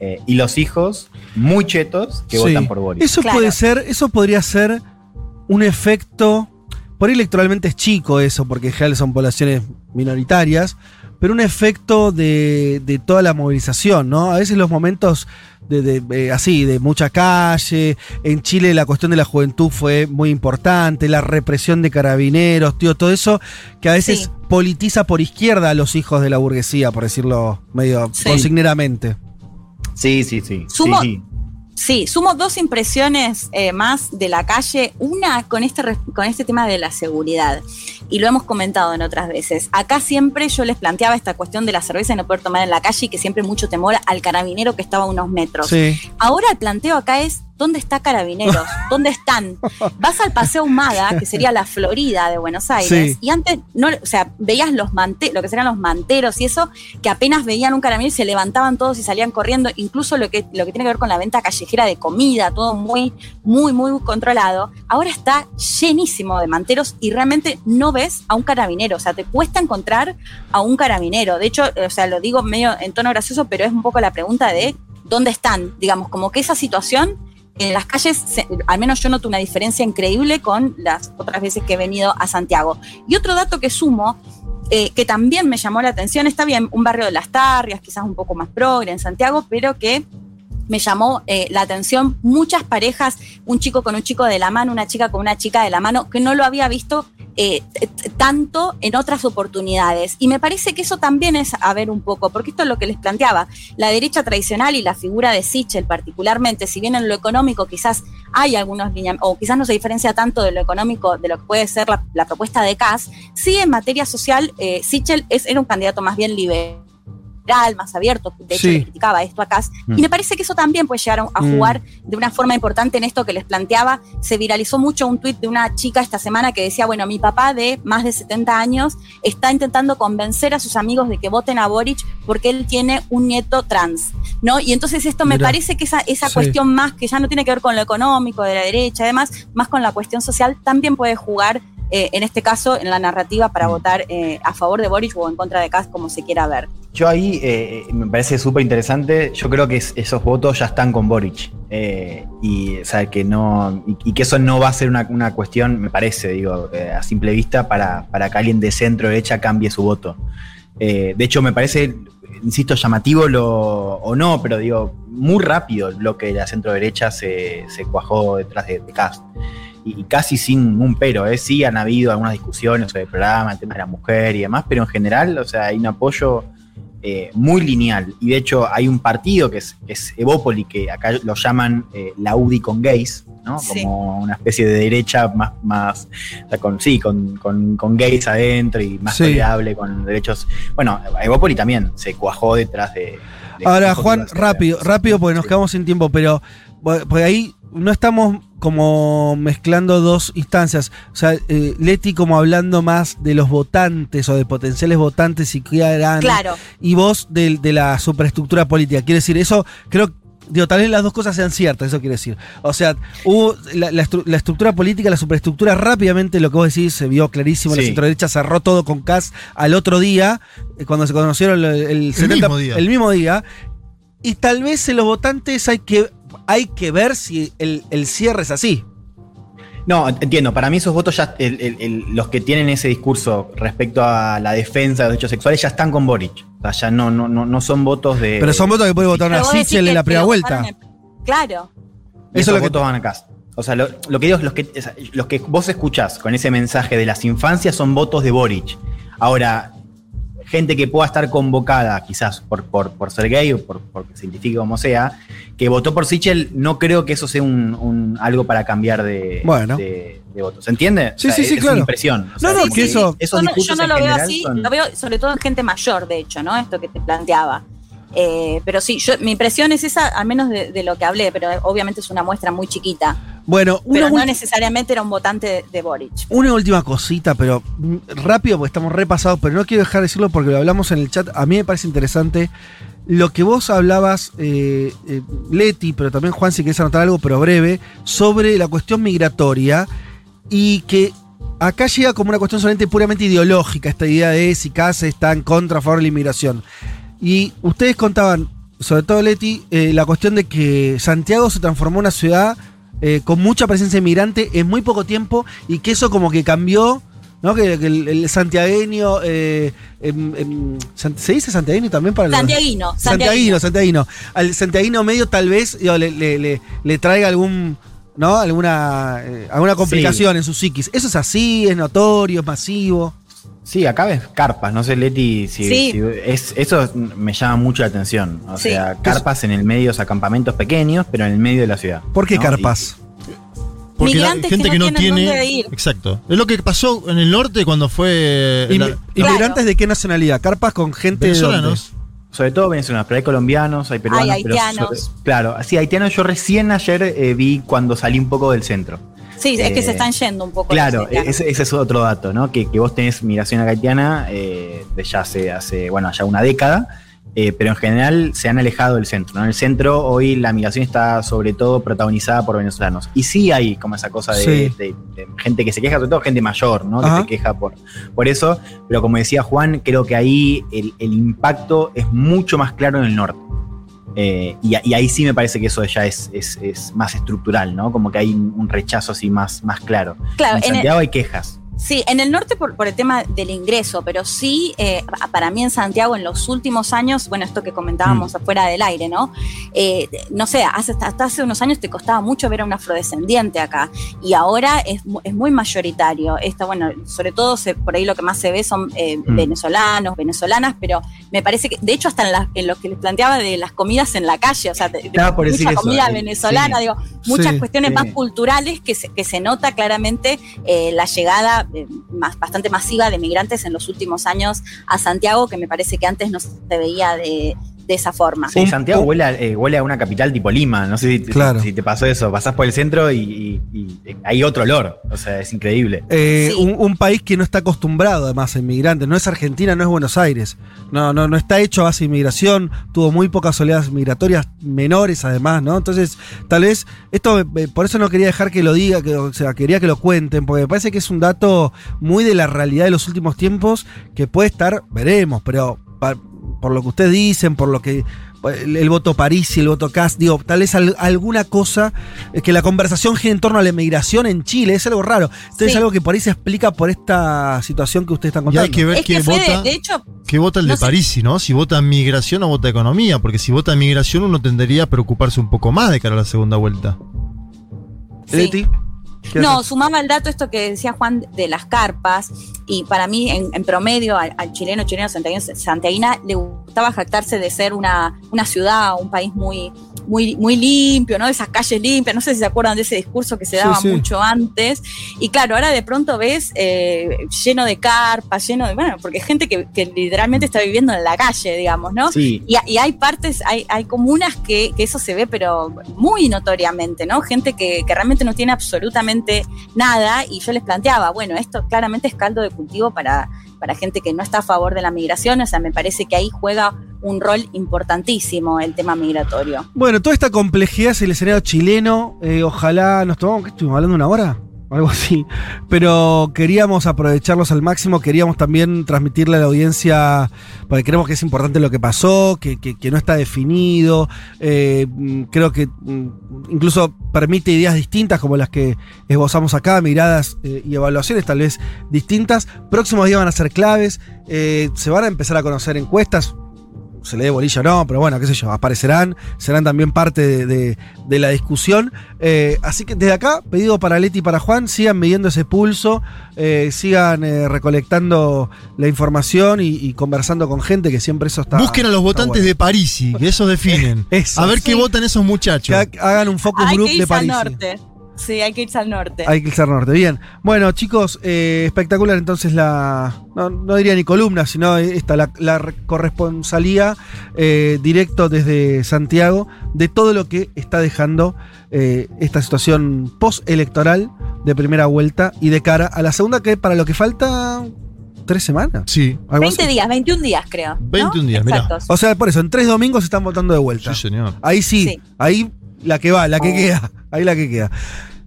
eh, y los hijos muy chetos que Sí. votan por Boric. Eso Claro. puede ser, eso podría ser un efecto. Por ahí electoralmente es chico eso, porque en general son poblaciones minoritarias, pero un efecto de, de toda la movilización, ¿no? A veces los momentos de, de, eh, así, de mucha calle. En Chile la cuestión de la juventud fue muy importante, la represión de carabineros, tío, todo eso que a veces Sí. politiza por izquierda a los hijos de la burguesía, por decirlo medio Sí. consigneramente. Sí, sí, sí. Sumo- sí, sí. Sumo dos impresiones eh, más de la calle. Una con este, con este tema de la seguridad. Y lo hemos comentado en otras veces. Acá siempre yo les planteaba esta cuestión de la cerveza y no poder tomar en la calle y que siempre mucho temor al carabinero que estaba a unos metros. Sí. Ahora el planteo acá es ¿dónde está Carabineros? ¿Dónde están? Vas al Paseo Humada, que sería la Florida de Buenos Aires, Sí. y antes, no, o sea, veías los mante lo que serían los manteros y eso, que apenas veían un carabinero y se levantaban todos y salían corriendo, incluso lo que, lo que tiene que ver con la venta callejera de comida, todo muy, muy, muy controlado. Ahora está llenísimo de manteros y realmente no ves a un carabinero, o sea, te cuesta encontrar a un carabinero. De hecho, o sea, lo digo medio en tono gracioso, pero es un poco la pregunta de dónde están, digamos, como que esa situación en las calles, al menos yo noto una diferencia increíble con las otras veces que he venido a Santiago. Y otro dato que sumo, eh, que también me llamó la atención, está bien, un barrio de las Tarrias, quizás un poco más progre en Santiago, pero que me llamó eh, la atención muchas parejas, un chico con un chico de la mano, una chica con una chica de la mano, que no lo había visto eh, tanto en otras oportunidades. Y me parece que eso también es a ver un poco, porque esto es lo que les planteaba. La derecha tradicional y la figura de Sichel particularmente, si bien en lo económico quizás hay algunos lineamientos, o quizás no se diferencia tanto de lo económico de lo que puede ser la, la propuesta de Kass, sí en materia social, eh, Sichel es, era un candidato más bien liberal, más abierto, de hecho Sí. le criticaba esto a Kass, Mm. y me parece que eso también puede llegar a, a Mm. jugar de una forma importante en esto que les planteaba. Se viralizó mucho un tuit de una chica esta semana que decía, bueno, mi papá de más de 70 años está intentando convencer a sus amigos de que voten a Boric porque él tiene un nieto trans, ¿no? Y entonces esto me parece que esa, esa Sí. cuestión más, que ya no tiene que ver con lo económico, de la derecha, además, más con la cuestión social, también puede jugar. Eh, en este caso, en la narrativa para votar eh, a favor de Boric o en contra de Kass, como se quiera ver. Yo ahí eh, me parece súper interesante. Yo creo que es- esos votos ya están con Boric. Eh, y, o sea, que no, y, y que eso no va a ser una, una cuestión, me parece, digo, eh, a simple vista, para, para que alguien de centro derecha cambie su voto. Eh, de hecho, me parece, insisto, llamativo lo, o no, pero digo, muy rápido el bloque de la centro derecha se, se cuajó detrás de, de Cast. Y, y casi sin un pero, ¿eh? sí han habido algunas discusiones sobre el programa, el tema de la mujer y demás, pero en general, o sea, hay un apoyo eh, muy lineal. Y de hecho, hay un partido que es, que es Evópoli, que acá lo llaman eh, la UDI con gays, ¿no? Sí. Como una especie de derecha más, más o sea, con, sí, con, con- con gays adentro y más Sí. tolerable con derechos. Bueno, Evópoli también se cuajó detrás de. de- Ahora, Juan, rápido, rápido porque nos quedamos sin tiempo, pero porque ahí no estamos como mezclando dos instancias. O sea, eh, Leti como hablando más de los votantes o de potenciales votantes y qué harán. Claro. Y vos de, de la superestructura política. Quiere decir, eso creo Digo, tal vez las dos cosas sean ciertas, eso quiere decir. O sea, hubo la, la estru- la estructura política, la superestructura, rápidamente lo que vos decís se vio clarísimo. La Sí. centroderecha cerró todo con CAS al otro día, eh, cuando se conocieron el, el 70 mismo día. el mismo día. Y tal vez en los votantes hay que, hay que ver si el, el cierre es así. No, entiendo. Para mí esos votos ya, el- el- el- los que tienen ese discurso respecto a la defensa de los derechos sexuales ya están con Boric. O sea, ya no, no, no, no son votos de. Pero son votos que puede votar una Sichel en la primera vuelta. Claro. Y Eso es lo que- votos van acá. O sea, lo, lo que digo es los que, es- los que vos escuchás con ese mensaje de las infancias son votos de Boric. Ahora, gente que pueda estar convocada, quizás por, por, por ser gay o por, porque se identifique como sea, que votó por Sichel, no creo que eso sea un, un- algo para cambiar de, Bueno. de, de voto. ¿Se entiende? Sí, O sea, sí, sí, es claro. una impresión. O sea, No, no, que eso- esos Yo no, yo no lo veo así, son- lo veo sobre todo en gente mayor, de hecho, ¿no? Esto que te planteaba. Eh, pero sí, yo, mi impresión es esa, al menos de, de lo que hablé, pero obviamente es una muestra muy chiquita. Bueno, Pero no necesariamente era un votante de, de Boric. una última cosita, pero mm, rápido porque estamos repasados, pero no quiero dejar de decirlo porque lo hablamos en el chat. A mí me parece interesante lo que vos hablabas, eh, eh, Leti, pero también Juan, si querés anotar algo, pero breve, sobre la cuestión migratoria y que acá llega como una cuestión solamente puramente ideológica, esta idea de si Casa está en contra, a favor de la inmigración. Y ustedes contaban, sobre todo Leti, eh, la cuestión de que Santiago se transformó en una ciudad eh, con mucha presencia inmigrante en muy poco tiempo y que eso como que cambió, ¿no? Que, que el, el santiagueño, eh, em, em, ¿se dice santiagueño también para los- Santiaguino, Santiaguino, santiaguino. santiaguino. Al santiaguino medio tal vez digo, le, le- le- le traiga algún, ¿no? Alguna, eh, alguna complicación en su psiquis. ¿Eso es así? ¿Es notorio? ¿Es masivo? Sí, acá ves carpas, no sé, Leti, si, Sí. si- es, eso me llama mucho la atención. O Sí. sea, carpas en el medio, o sea, campamentos pequeños, pero en el medio de la ciudad. ¿Por qué ¿no? carpas? Porque la Migrantes gente que que no tiene. dónde ir. Exacto. Es lo que pasó en el norte cuando fue. Inmi- la- ¿Inmigrantes de qué nacionalidad? ¿Carpas con gente venezolanos. Sobre todo venezolanos, pero hay colombianos, hay peruanos. Hay pero haitianos. sobre- claro, sí, haitianos. Yo recién ayer eh, vi cuando salí un poco del centro. Sí, es que Eh, se están yendo un poco. Claro, haitianos. ese, ese es otro dato, ¿no? Que, que vos tenés migración haitiana eh, de ya hace, hace, bueno, ya una década, eh, pero en general se han alejado del centro, ¿no? En el centro hoy la migración está sobre todo protagonizada por venezolanos. Y sí hay como esa cosa de, Sí. de- de gente que se queja, sobre todo gente mayor, ¿no? Que se queja por, por eso, pero como decía Juan, creo que ahí el, el impacto es mucho más claro en el norte. Eh, y, y ahí sí me parece que eso ya es, es- es más estructural, ¿no? Como que hay un, rechazo así más, más claro. Claro, en en el- Santiago hay quejas. Sí, en el norte por, por el tema del ingreso, pero sí, eh, pa- para mí en Santiago en los últimos años, bueno, esto que comentábamos afuera del aire, ¿no? Eh, no sé, hace, hasta, hace unos años te costaba mucho ver a un afrodescendiente acá y ahora es, es muy mayoritario. Esta, bueno, sobre todo se- por ahí lo que más se ve son eh, Mm. venezolanos, venezolanas, pero me parece que, de hecho, hasta en, la- en lo que les planteaba de las comidas en la calle, o sea, de, de mucha comida eh, venezolana, sí. digo, muchas Sí. cuestiones Sí. más culturales que se, que se nota claramente eh, la llegada eh, más, bastante masiva de migrantes en los últimos años a Santiago, que me parece que antes no se veía de, de esa forma. Sí, Santiago huele a, eh, huele a una capital tipo Lima. No sé si, Claro. si te pasó eso. Pasás por el centro y, y- y, eh, hay otro olor. O sea, es increíble. Eh, Sí. un, un país que no está acostumbrado además a inmigrantes. No es Argentina, no es Buenos Aires. No, no, no está hecho a base de inmigración. Tuvo muy pocas oleadas migratorias menores además, ¿no? Entonces, tal vez, esto, por eso no quería dejar que lo diga, que, o sea, quería que lo cuenten, porque me parece que es un dato muy de la realidad de los últimos tiempos que puede estar, veremos, pero por lo que ustedes dicen, por lo que el, el voto París y el voto Cast, digo, tal vez al- alguna cosa eh, que la conversación gire en torno a la inmigración en Chile, es algo raro. Entonces es algo que por ahí se explica por esta situación que ustedes están Y contando. hay que ver Es que qué Fede, vota. de hecho, ¿Qué vota el no de sé. París, no? Si vota migración o vota economía, porque si vota migración uno tendría a preocuparse un poco más de cara a la segunda vuelta. sí. Leti, ¿qué No, haces? sumaba el dato esto que decía Juan de las carpas, y para mí, en, en promedio, al, al chileno, chileno santiaguina, le gustaba jactarse de ser una, una ciudad, un país muy, muy, muy limpio, ¿no? Esas calles limpias, no sé si se acuerdan de ese discurso que se Sí, daba sí. mucho antes. Y claro, ahora de pronto ves eh, lleno de carpas, lleno de, bueno, porque es gente que, que literalmente está viviendo en la calle, digamos, ¿no? Sí. Y, y hay partes, hay, hay comunas que, que eso se ve, pero muy notoriamente, ¿no? Gente que, que realmente no tiene absolutamente nada. Y yo les planteaba, bueno, esto claramente es caldo de cultivo para, para gente que no está a favor de la migración. O sea, me parece que ahí juega un rol importantísimo el tema migratorio. Bueno, toda esta complejidad es el escenario chileno. eh, ojalá nos tomamos, ¿qué estuvimos hablando? ¿Una hora? Algo así. Pero queríamos aprovecharlos al máximo. Queríamos también transmitirle a la audiencia, porque creemos que es importante lo que pasó, que, que- no está definido. eh, mm, creo que mm, incluso permite ideas distintas como las que esbozamos acá, miradas eh, y evaluaciones tal vez distintas. Próximos días van a ser claves. eh, se van a empezar a conocer encuestas se le dé bolilla o no, pero bueno, qué sé yo, aparecerán, serán también parte de, de- de la discusión. Eh, así que desde acá, pedido para Leti y para Juan, sigan midiendo ese pulso, eh, sigan eh, recolectando la información y, y conversando con gente, que siempre eso está. Busquen a los votantes bueno. de Parisi, que esos definen. Eso. a ver qué votan esos muchachos. Que hagan un focus group que de París. norte. Sí, hay que irse al norte. Hay que irse al norte. Bien. Bueno, chicos, eh, espectacular entonces la. No, no diría ni columna, sino esta, la, la re- corresponsalía eh, directo desde Santiago de todo lo que está dejando eh, esta situación postelectoral de primera vuelta y de cara a la segunda, que para lo que falta. Tres semanas. Sí. Algo 20 así. días, 21 días creo. ¿no? 21 días, mirá. Exactos. O sea, por eso, en tres domingos se están votando de vuelta. Sí, señor. Ahí sí, Sí. ahí la que va, la que queda. Ahí la que queda.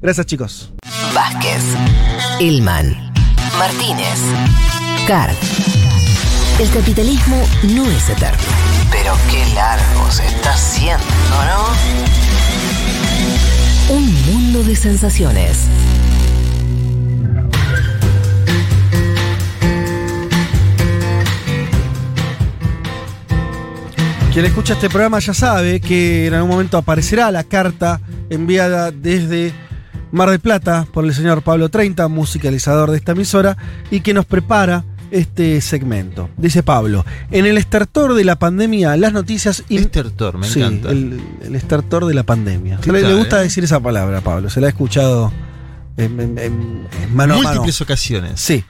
Gracias, chicos. Vázquez, Ilman, Martínez, Carr. El capitalismo no es eterno. Pero qué largo se está haciendo, ¿no? Un mundo de sensaciones. Quien escucha este programa ya sabe que en algún momento aparecerá la carta enviada desde Mar del Plata por el señor Pablo 30, musicalizador de esta emisora, y que nos prepara este segmento. Dice Pablo, en el estertor de la pandemia, las noticias... in- Estertor, me Sí, encanta. El, el estertor de la pandemia. ¿Qué Le, le tal, gusta eh? decir esa palabra, Pablo. Se la ha escuchado en, en- en- a mano. Múltiples ocasiones. Sí.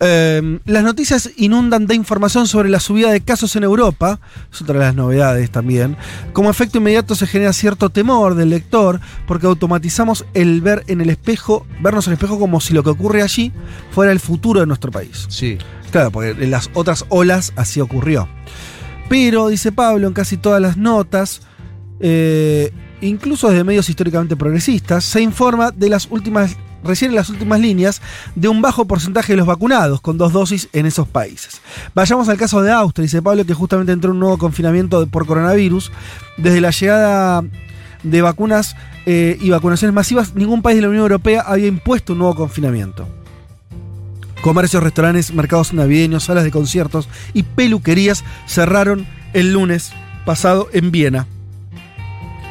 Eh, las noticias inundan de información sobre la subida de casos en Europa, es otra de las novedades también. Como efecto inmediato se genera cierto temor del lector porque automatizamos el ver en el espejo, vernos en el espejo como si lo que ocurre allí fuera el futuro de nuestro país. Sí. Claro, porque en las otras olas así ocurrió. Pero, dice Pablo, en casi todas las notas, eh, incluso desde medios históricamente progresistas, se informa de las últimas, recién en las últimas líneas, de un bajo porcentaje de los vacunados con dos dosis en esos países. Vayamos al caso de Austria, dice Pablo, que justamente entró en un nuevo confinamiento por coronavirus. Desde la llegada de vacunas eh, y vacunaciones masivas, ningún país de la Unión Europea había impuesto un nuevo confinamiento. Comercios, restaurantes, mercados navideños, salas de conciertos y peluquerías cerraron el lunes pasado en Viena.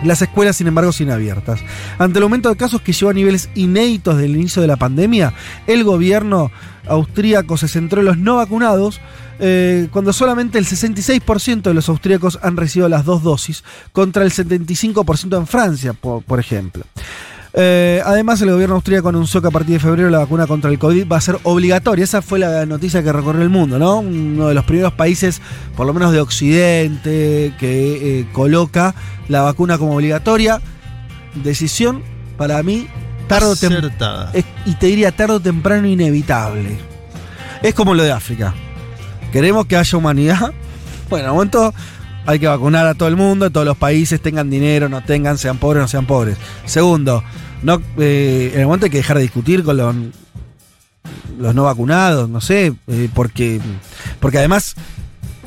Las escuelas, sin embargo, siguen abiertas. Ante el aumento de casos que llegó a niveles inéditos del inicio de la pandemia, el gobierno austríaco se centró en los no vacunados, eh, cuando solamente el 66% de los austríacos han recibido las dos dosis, contra el 75% en Francia, por, por ejemplo. Eh, además, el gobierno austríaco anunció que a partir de febrero la vacuna contra el COVID va a ser obligatoria. Esa fue la noticia que recorrió el mundo, ¿no? Uno de los primeros países, por lo menos de Occidente, que eh, coloca la vacuna como obligatoria. Decisión, para mí, tarde o Acertada. es- y te diría tarde o temprano inevitable. Es como lo de África. Queremos que haya humanidad. Bueno, momento hay que vacunar a todo el mundo, todos los países, tengan dinero, no tengan, sean pobres, no sean pobres. Segundo, no, eh, en el momento hay que dejar de discutir con los, los no vacunados, no sé, eh, porque, porque además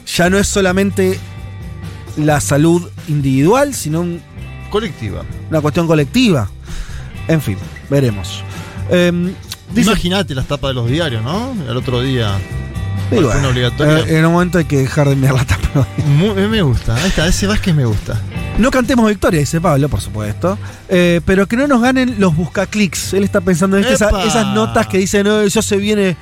ya no es solamente la salud individual, sino un- Colectiva. una cuestión colectiva. En fin, veremos. Em, dice- Imagínate las tapas de los diarios, ¿no? El otro día. Bueno, obligatoria. eh, en un momento hay que dejar de enviar la tapa. Mu- eh, me gusta. Ahí está, ese Vázquez me gusta. No cantemos victoria, dice Pablo, por supuesto. Eh, pero que no nos ganen los buscaclics. Él está pensando en esa- esas notas que dicen, no, eso se viene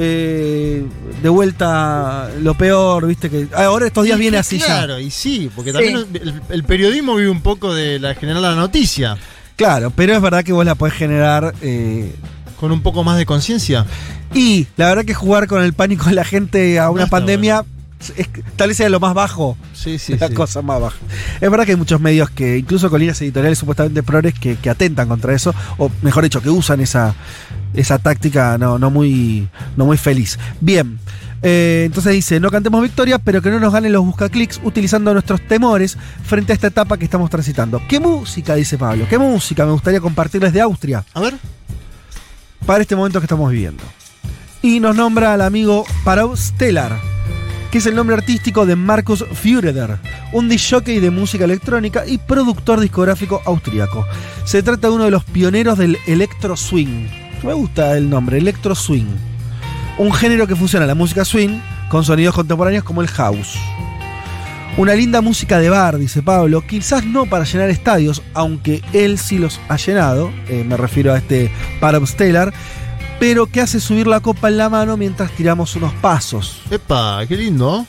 eh, de vuelta lo peor, viste que. ah, Ahora estos días viene así Claro, ya. y sí, porque también el, el periodismo vive un poco de la generar la noticia. Claro, pero es verdad que vos la podés generar. eh, Con un poco más de conciencia. y la verdad que jugar con el pánico de la gente a una está pandemia. es- tal vez sea lo más bajo. Sí, sí, la sí. cosa más baja. Es verdad que hay muchos medios que, incluso con líneas editoriales supuestamente progres, que, que atentan contra eso, o mejor dicho, que usan esa, esa táctica no, no, muy, no muy feliz. Bien. eh, entonces dice, no cantemos victoria, pero que no nos ganen los buscaclics utilizando nuestros temores frente a esta etapa que estamos transitando. ¿Qué música, dice Pablo? ¿Qué música me gustaría compartirles de Austria? A ver. Para este momento que estamos viviendo. Y nos nombra al amigo Parau Stellar, que es el nombre artístico de Markus Führeder, un disjockey de música electrónica y productor discográfico austríaco. Se trata de uno de los pioneros del electro swing. Me gusta el nombre, electro swing. Un género que fusiona la música swing con sonidos contemporáneos como el house. Una linda música de bar, dice Pablo, quizás no para llenar estadios, aunque él sí los ha llenado, eh, me refiero a este Parab Stellar, pero que hace subir la copa en la mano mientras tiramos unos pasos. Epa, qué lindo.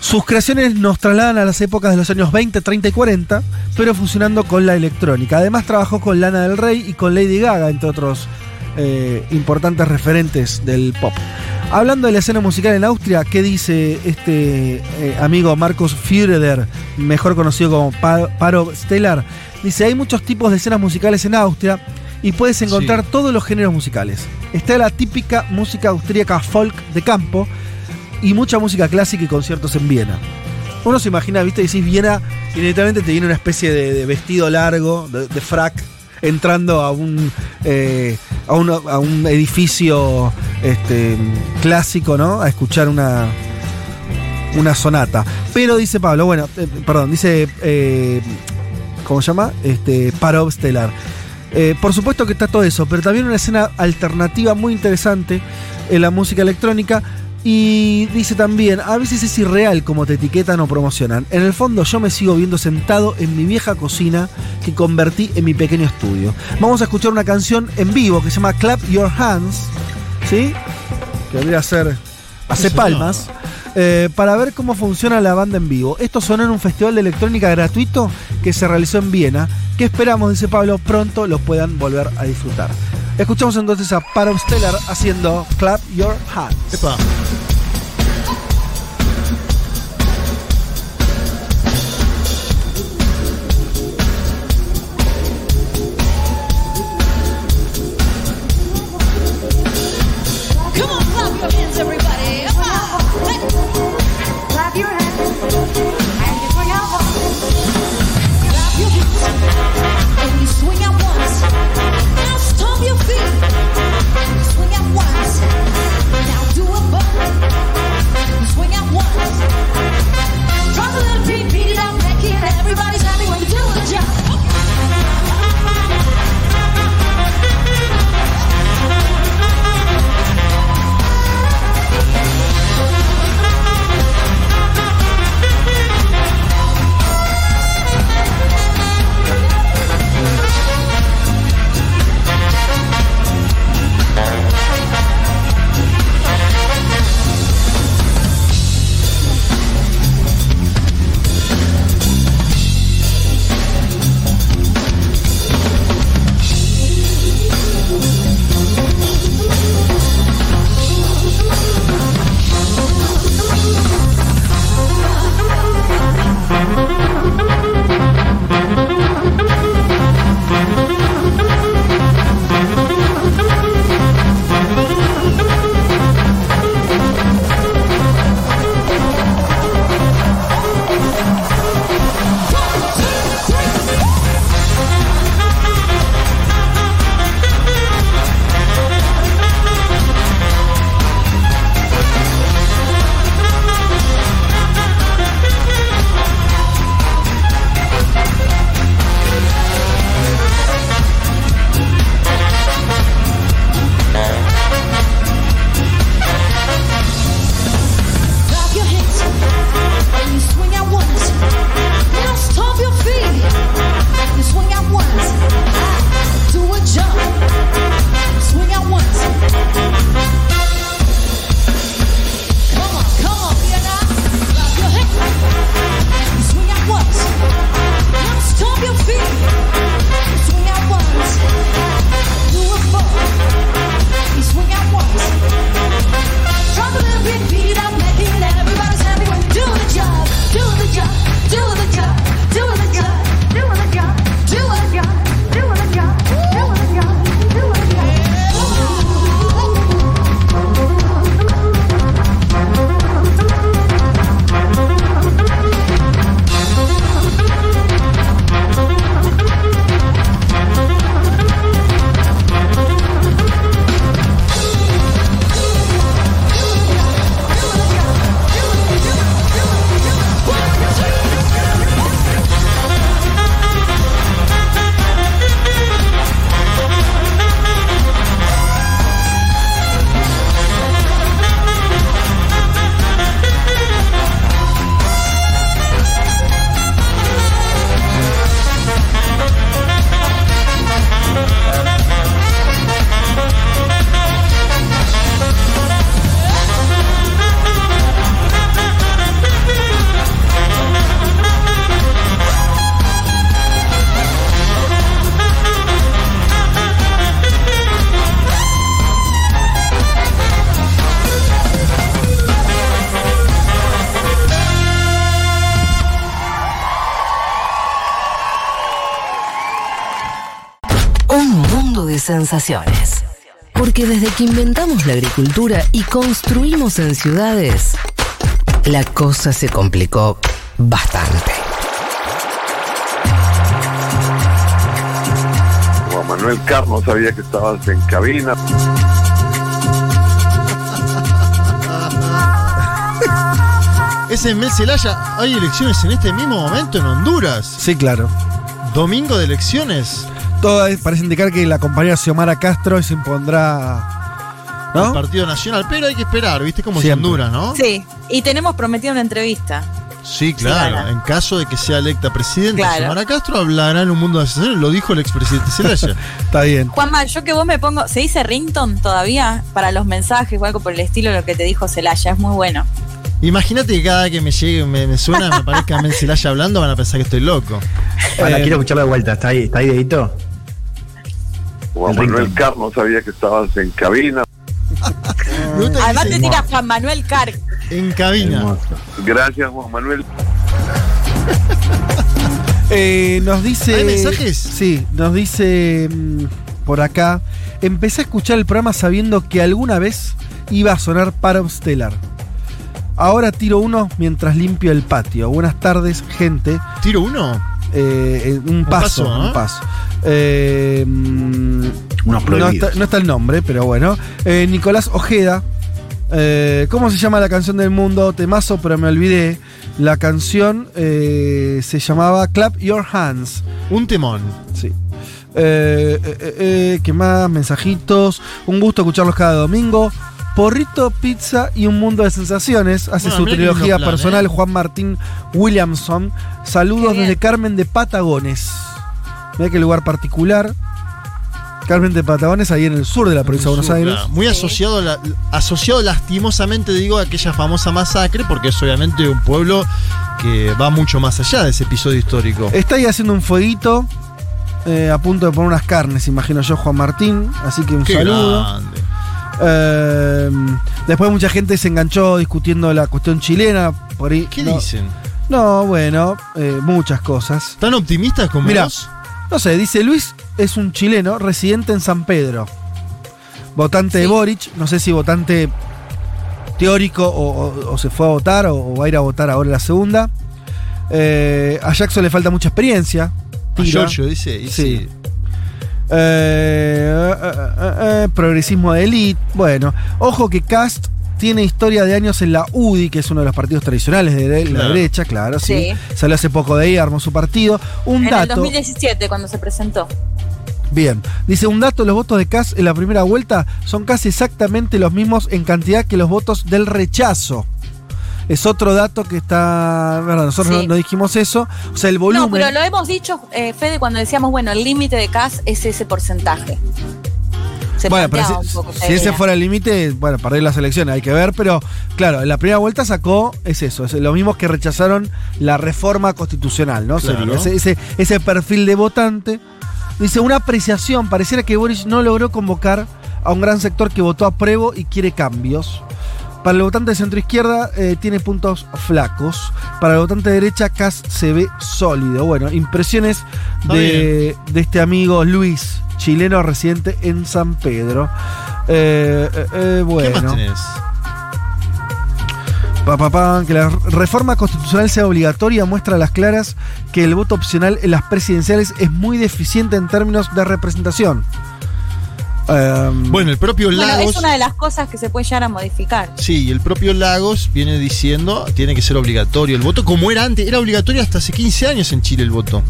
Sus creaciones nos trasladan a las épocas de los años 20, 30 y 40, pero fusionando con la electrónica. Además trabajó con Lana del Rey y con Lady Gaga, entre otros eh, importantes referentes del pop. Hablando de la escena musical en Austria, ¿qué dice este eh, amigo Marcos Führeder, mejor conocido como Pa- Paro Stellar? Dice, hay muchos tipos de escenas musicales en Austria y puedes encontrar todos los géneros musicales. Está la típica música austríaca folk de campo y mucha música clásica y conciertos en Viena. Uno se imagina, viste, decís Viena, inmediatamente te viene una especie de, de vestido largo, de, de frac, entrando a un, eh, a a un edificio este, clásico, ¿no? A escuchar una, una sonata. Pero dice Pablo, bueno, eh, perdón, dice, eh, ¿cómo se llama? Este, Parov Stellar. Eh, por supuesto que está todo eso, pero también una escena alternativa muy interesante en la música electrónica. Y dice también, a veces es irreal como te etiquetan o promocionan. En el fondo yo me sigo viendo sentado en mi vieja cocina que convertí en mi pequeño estudio. Vamos a escuchar una canción en vivo que se llama Clap Your Hands, ¿sí? Que vendría a ser Hace palmas. eh, para ver cómo funciona la banda en vivo. Esto sonó en un festival de electrónica gratuito que se realizó en Viena, que esperamos, dice Pablo, pronto lo puedan volver a disfrutar. Escuchamos entonces a Para Stellar haciendo Clap Your Hands. Sensaciones. Porque desde que inventamos la agricultura y construimos en ciudades, la cosa se complicó bastante. Juan Manuel Carlos sabía que estabas en cabina. Ese Mel Zelaya, hay elecciones en este mismo momento en Honduras. Sí, claro. Domingo de elecciones. Todo parece indicar que la compañera Xiomara Castro se impondrá. El ¿No? Partido Nacional, pero hay que esperar, ¿viste? Como es Siempre. Honduras, ¿no? Sí, y tenemos prometido una entrevista. Sí, claro. en caso de que sea electa presidenta Claro. Xiomara Castro, hablará en un mundo de sensaciones. Lo dijo el expresidente Zelaya. Está bien. Juanma, yo que vos me pongo, ¿se dice rington todavía? Para los mensajes o algo por el estilo, lo que te dijo Celaya, es muy bueno. Imagínate que cada que me llegue, me, me suena, me parezca Mel Zelaya hablando, van a pensar que estoy loco. Ahora Eh, quiero escucharlo de vuelta. ¿Está ahí, está ahí dedito? Juan El Manuel. Carr, no sabía que estabas en cabina. Que Además te tira Juan Manuel Carr. en cabina. Hermoso. Gracias, Juan Manuel. Eh, nos dice. ¿Hay mensajes? Sí, nos dice mm, por acá. Empecé a escuchar el programa sabiendo que alguna vez iba a sonar Paro Stellar. Ahora tiro uno mientras limpio el patio. Buenas tardes, gente. ¿Tiro uno? Eh, eh, un, paso, paso, ¿eh? un paso. Eh, Unos no, está, no está el nombre, pero bueno. Eh, Nicolás Ojeda. Eh, ¿Cómo se llama la canción del mundo? Temazo, pero me olvidé. La canción eh, se llamaba Clap Your Hands. Un temón. Sí. Eh, eh, eh, eh, ¿Qué más? Mensajitos. Un gusto escucharlos cada domingo. Porrito, pizza y un mundo de sensaciones. Hace Bueno, su trilogía plan, personal ¿eh? Juan Martín Williamson. Saludos desde Carmen de Patagones. Mira qué lugar particular. Carmen de Patagones, ahí en el sur de la provincia de Buenos Aires. claro. Muy asociado, la- asociado lastimosamente, digo, a aquella famosa masacre, porque es obviamente un pueblo que va mucho más allá de ese episodio histórico. Está ahí haciendo un fueguito. eh, a punto de poner unas carnes, imagino yo, Juan Martín. Así que un Qué saludo. grande. Eh, después mucha gente se enganchó discutiendo la cuestión chilena. Por ahí, ¿Qué no, dicen? No, bueno, eh, muchas cosas. ¿Tan optimistas como Mira, vos? No sé, dice Luis es un chileno residente en San Pedro. Votante de. Boric, no sé si votante teórico o, o- o se fue a votar o, o va a ir a votar ahora la segunda. Eh, a Jackson le falta mucha experiencia. A tira. Giorgio dice. y Sí. eh, eh, progresismo de élite. Bueno, ojo que Cast tiene historia de años en la UDI, que es uno de los partidos tradicionales de la Claro. derecha, claro, sí. Sí. Salió hace poco de ahí, armó su partido. Un En el dato. 2017, cuando se presentó. Bien, dice un dato, los votos de Cast en la primera vuelta son casi exactamente los mismos en cantidad que los votos del rechazo. Es otro dato que está. Verdad, nosotros Sí. no, no dijimos eso. O sea, el volumen. No, pero lo hemos dicho, eh, Fede, cuando decíamos, bueno, el límite de CAS es ese porcentaje. Se bueno, pero si, un poco esa si ese fuera el límite, bueno, perder las elecciones, hay que ver, pero claro, en la primera vuelta sacó, es eso, es lo mismo que rechazaron la reforma constitucional, ¿no? Claro. Sería ese, ese, ese perfil de votante. Dice, una apreciación, pareciera que Boris no logró convocar a un gran sector que votó a pruebo y quiere cambios. Para el votante de centro izquierda eh, tiene puntos flacos. Para el votante de derecha, Kass se ve sólido. Bueno, impresiones de, de este amigo Luis, chileno residente en San Pedro. Eh, eh, eh, ¿Qué bueno. más tenés? Que la reforma constitucional sea obligatoria muestra a las claras que el voto opcional en las presidenciales es muy deficiente en términos de representación. Em, Bueno, el propio Bueno, Lagos. es una de las cosas que se puede llegar a modificar. Sí, el propio Lagos viene diciendo tiene que ser obligatorio el voto, como era antes. Era obligatorio hasta hace 15 años en Chile el voto.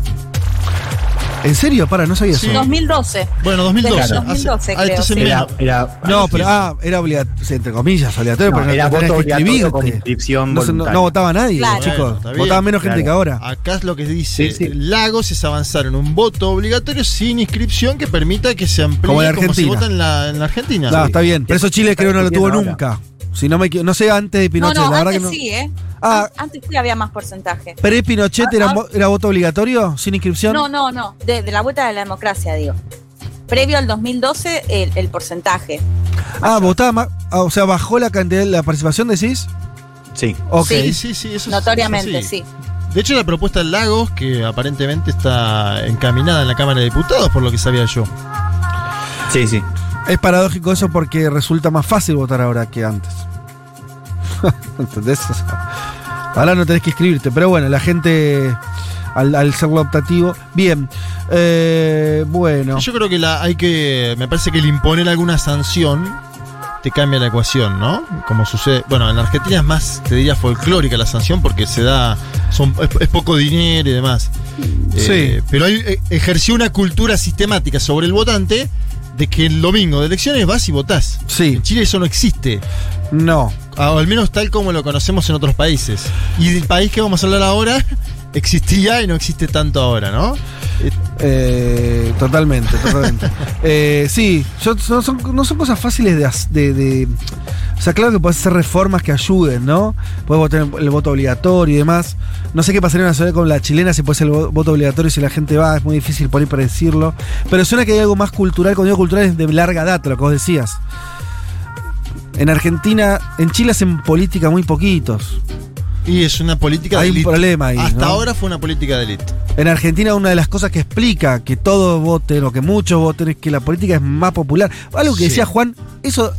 ¿En serio? Para, no sabía Sí. eso. 2012. Bueno, 2012. Desde 2012 ah, creo, entonces sí. menos. Era, era- No, pero ah, era obligatorio, entre comillas, obligatorio, No, pero no era voto que obligatorio con inscripción no, votaba nadie, Claro. chicos. Votaba menos gente que ahora. Acá es lo que dice Sí, sí. Lagos es avanzar en un voto obligatorio sin inscripción que permita que se amplíe Como en como se vota en la, en la Argentina. No, está bien. Pero eso Chile creo no lo tuvo Ahora. Si no me no sé antes de No, Pinochet, no, la verdad que no. sí, ¿eh? Ah. An- Antes sí había más porcentaje. ¿Pre-Pinochet Ah, era, ah. mo- era voto obligatorio? ¿Sin inscripción? No, no, no. De, de la vuelta de la democracia, digo. Previo al 2012, el, el porcentaje. Ah, votaba más. ah, o sea, bajó la cantidad la participación, decís. Sí. Ok. Sí, sí, sí, eso es- Notoriamente, es así. sí. De hecho, la propuesta de Lagos, que aparentemente está encaminada en la Cámara de Diputados, por lo que sabía yo. Sí, sí. Es paradójico eso porque resulta más fácil votar ahora que antes. ¿Entendés? Ahora no tenés que inscribirte, pero bueno, la gente al, al serlo optativo. Bien. Eh, bueno. Yo creo que la, hay que. Me parece que el imponer alguna sanción te cambia la ecuación, ¿no? Como sucede. Bueno, en Argentina es más, te diría, folclórica la sanción porque se da. Son, es, es poco dinero y demás. Eh, pero hay, eh, ejerció una cultura sistemática sobre el votante de que el domingo de elecciones vas y votás. Sí. En Chile eso no existe. No. Ah, O al menos tal como lo conocemos en otros países. Y del país que vamos a hablar ahora existía y no existe tanto ahora, ¿no? Eh, totalmente, totalmente. Eh, sí, yo- no, son, no son cosas fáciles de, de- de O sea, claro que puedes hacer reformas que ayuden, ¿no? Puedes tener el voto obligatorio y demás. No sé qué pasaría en una ciudad como la chilena si puede ser el vo- voto obligatorio si la gente va, es muy difícil por ahí predecirlo. Pero suena que hay algo más cultural, cuando digo cultural es de larga data, lo que vos decías. En Argentina, en Chile hacen política muy poquitos. Y es una política Hay de un élite. problema ahí, Hasta ¿no? ahora fue una política de élite. En Argentina una de las cosas que explica que todos voten o que muchos voten es que la política es más popular. Algo que Sí. decía Juan, eso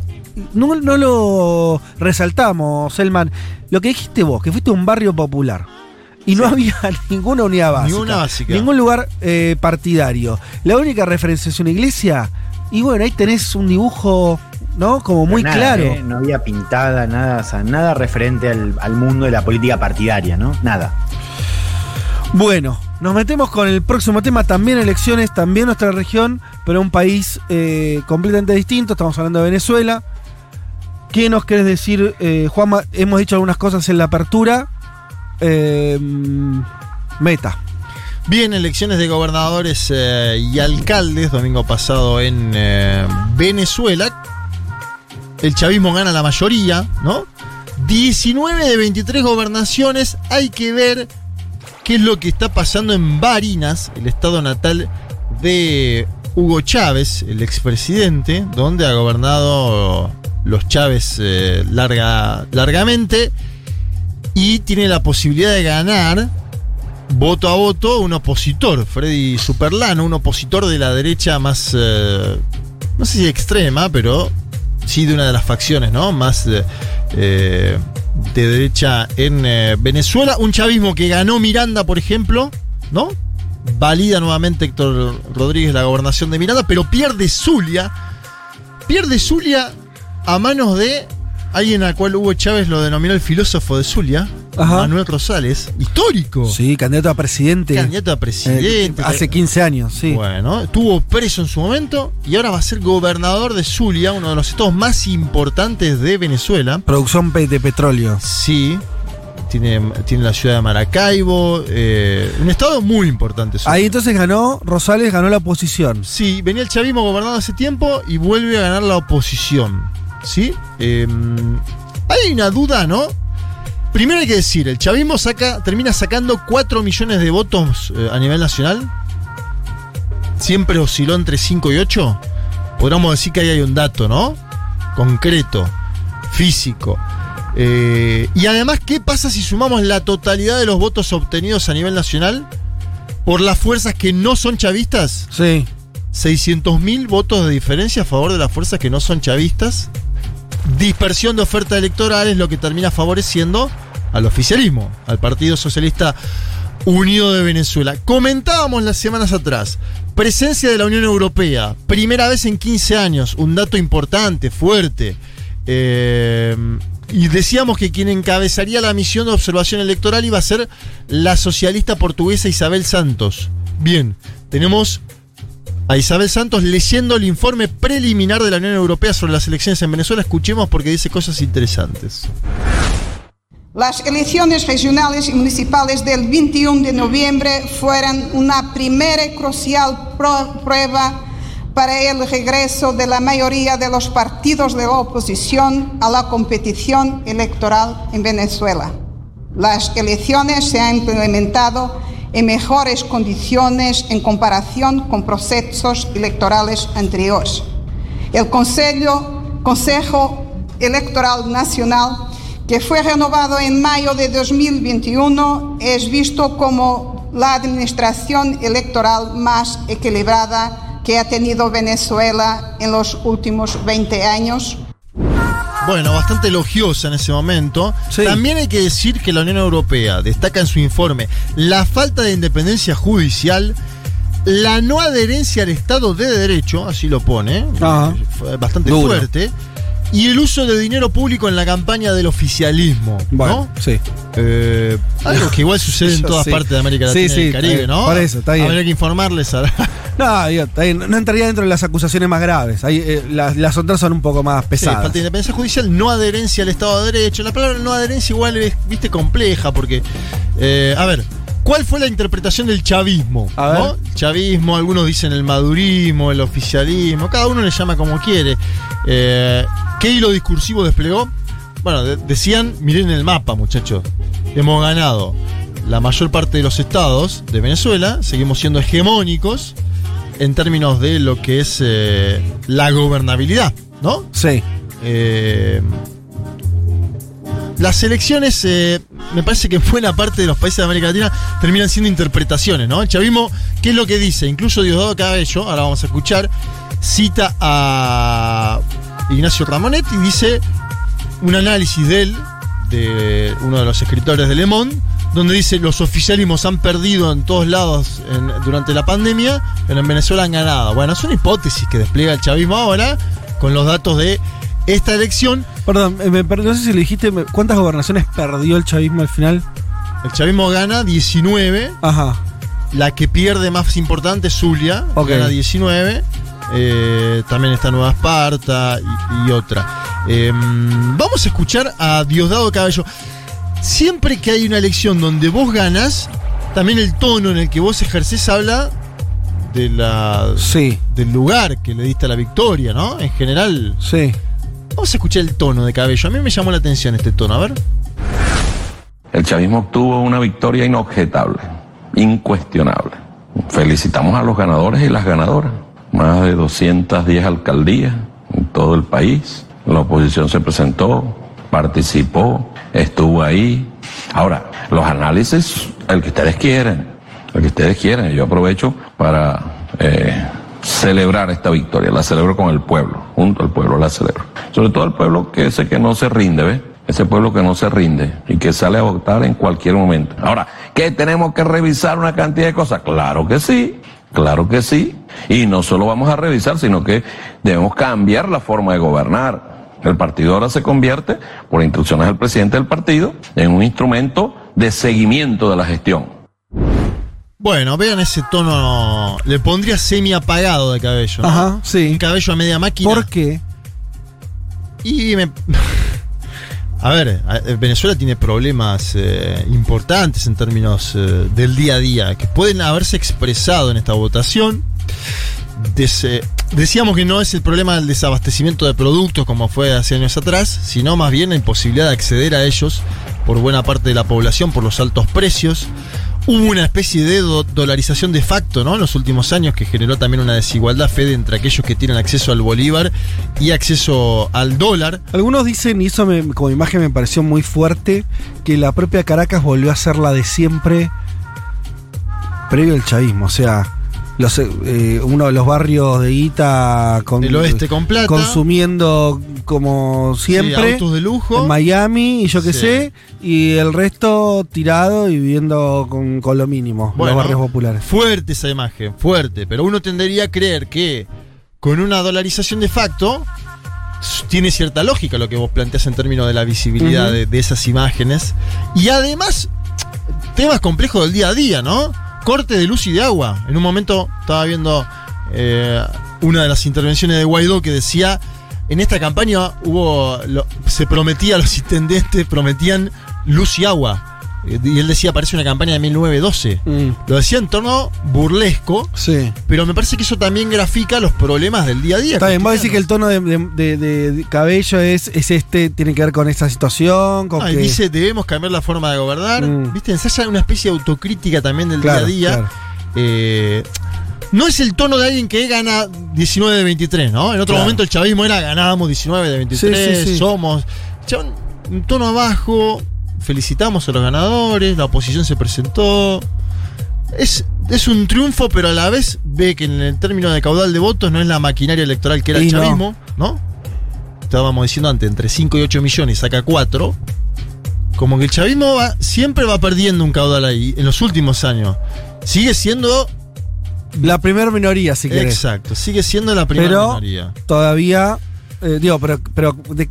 no, no lo resaltamos, Selman. Lo que dijiste vos, que fuiste un barrio popular. Y no había ninguna unidad básica. Ninguna básica. Ningún lugar eh, partidario. La única referencia es una iglesia. Y bueno, ahí tenés un dibujo, ¿no? Como muy Nada, claro. ¿eh? No había pintada, nada, o sea, nada referente al, al mundo de la política partidaria, ¿no? Nada. Bueno, nos metemos con el próximo tema, también elecciones, también nuestra región, pero un país eh, completamente distinto, estamos hablando de Venezuela. ¿Qué nos querés decir, eh, Juanma? Hemos dicho algunas cosas en la apertura. Eh, meta. Bien, elecciones de gobernadores eh, y alcaldes, domingo pasado en eh, Venezuela. El chavismo gana la mayoría, ¿no? 19 de 23 gobernaciones. Hay que ver qué es lo que está pasando en Barinas, el estado natal de Hugo Chávez, el expresidente, donde ha gobernado los Chávez eh, larga, largamente y tiene la posibilidad de ganar voto a voto un opositor, Freddy Superlano, un opositor de la derecha más, eh, no sé si extrema, pero sí de una de las facciones, ¿no? Más eh, eh, de derecha en Venezuela. Un chavismo que ganó Miranda, por ejemplo, ¿no? Valida nuevamente Héctor Rodríguez la gobernación de Miranda, pero pierde Zulia. Pierde Zulia a manos de alguien al cual Hugo Chávez lo denominó el filósofo de Zulia, Ajá. Manuel Rosales, histórico. Sí, candidato a presidente. Candidato a presidente. Eh, hace 15 años, sí. Bueno, estuvo preso en su momento y ahora va a ser gobernador de Zulia, uno de los estados más importantes de Venezuela. Producción de petróleo. Sí, tiene, tiene la ciudad de Maracaibo, eh, un estado muy importante. Zulia. Ahí entonces ganó, Rosales ganó la oposición. Sí, venía el chavismo gobernando hace tiempo y vuelve a ganar la oposición. ¿Sí? Eh, hay una duda, ¿no? Primero hay que decir, el chavismo saca, termina sacando 4 millones de votos eh, a nivel nacional. Siempre osciló entre 5 y 8. Podríamos decir que ahí hay un dato, ¿no? Concreto, físico. Eh, y además, ¿qué pasa si sumamos la totalidad de los votos obtenidos a nivel nacional por las fuerzas que no son chavistas? Sí. 600.000 votos de diferencia a favor de las fuerzas que no son chavistas. Dispersión de oferta electoral es lo que termina favoreciendo al oficialismo, al Partido Socialista Unido de Venezuela. Comentábamos las semanas atrás, presencia de la Unión Europea, primera vez en 15 años, un dato importante, fuerte. Eh, y decíamos que quien encabezaría la misión de observación electoral iba a ser la socialista portuguesa Isabel Santos. Bien, tenemos a Isabel Santos leyendo el informe preliminar de la Unión Europea sobre las elecciones en Venezuela. Escuchemos porque dice cosas interesantes. Las elecciones regionales y municipales del 21 de noviembre fueron una primera y crucial prueba para el regreso de la mayoría de los partidos de la oposición a la competición electoral en Venezuela. Las elecciones se han implementado en mejores condiciones en comparación con procesos electorales anteriores. El Consejo, Electoral Nacional, que fue renovado en mayo de 2021, es visto como la administración electoral más equilibrada que ha tenido Venezuela en los últimos 20 años. Bueno, bastante elogiosa en ese momento. También hay que decir que la Unión Europea destaca en su informe la falta de independencia judicial, la no adherencia al Estado de Derecho, así lo pone, bastante Duro. fuerte, y el uso de dinero público en la campaña del oficialismo. Bueno, ¿no? sí. Eh, algo que igual sucede en todas Sí. partes de América Latina sí, y el Caribe. ¿no? Por eso, está bien. Habría que informarles a No, digo, está bien, no entraría dentro de las acusaciones más graves. Eh, las, las otras son un poco más Sí, pesadas. falta de independencia judicial, no adherencia al Estado de Derecho. La palabra no adherencia igual es, viste, compleja, porque, eh, a ver, ¿cuál fue la interpretación del chavismo? A ver. ¿no? El chavismo, algunos dicen el madurismo, el oficialismo, cada uno le llama como quiere. Eh, ¿Qué hilo discursivo desplegó? Bueno, de- decían, miren el mapa, muchachos. Hemos ganado la mayor parte de los estados de Venezuela, seguimos siendo hegemónicos en términos de lo que es eh, la gobernabilidad, ¿no? Sí. Eh, las elecciones, eh, me parece que en buena parte de los países de América Latina terminan siendo interpretaciones, ¿no? El chavismo, ¿qué es lo que dice? Incluso Diosdado Cabello, ahora vamos a escuchar, cita a Ignacio Ramonet y dice un análisis de él, de uno de los escritores de Le Monde, donde dice los oficialismos han perdido en todos lados durante la pandemia, pero en Venezuela han ganado. Bueno, es una hipótesis que despliega el chavismo ahora con los datos de esta elección. Perdón, eh, me no sé si le dijiste, ¿cuántas gobernaciones perdió el chavismo al final? El chavismo gana 19. Ajá. La que pierde más importante es Zulia, Ok. gana 19. Eh, también está Nueva Esparta y, y otra. Eh, vamos a escuchar a Diosdado Cabello. Siempre que hay una elección donde vos ganas, también el tono en el que vos ejercés habla de la, del lugar que le diste a la victoria, ¿no? En general. Sí. Vamos a escuchar el tono de Cabello. A mí me llamó la atención este tono, a ver. El chavismo obtuvo una victoria inobjetable, incuestionable. Felicitamos a los ganadores y las ganadoras. Más de 210 alcaldías en todo el país. La oposición se presentó, participó, estuvo ahí. Ahora, los análisis, el que ustedes quieren, el que ustedes quieren. Yo aprovecho para eh, celebrar esta victoria. La celebro con el pueblo, junto al pueblo la celebro. Sobre todo el pueblo que ese que no se rinde, ¿ves? Ese pueblo que no se rinde y que sale a votar en cualquier momento. Ahora, ¿qué tenemos que revisar una cantidad de cosas? Claro que sí, claro que sí. Y no solo vamos a revisar, sino que debemos cambiar la forma de gobernar. El partido ahora se convierte, por instrucciones del presidente del partido, en un instrumento de seguimiento de la gestión. Bueno, vean ese tono. Le pondría semi apagado de cabello. ¿no? Ajá, sí. Un cabello a media máquina. ¿Por qué? Y me. A ver, eh, Venezuela tiene problemas eh, importantes en términos eh, del día a día que pueden haberse expresado en esta votación. Decíamos que no es el problema del desabastecimiento de productos como fue hace años atrás, sino más bien la imposibilidad de acceder a ellos por buena parte de la población por los altos precios. Hubo una especie de do- dolarización de facto ¿no? en los últimos años que generó también una desigualdad fede entre aquellos que tienen acceso al bolívar y acceso al dólar. Algunos dicen, y eso me- como imagen me pareció muy fuerte, que la propia Caracas volvió a ser la de siempre previo al chavismo. O sea, los, eh, uno de los barrios de Ita con, Del oeste con plata. consumiendo como siempre. autos de lujo. En Miami y yo qué Sí. sé. Y el resto tirado y viviendo con, con lo mínimo. Bueno, los barrios populares. Fuerte esa imagen, fuerte. Pero uno tendería a creer que con una dolarización de facto tiene cierta lógica lo que vos planteás en términos de la visibilidad de esas imágenes. Y además, temas complejos del día a día, ¿no? Corte de luz y de agua. En un momento estaba viendo eh, una de las intervenciones de Guaidó que decía. En esta campaña hubo. se prometía, los intendentes prometían luz y agua. Eh, Y él decía, parece una campaña de 1912. Lo decía en tono burlesco. Sí. Pero me parece que eso también grafica los problemas del día a día. Está bien, vos decís que el tono de, de- de- de- de cabello es, es este, tiene que ver con esa situación, con Ah, y que- dice, debemos cambiar la forma de gobernar. Mm. ¿Viste? Ensaya una especie de autocrítica también del Claro, día a día. claro. Eh, no es el tono de alguien que gana 19 de 23, ¿no? En otro Claro. momento el chavismo era ganábamos 19 de 23, Sí, sí, sí. somos. Un tono abajo, felicitamos a los ganadores, la oposición se presentó. Es, es un triunfo, pero a la vez ve que en el término de caudal de votos no es la maquinaria electoral que era el no. chavismo, ¿no? Estábamos diciendo antes, entre 5 y 8 millones, saca 4. Como que el chavismo va- siempre va perdiendo un caudal ahí en los últimos años. Sigue siendo. La primera minoría, si querés. Exacto, sigue siendo la primera Pero minoría. todavía, eh, digo, pero, pero de-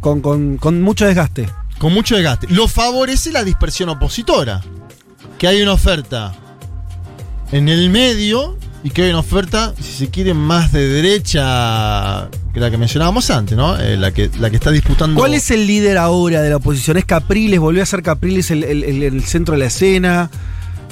con, con- con mucho desgaste. Con mucho desgaste. Lo favorece la dispersión opositora. Que hay una oferta en el medio y que hay una oferta, si se quiere, más de derecha que la que mencionábamos antes, ¿no? Eh, la, que, la que está disputando. ¿Cuál es el líder ahora de la oposición? ¿Es Capriles? ¿Volvió a ser Capriles el, el- centro de la escena?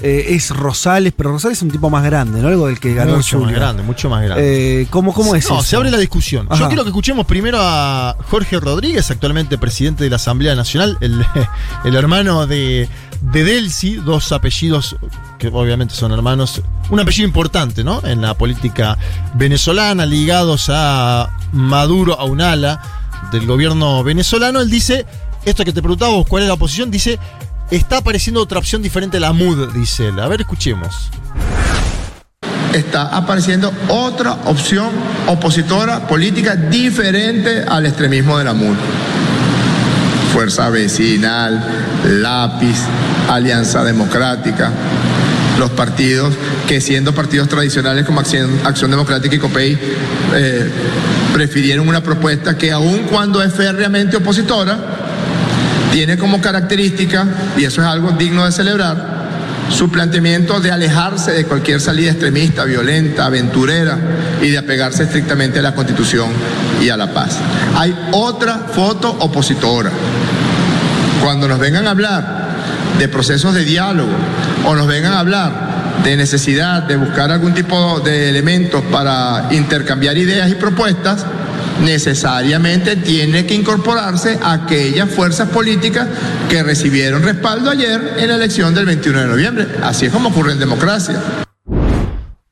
Eh, es Rosales, pero Rosales es un tipo más grande, ¿no? Algo del que ganó mucho más grande, mucho más grande. Eh, ¿cómo, ¿Cómo es No, eso? se abre la discusión. Ajá. Yo quiero que escuchemos primero a Jorge Rodríguez, actualmente presidente de la Asamblea Nacional, el, el hermano de, de Delcy, dos apellidos que obviamente son hermanos, un apellido importante, ¿no? En la política venezolana, ligados a Maduro, a un ala del gobierno venezolano. Él dice, esto que te preguntaba vos, ¿cuál es la oposición? Dice, está apareciendo otra opción diferente a la MUD, dice él. A ver, escuchemos. está apareciendo otra opción opositora política diferente al extremismo de la MUN. Fuerza Vecinal, Lápiz, Alianza Democrática, los partidos que siendo partidos tradicionales como Acción, Acción Democrática y COPEI eh, prefirieron una propuesta que aun cuando es férreamente opositora, tiene como característica, y eso es algo digno de celebrar, su planteamiento de alejarse de cualquier salida extremista, violenta, aventurera y de apegarse estrictamente a la Constitución y a la paz. Hay otra foto opositora. Cuando nos vengan a hablar de procesos de diálogo o nos vengan a hablar de necesidad de buscar algún tipo de elementos para intercambiar ideas y propuestas, necesariamente tiene que incorporarse aquellas fuerzas políticas que recibieron respaldo ayer en la elección del 21 de noviembre. Así es como ocurre en democracia.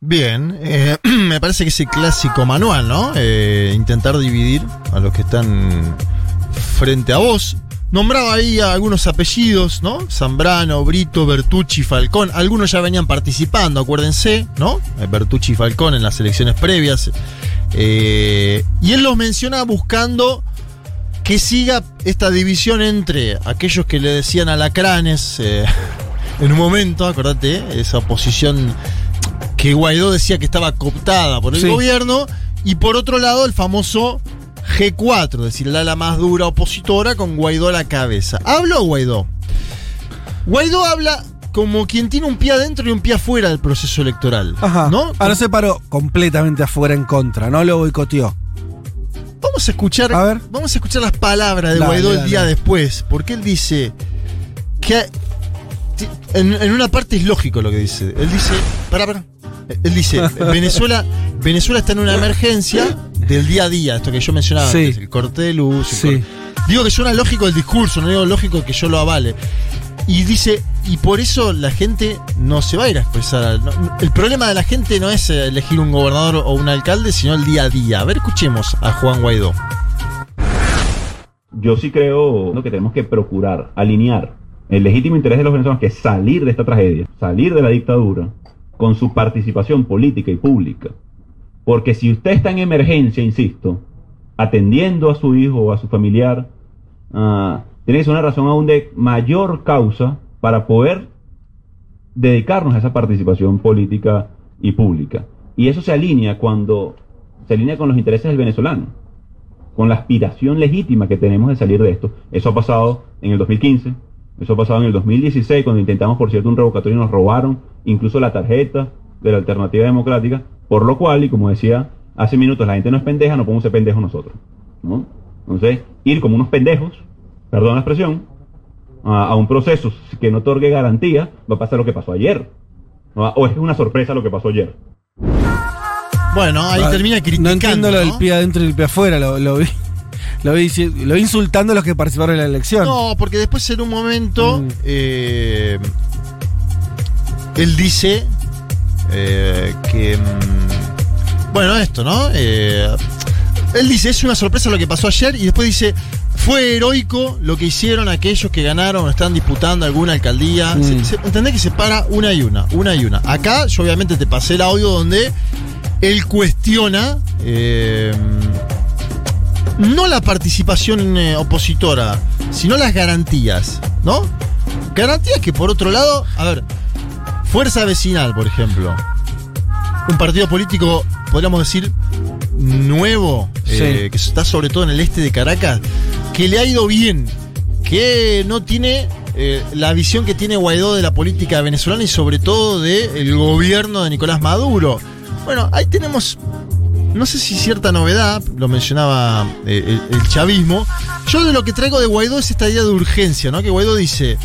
Bien, eh, me parece que ese clásico manual, ¿no? Eh, intentar dividir a los que están frente a vos. Nombraba ahí a algunos apellidos, ¿no? Zambrano, Brito, Bertucci, Falcón. Algunos ya venían participando, acuérdense, ¿no? Eh, Bertucci y Falcón en las elecciones previas. Eh, y él los menciona buscando que siga esta división entre aquellos que le decían alacranes eh, en un momento, acordate, esa oposición que Guaidó decía que estaba cooptada por el Sí. gobierno, y por otro lado el famoso G4, es decir, el ala más dura opositora con Guaidó a la cabeza. ¿Habló Guaidó? Guaidó habla como quien tiene un pie adentro y un pie afuera del proceso electoral. Ajá. ¿No? Ahora se paró completamente afuera en contra, no lo boicoteó. Vamos a escuchar. Vamos a escuchar las palabras de Dale, Guaidó el día después. Porque él dice que en, en una parte es lógico lo que dice. Él dice. Pará, pará. Él dice, Venezuela, Venezuela está en una emergencia del día a día, esto que yo mencionaba, Sí. antes, el corte de luz. el Sí. corte- Digo que suena lógico el discurso, no digo lógico que yo lo avale. Y dice, y por eso la gente no se va a ir a expresar. el problema de la gente no es eh, elegir un gobernador o un alcalde, sino el día a día. A ver, escuchemos a Juan Guaidó. Yo sí creo ¿no? que tenemos que procurar alinear el legítimo interés de los venezolanos, que es salir de esta tragedia, salir de la dictadura, con su participación política y pública. Porque si usted está en emergencia, insisto, atendiendo a su hijo o a su familiar, ah, tiene que ser una razón aún de mayor causa para poder dedicarnos a esa participación política y pública. Y eso se alinea cuando se alinea con los intereses del venezolano con la aspiración legítima que tenemos de salir de esto. Eso ha pasado en el 2015, eso ha pasado en el 2016, cuando intentamos, por cierto, un revocatorio y nos robaron incluso la tarjeta de la alternativa democrática, por lo cual, y como decía hace minutos, la gente no es pendeja, no podemos ser pendejos nosotros. ¿no? Entonces, ir como unos pendejos, perdón la expresión, a, a un proceso que no otorgue garantía, va a pasar lo que pasó ayer. ¿no? O es una sorpresa lo que pasó ayer. Bueno, ahí Ah, termina No criticando. entiendo lo del ¿no? pie adentro y el pie afuera, lo, lo vi. Lo vi, lo vi insultando a los que participaron en la elección. No, porque después en un momento Mm. eh, él dice eh, que mm, bueno esto, ¿no? Eh, él dice es una sorpresa lo que pasó ayer y después dice fue heroico lo que hicieron aquellos que ganaron o están disputando alguna alcaldía. Mm. Se- se- ¿Entendés que se para una y una, una y una? Acá yo obviamente te pasé el audio donde él cuestiona eh, no la participación eh, opositora, sino las garantías, ¿no? Garantías que por otro lado, a ver, Fuerza Vecinal, por ejemplo, un partido político, podríamos decir, nuevo, eh, que está sobre todo en el este de Caracas, que le ha ido bien, que no tiene eh, la visión que tiene Guaidó de la política venezolana y sobre todo del gobierno de Nicolás Maduro. Bueno, ahí tenemos no sé si cierta novedad, lo mencionaba eh, el, el chavismo. Yo de lo que traigo de Guaidó es esta idea de urgencia, ¿no? Que Guaidó dice,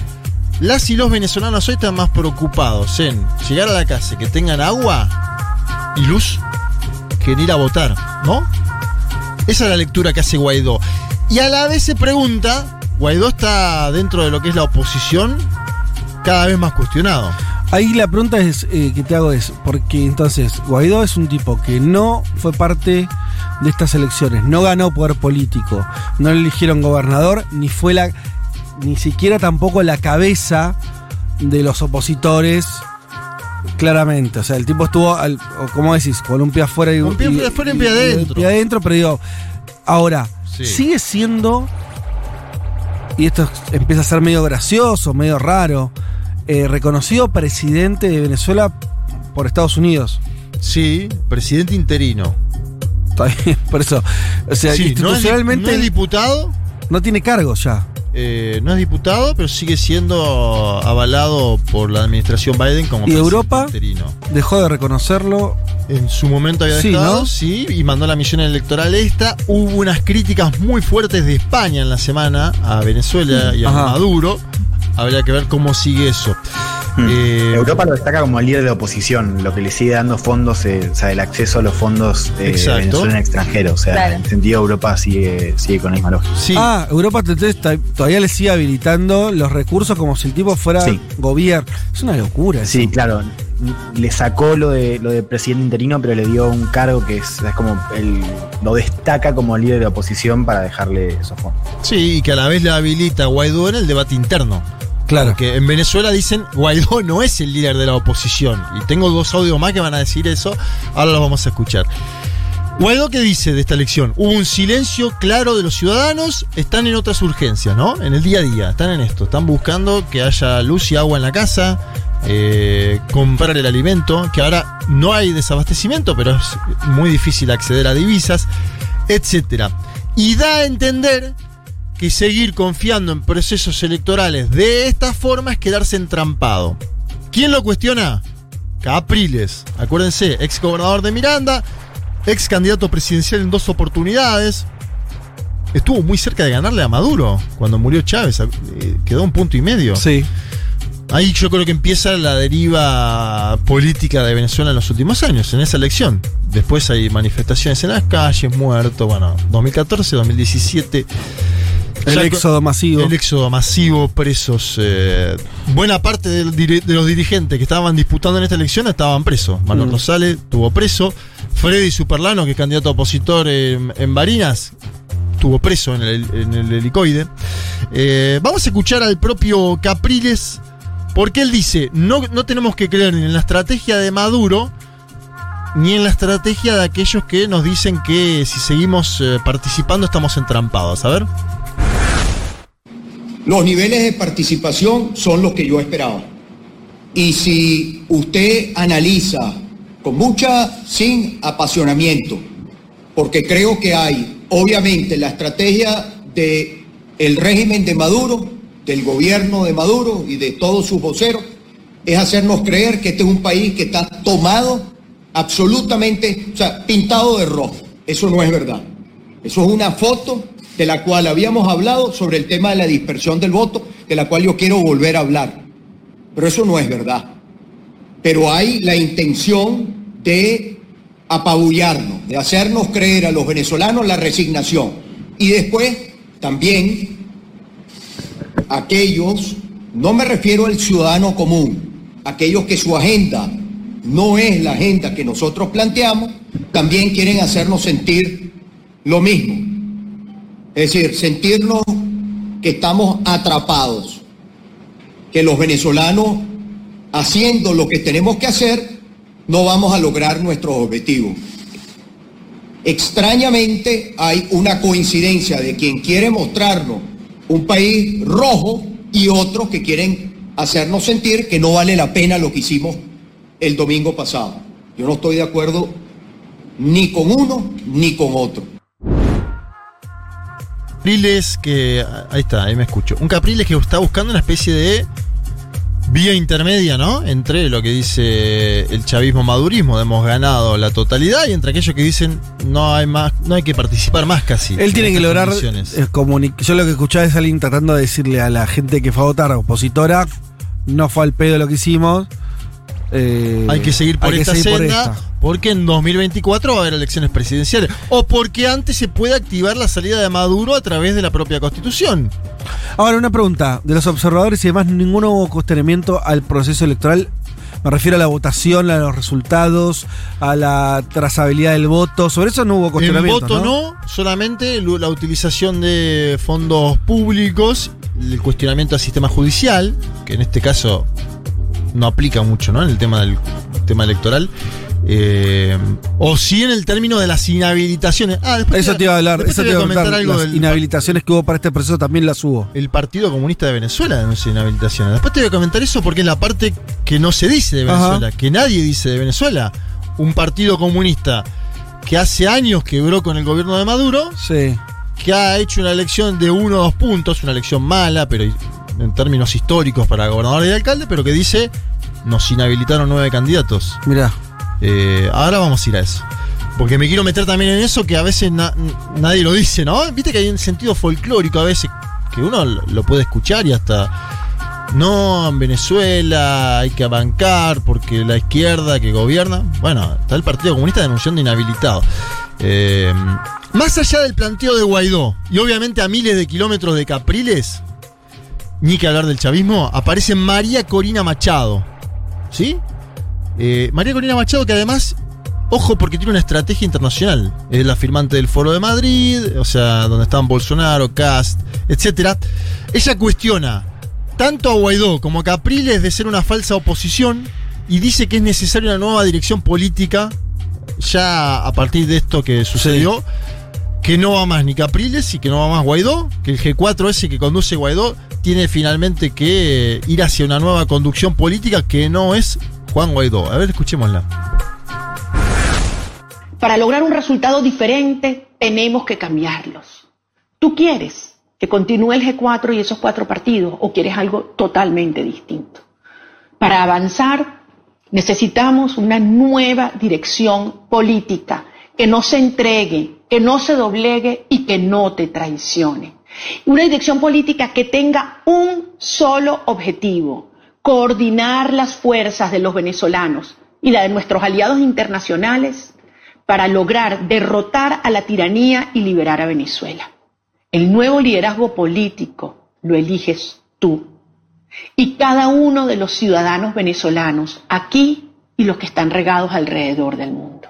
las y los venezolanos hoy están más preocupados en llegar a la casa, que tengan agua y luz, que en ir a votar, ¿no? Esa es la lectura que hace Guaidó. Y a la vez se pregunta, Guaidó está dentro de lo que es la oposición cada vez más cuestionado. Ahí la pregunta es, eh, que te hago es, porque entonces Guaidó es un tipo que no fue parte de estas elecciones, no ganó poder político, no le eligieron gobernador, ni fue la, ni siquiera tampoco la cabeza de los opositores, claramente. O sea, el tipo estuvo, al, ¿cómo decís? Con un pie afuera y Un pie y- afuera y un pie adentro. pie adentro, pero digo, ahora, Sí. sigue siendo, y esto empieza a ser medio gracioso, medio raro, eh, reconocido presidente de Venezuela por Estados Unidos. Sí, presidente interino. Está bien, por eso. O sea, Sí, no es institucionalmente no es diputado. no tiene cargo ya. Eh, no es diputado, pero sigue siendo avalado por la administración Biden como ¿Y Europa? interino. Dejó de reconocerlo. En su momento había Sí, dejado, ¿no? sí, y mandó la misión electoral esta. Hubo unas críticas muy fuertes de España en la semana a Venezuela y a Ajá. Maduro. Habría que ver cómo sigue eso. Eh, Europa lo destaca como líder de oposición, lo que le sigue dando fondos, eh, o sea, el acceso a los fondos de Exacto. Venezuela en extranjero. O sea, Claro. en ese sentido Europa sigue, sigue con la misma lógica. sí, Ah, Europa todavía le sigue habilitando los recursos como si el tipo fuera Sí. gobierno. Es una locura. eso. Sí, claro. Le sacó lo de lo de presidente interino, pero le dio un cargo que es, es como el, lo destaca como líder de oposición para dejarle esos fondos. sí, y que a la vez le habilita a Guaidó en el debate interno. Claro. Porque en Venezuela dicen Guaidó no es el líder de la oposición. Y tengo dos audios más que van a decir eso. Ahora los vamos a escuchar. Guaidó, ¿qué dice de esta elección? Hubo un silencio claro de los ciudadanos, están en otras urgencias, ¿no? En el día a día, están en esto, están buscando que haya luz y agua en la casa, eh, comprar el alimento, que ahora no hay desabastecimiento, pero es muy difícil acceder a divisas, etcétera. Y da a entender que seguir confiando en procesos electorales de esta forma es quedarse entrampado. ¿Quién lo cuestiona? Capriles, acuérdense, ex gobernador de Miranda, ex candidato presidencial en dos oportunidades. Estuvo muy cerca de ganarle a Maduro cuando murió Chávez, eh, quedó un punto y medio. Sí. Ahí yo creo que empieza la deriva política de Venezuela en los últimos años, en esa elección. Después hay manifestaciones en las calles, muertos, bueno, 2014, 2017. El éxodo masivo. El éxodo masivo, presos. eh, buena parte de los dirigentes que estaban disputando en esta elección estaban presos. Manuel Mm. Rosales estuvo preso. Freddy Superlano, que es candidato opositor en, en Barinas, estuvo preso en el, en el helicoide. Eh, vamos a escuchar al propio Capriles, porque él dice, no, no tenemos que creer ni en la estrategia de Maduro, ni en la estrategia de aquellos que nos dicen que si seguimos eh, participando estamos entrampados. A ver. Los niveles de participación son los que yo esperaba. Y si usted analiza con mucha, sin apasionamiento, porque creo que hay, obviamente, la estrategia del el régimen de Maduro, del gobierno de Maduro y de todos sus voceros, es hacernos creer que este es un país que está tomado absolutamente, o sea, pintado de rojo. Eso no es verdad. Eso es una foto de la cual habíamos hablado sobre el tema de la dispersión del voto, de la cual yo quiero volver a hablar. Pero eso no es verdad. Pero hay la intención de apabullarnos, de hacernos creer a los venezolanos la resignación. Y después también aquellos, no me refiero al ciudadano común, aquellos que su agenda no es la agenda que nosotros planteamos, también quieren hacernos sentir lo mismo. Es decir, sentirnos que estamos atrapados, que los venezolanos, haciendo lo que tenemos que hacer, no vamos a lograr nuestros objetivos. Extrañamente hay una coincidencia de quien quiere mostrarnos un país rojo y otros que quieren hacernos sentir que no vale la pena lo que hicimos el domingo pasado. Yo no estoy de acuerdo ni con uno ni con otro. Capriles que. Ahí está, ahí me escucho. Un Capriles que está buscando una especie de vía intermedia, ¿no? Entre lo que dice el chavismo madurismo, de hemos ganado la totalidad, y entre aquellos que dicen no hay más, no hay que participar más casi. Él tiene en que lograr eh, Yo lo que escuchaba es alguien tratando de decirle a la gente que fue a votar, opositora, no fue al pedo lo que hicimos. eh, Hay que seguir por esta seguir por senda esta. Porque en 2024 va a haber elecciones presidenciales. O porque antes se puede activar la salida de Maduro a través de la propia constitución. Ahora, una pregunta. De los observadores y demás, ninguno hubo cuestionamiento al proceso electoral. Me refiero a la votación, a los resultados, a la trazabilidad del voto. Sobre eso no hubo En cuestionamiento. voto no, solamente lu- la utilización de fondos públicos, el cuestionamiento al sistema judicial, que en este caso no aplica mucho, ¿no? En el tema del tema electoral. Eh, o sí en el término de las inhabilitaciones. Ah, después Eso te iba a hablar. Eso te iba a comentar comentar. algo Las del inhabilitaciones que hubo para este proceso también las hubo. el Partido Comunista de Venezuela denuncia inhabilitaciones. Después te voy a comentar eso porque es la parte que no se dice de Ajá. Venezuela, que nadie dice de Venezuela. Un partido comunista que hace años quebró con el gobierno de Maduro, Sí. que ha hecho una elección de uno o dos puntos, una elección mala, pero en términos históricos para gobernador y alcalde, pero que dice nos inhabilitaron nueve candidatos. Mirá. Eh, ahora vamos a ir a eso. Porque me quiero meter también en eso que a veces na- nadie lo dice, ¿no? Viste que hay un sentido folclórico a veces que uno lo lo puede escuchar y hasta. No, en Venezuela hay que bancar porque la izquierda que gobierna. Bueno, está el Partido Comunista denunciando inhabilitado. Eh, más allá del planteo de Guaidó y obviamente a miles de kilómetros de Capriles, ni que hablar del chavismo, aparece María Corina Machado. ¿Sí? Eh, María Corina Machado, que además, ojo, porque tiene una estrategia internacional. Es la firmante del Foro de Madrid, o sea, donde están Bolsonaro, Cast, etc. Ella cuestiona tanto a Guaidó como a Capriles de ser una falsa oposición y dice que es necesaria una nueva dirección política ya a partir de esto que sucedió. Que no va más ni Capriles y que no va más Guaidó, que el G4 ese que conduce Guaidó tiene finalmente que ir hacia una nueva conducción política que no es Juan Guaidó. A ver, escuchémosla. Para lograr un resultado diferente, tenemos que cambiarlos. ¿Tú quieres que continúe el G4 y esos cuatro partidos o quieres algo totalmente distinto? Para avanzar, necesitamos una nueva dirección política que no se entregue, que no se doblegue y que no te traicione. Una dirección política que tenga un solo objetivo, coordinar las fuerzas de los venezolanos y la de nuestros aliados internacionales para lograr derrotar a la tiranía y liberar a Venezuela. El nuevo liderazgo político lo eliges tú y cada uno de los ciudadanos venezolanos aquí y los que están regados alrededor del mundo.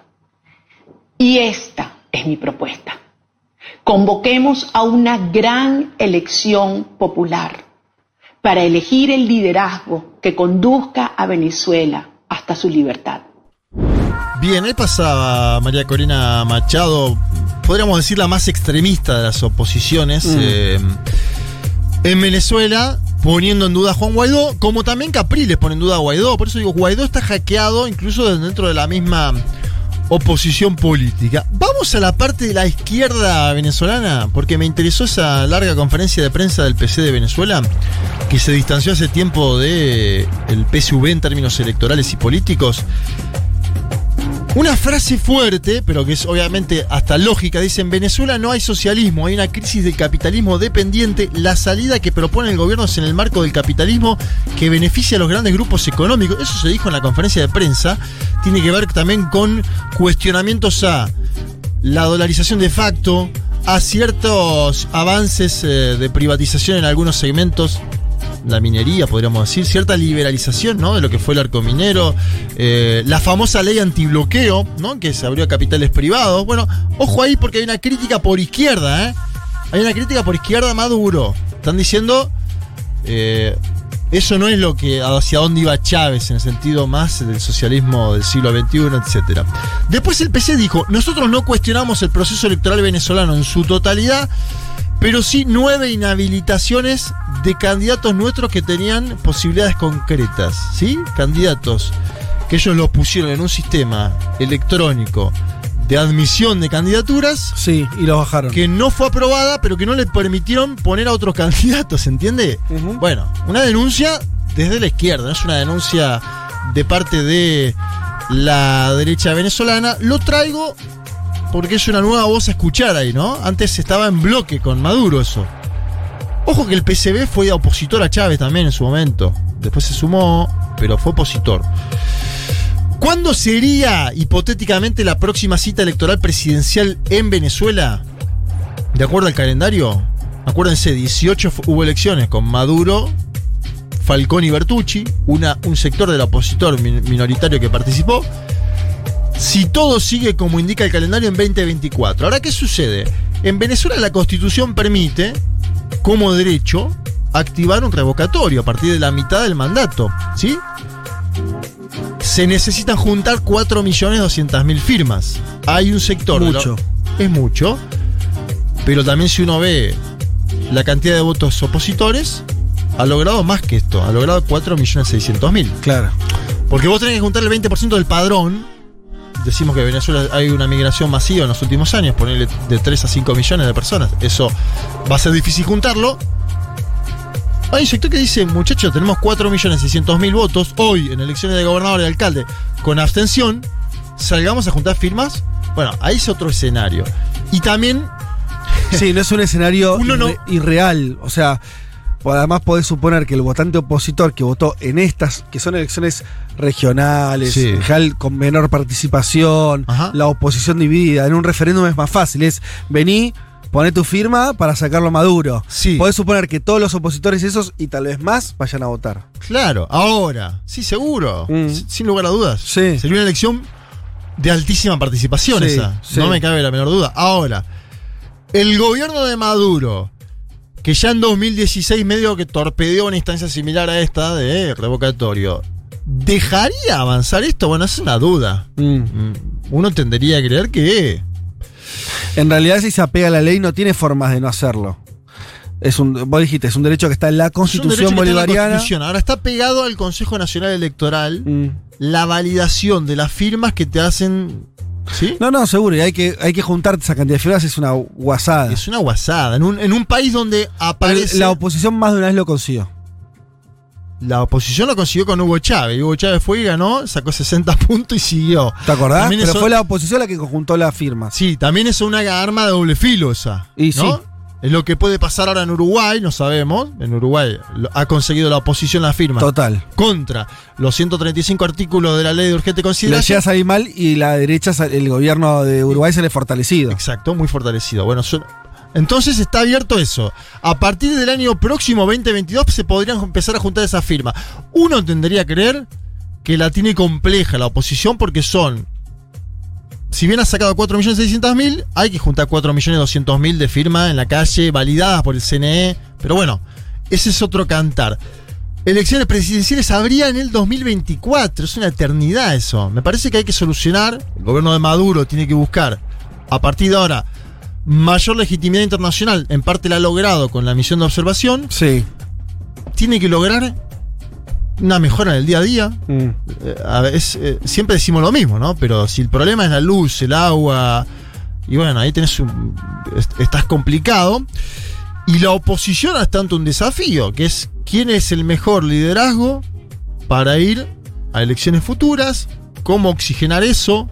Y esta es mi propuesta. Convoquemos a una gran elección popular para elegir el liderazgo que conduzca a Venezuela hasta su libertad. Bien, ahí pasaba María Corina Machado, podríamos decir la más extremista de las oposiciones Mm. eh, en Venezuela, poniendo en duda a Juan Guaidó, como también Capriles pone en duda a Guaidó. Por eso digo, Guaidó está hackeado incluso dentro de la misma oposición política. Vamos a la parte de la izquierda venezolana, porque me interesó esa larga conferencia de prensa del PC de Venezuela, que se distanció hace tiempo de el PSV en términos electorales y políticos. Una frase fuerte, pero que es obviamente hasta lógica, dice, en Venezuela no hay socialismo, hay una crisis del capitalismo dependiente, la salida que propone el gobierno es en el marco del capitalismo que beneficia a los grandes grupos económicos. Eso se dijo en la conferencia de prensa, tiene que ver también con cuestionamientos a la dolarización de facto, a ciertos avances eh, de privatización en algunos segmentos la minería, podríamos decir, cierta liberalización ¿no? de lo que fue el arco minero, eh, la famosa ley antibloqueo, ¿no? que se abrió a capitales privados. Bueno, ojo ahí porque hay una crítica por izquierda, ¿eh? hay una crítica por izquierda Maduro. Están diciendo, eh, eso no es lo que hacia dónde iba Chávez en el sentido más del socialismo del siglo XXI, etc. Después el PC dijo, nosotros no cuestionamos el proceso electoral venezolano en su totalidad, pero sí nueve inhabilitaciones de candidatos nuestros que tenían posibilidades concretas, ¿sí? Candidatos que ellos los pusieron en un sistema electrónico de admisión de candidaturas. Sí, y los bajaron. Que no fue aprobada, pero que no le permitieron poner a otros candidatos, ¿entiende? Bueno, una denuncia desde la izquierda, es una denuncia de parte de la derecha venezolana. Lo traigo porque es una nueva voz a escuchar ahí, ¿no? Antes estaba en bloque con Maduro eso. Ojo que el PCB fue opositor a Chávez también en su momento. después se sumó, pero fue opositor. ¿Cuándo sería hipotéticamente la próxima cita electoral presidencial en Venezuela? De acuerdo al calendario, acuérdense, 18 fu- hubo elecciones con Maduro, Falcón y Bertucci, una, un sector del opositor min- minoritario que participó. Si todo sigue como indica el calendario en 2024. Ahora, ¿qué sucede? En Venezuela la constitución permite, como derecho, activar un revocatorio a partir de la mitad del mandato. ¿Sí? Se necesitan juntar 4.200.000 firmas. Hay un sector. lo- Mucho. es mucho. Pero también si uno ve la cantidad de votos opositores, ha logrado más que esto. Ha logrado 4.600.000. Claro. Porque vos tenés que juntar el 20% del padrón. Decimos que en Venezuela hay una migración masiva en los últimos años, ponerle de 3 a 5 millones de personas. Eso va a ser difícil juntarlo. Hay un sector que dice, muchachos, tenemos 4.600.000 votos hoy en elecciones de gobernador y alcalde con abstención. Salgamos a juntar firmas. Bueno, ahí es otro escenario. Y también Sí, no es un escenario Uno no- irre- irreal. O sea, además podés suponer que el votante opositor que votó en estas, que son elecciones regionales, Sí. con menor participación, la oposición dividida, en un referéndum es más fácil, es vení, poné tu firma para sacarlo a Maduro. Sí. Podés suponer que todos los opositores esos y tal vez más vayan a votar. Claro, ahora, sí, seguro, Mm. sin lugar a dudas. Sí. Sería una elección de altísima participación Sí, esa, sí. no me cabe la menor duda. Ahora, el gobierno de Maduro, que ya en 2016 medio que torpedeó una instancia similar a esta de revocatorio, ¿dejaría avanzar esto? Bueno, es una duda. Mm, Uno tendería a creer que... En realidad, si se apega a la ley, no tiene formas de no hacerlo. Es un, vos dijiste, es un derecho que está en la Constitución la bolivariana. Constitución. Ahora está pegado al Consejo Nacional Electoral Mm. la validación de las firmas que te hacen. ¿Sí? No, no, seguro. Y hay que, hay que juntar esa cantidad de firmas, es una guasada. Es una guasada. En un, en un país donde aparece. La oposición más de una vez lo consiguió. La oposición lo consiguió con Hugo Chávez. Hugo Chávez fue y ganó, sacó 60 puntos y siguió. ¿Te acordás? También Pero eso- fue la oposición la que conjuntó las firmas. Sí, también es una arma de doble filo esa. Y ¿no? sí. Es lo que puede pasar ahora en Uruguay, no sabemos. En Uruguay ha conseguido la oposición la firma. Total. Contra los 135 artículos de la ley de urgente consideración. llega a salir mal y la derecha, el gobierno de Uruguay se le fortalecido. Exacto, muy fortalecido. Bueno, entonces está abierto eso. A partir del año próximo, 2022, se podrían empezar a juntar esas firmas. Uno tendría que creer que la tiene compleja la oposición porque son. Si bien ha sacado 4.600.000, hay que juntar 4.200.000 de firmas en la calle, validadas por el CNE. Pero bueno, ese es otro cantar. Elecciones presidenciales habría en el 2024. Es una eternidad eso. Me parece que hay que solucionar. El gobierno de Maduro tiene que buscar, a partir de ahora, mayor legitimidad internacional. En parte la ha logrado con la misión de observación. Sí. Tiene que lograr una mejora en el día a día. Mm. Eh, a eh, siempre decimos lo mismo, ¿no? Pero si el problema es la luz, el agua, y bueno, ahí tenés un, est- estás complicado. Y la oposición es tanto un desafío, que es quién es el mejor liderazgo para ir a elecciones futuras, cómo oxigenar eso,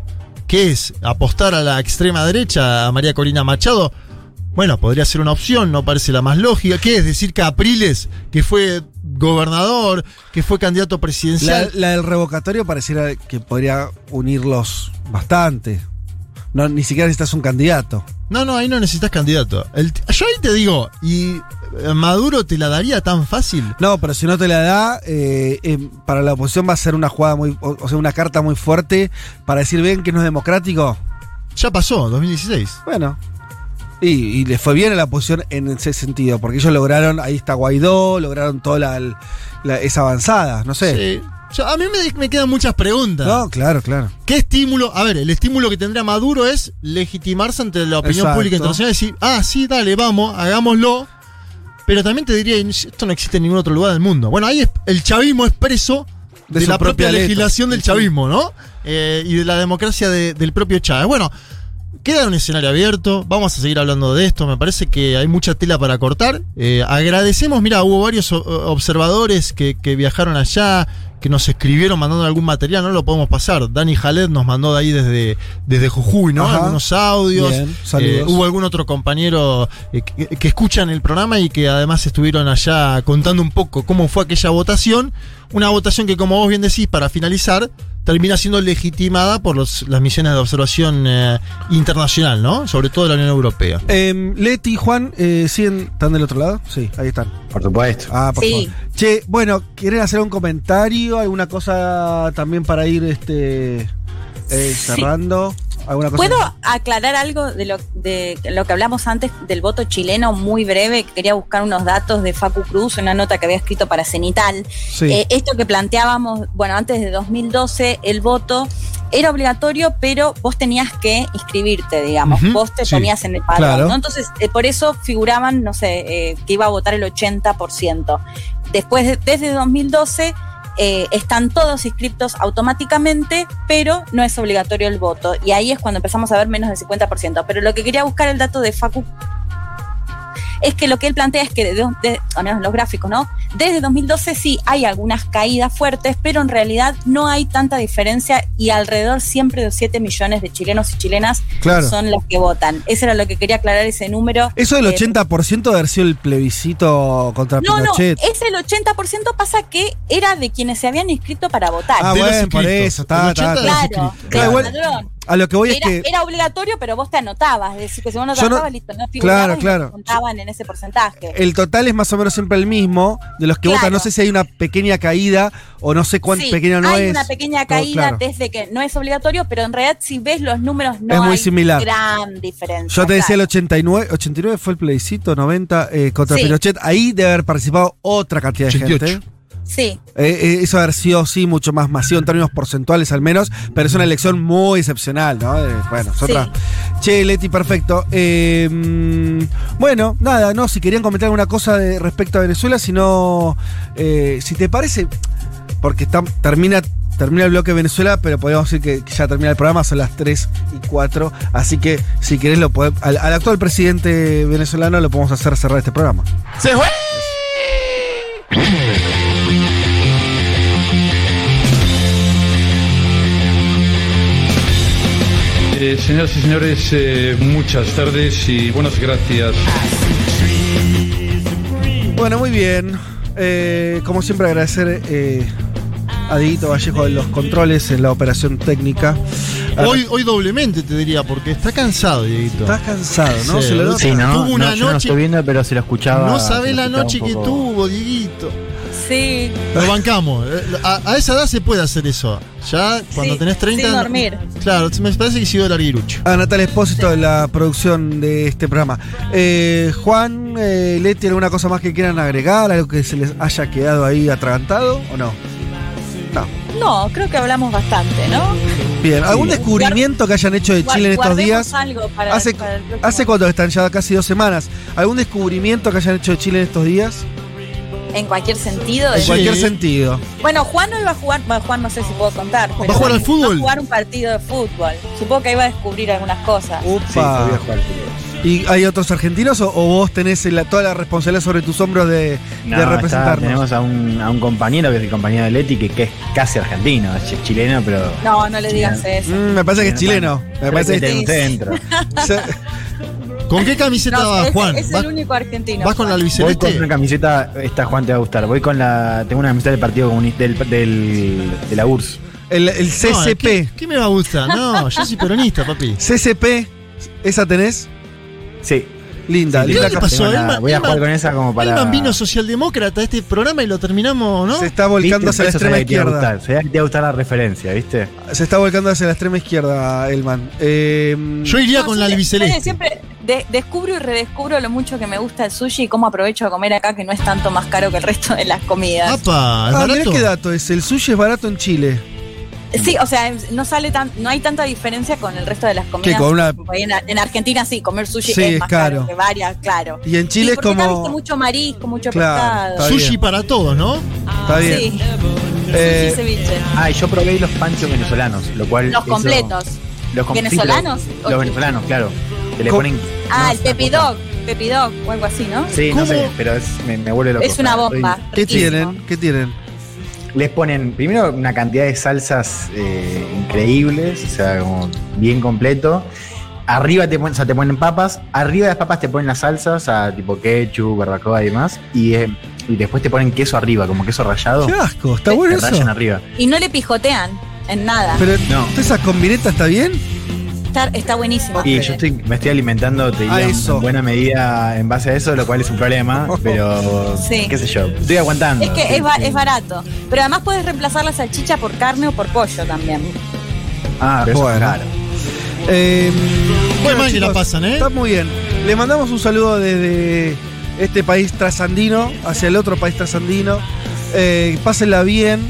qué es apostar a la extrema derecha, a María Corina Machado. Bueno, podría ser una opción, no parece la más lógica. ¿Qué es decir Capriles, que fue gobernador, que fue candidato presidencial? la del revocatorio pareciera que podría unirlos bastante. No, ni siquiera necesitas un candidato. No, no, ahí no necesitas candidato. El- yo ahí te digo, ¿y eh, Maduro te la daría tan fácil? No, pero si no te la da, eh, eh, para la oposición va a ser una jugada muy, o, o sea, una carta muy fuerte para decir, ven que no es democrático. Ya pasó, 2016. Bueno. Y, y le fue bien a la oposición en ese sentido, porque ellos lograron, ahí está Guaidó, lograron toda la, la- esa avanzada, no sé. Sí. Yo- a mí me, me quedan muchas preguntas. No, claro, claro. ¿Qué estímulo? A ver, el estímulo que tendría Maduro es legitimarse ante la opinión Exacto. pública internacional y decir, ah, sí, dale, vamos, hagámoslo. Pero también te diría, esto no existe en ningún otro lugar del mundo. Bueno, ahí es- el chavismo es preso De la propia legislación del chavismo, ¿no? Eh, y de la democracia de- del propio Chávez. Bueno, queda un escenario abierto. Vamos a seguir hablando de esto. Me parece que hay mucha tela para cortar. Eh, agradecemos, mira, hubo varios observadores que, que viajaron allá, que nos escribieron mandando algún material, no lo podemos pasar. Dani Jalet nos mandó de ahí desde, desde Jujuy, ¿no? Ajá. Algunos audios. Bien. Eh, hubo algún otro compañero eh, que, que escuchan el programa y que además estuvieron allá contando un poco cómo fue aquella votación. Una votación que, como vos bien decís, para finalizar, termina siendo legitimada por los- las misiones de observación eh, internacional, ¿no? Sobre todo de la Unión Europea. Em, Leti y Juan, eh, ¿siguen? ¿Están del otro lado? Sí, ahí están. Por supuesto. Ah, por Sí. favor. Che, bueno, ¿quieren hacer un comentario? ¿Alguna cosa también para ir este eh, cerrando? ¿Alguna cosa? ¿Puedo aclarar algo de lo, de lo que hablamos antes del voto chileno muy breve? Que quería buscar unos datos de Facu Cruz, una nota que había escrito para Cenital. Sí. Eh, esto que planteábamos, bueno, antes de 2012, el voto era obligatorio, pero vos tenías que inscribirte, digamos. Vos te sí, ponías en el padrón, claro. ¿no? Entonces, eh, por eso figuraban, no sé, eh, que iba a votar el 80%. Después, de- desde 2012, eh, están todos inscriptos automáticamente, pero no es obligatorio el voto. Y ahí es cuando empezamos a ver menos del 50%. Pero lo que quería buscar el dato de Facu es que lo que él plantea es que, de, de- al menos en los gráficos, ¿no? Desde 2012 sí hay algunas caídas fuertes, pero en realidad no hay tanta diferencia y alrededor siempre de 7 millones de chilenos y chilenas Claro. son los que votan. Eso era lo que quería aclarar ese número. Eso del Eh, 80% de haber sido el plebiscito contra no, no, Pinochet. es el 80% pasa que era de quienes se habían inscrito para votar. Ah, bueno, por eso, está, El está, 80 de está. los Claro, Claro, igual-. A lo que voy Era, es que. era obligatorio, pero vos te anotabas. Es decir, que si vos no te no- anotabas, listo, no figurabas Claro, claro. te contaban en ese porcentaje. El total es más o menos siempre el mismo de los que Claro. votan. No sé si hay una pequeña caída o no sé cuán Sí, pequeña no hay es. una pequeña caída claro. desde que no es obligatorio, pero en realidad si ves los números no Es muy hay similar. gran diferencia. Yo te decía el claro. 89, 89 fue el plebiscito, 90 eh, contra Sí. Pinochet. Ahí debe haber participado otra cantidad de 88. gente. Sí, Eh, eh, eso haber sido, sí, mucho más masivo en términos porcentuales al menos, pero es una elección muy excepcional, ¿no? Eh, bueno, es Sí. otra. Che, Leti, perfecto. Eh, mm, bueno, nada, no, si querían comentar alguna cosa de, respecto a Venezuela, si no, eh, si te parece, porque está- termina, termina el bloque de Venezuela, pero podríamos decir que, que ya termina el programa, son las 3 y 4, así que si querés, lo podemos- al, al actual presidente venezolano lo podemos hacer cerrar este programa. ¡Se fue! Señoras y señores, eh, muchas tardes y buenas gracias. Bueno, muy bien. Eh, como siempre, agradecer eh, a Dieguito Vallejo de los controles en la operación técnica. Hoy, hoy doblemente te diría, porque está cansado, Dieguito. Estás cansado, ¿no? Sí, Se lo. Sí, no, Tuvo una no, yo no noche- estoy viendo, pero se lo escuchaba. No sabés la noche que tuvo, Dieguito. sí. Lo bancamos. Eh, A, a esa edad se puede hacer eso. Ya cuando Sí, tenés 30. sin dormir. Claro, me parece que sido larguirucho. A Natalia Espósito de la producción de este programa. Eh, Juan, eh, Leti, ¿alguna cosa más que quieran agregar? ¿Algo que se les haya quedado ahí atragantado o no? No. No, creo que hablamos bastante, ¿no? Bien. ¿Algún descubrimiento que hayan hecho de Chile en estos días? algo para- ¿Hace, para el próximo. ¿Hace cuánto están? Ya casi dos semanas. ¿Algún descubrimiento que hayan hecho de Chile en estos días? En cualquier sentido. En cualquier sentido. Bueno, Juan no iba a jugar, bueno, Juan no sé si puedo contar. pero ¿Va a jugar al fútbol? Va a jugar un partido de fútbol. Supongo que iba a descubrir algunas cosas. Upa. Sí, yo voy a jugar al fútbol. ¿Y hay otros argentinos o, o vos tenés la- toda la responsabilidad sobre tus hombros de, No, de está- representarnos? tenemos a un, a un compañero que es el compañero de Leti, que, que es casi argentino, es ch- chileno, pero. No, no le digas eso. Mm, me parece que es chileno. Me Creo parece que que tiene un centro. ¿Con qué camiseta No, vas, es, Juan? es ¿Vas, el único argentino. vas con la Juan. Voy con albiceleste? una camiseta, esta Juan te va a gustar. Voy con la. Tengo una camiseta del Partido Comunista del, del- de la URSS. el, el No, CCP. ¿qué, qué me va a gustar? No, yo soy peronista, papi. CCP, ¿esa tenés? Sí. Linda, ¿Qué linda le camiseta. pasó? La- voy a jugar Elman- con esa como para. Elman vino socialdemócrata a este programa y lo terminamos, ¿no? Se está volcando hacia la extrema a izquierda. gustar, sabía que a gustar la referencia, ¿viste? Se está volcando hacia la extrema izquierda, Elman. Eh, Yo iría No, con la siempre- albiceleste. Siempre de- descubro y redescubro lo mucho que me gusta el sushi y cómo aprovecho de comer acá, que no es tanto más caro que el resto de las comidas. ¡Apa! ¿Es ah, mirá qué dato es. El sushi es barato en Chile. Sí, o sea, no sale tan, no hay tanta diferencia con el resto de las comidas. con una- En, en Argentina sí, comer sushi Sí, es es más caro. caro. que varias, claro. Y en Chile Sí, es acá como- viste mucho marisco, mucho Claro, pescado. Sushi para todos, ¿no? Está bien. Sí, Eh, sushi ceviche. Ah, y yo probé los panchos venezolanos, lo cual. Los eso- completos. Los com- ¿Venezolanos? Los venezolanos, claro. Que le ponen. Ah, el pepidog, pepidog o algo así, ¿no? Sí, no sé, pero es, me, me vuelve loco. Es una bomba. ¿Qué riquísimo. tienen? ¿Qué tienen? Les ponen primero una cantidad de salsas eh, increíbles, o sea, como bien completo. Arriba te ponen, o sea, te ponen papas, arriba de las papas te ponen las salsas, o sea, tipo ketchup, barbacoa y demás, y, eh, y después te ponen queso arriba, como queso rallado. Qué asco, está Te- bueno te eso. rayan arriba. Y no le pijotean en nada. Pero No. esa combineta está bien. Está, está buenísimo. Y yo estoy, me estoy alimentando, te diría, en buena medida en base a eso, lo cual es un problema, pero Sí. qué sé yo, estoy aguantando. Es que es, ba- es barato. Pero además puedes reemplazar la salchicha por carne o por pollo también. Ah, pero eso es Bueno. raro. Eh, Qué mal que la pasan, ¿eh? Está muy bien. Le mandamos un saludo desde este país trasandino hacia el otro país trasandino. Eh, pásenla bien.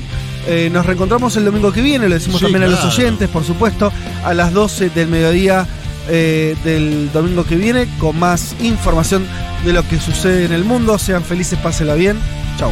Eh, nos reencontramos el domingo que viene, lo decimos Sí, también a los oyentes, por supuesto, a las 12 del mediodía eh, del domingo que viene, con más información de lo que sucede en el mundo. Sean felices, pásenla bien. Chau.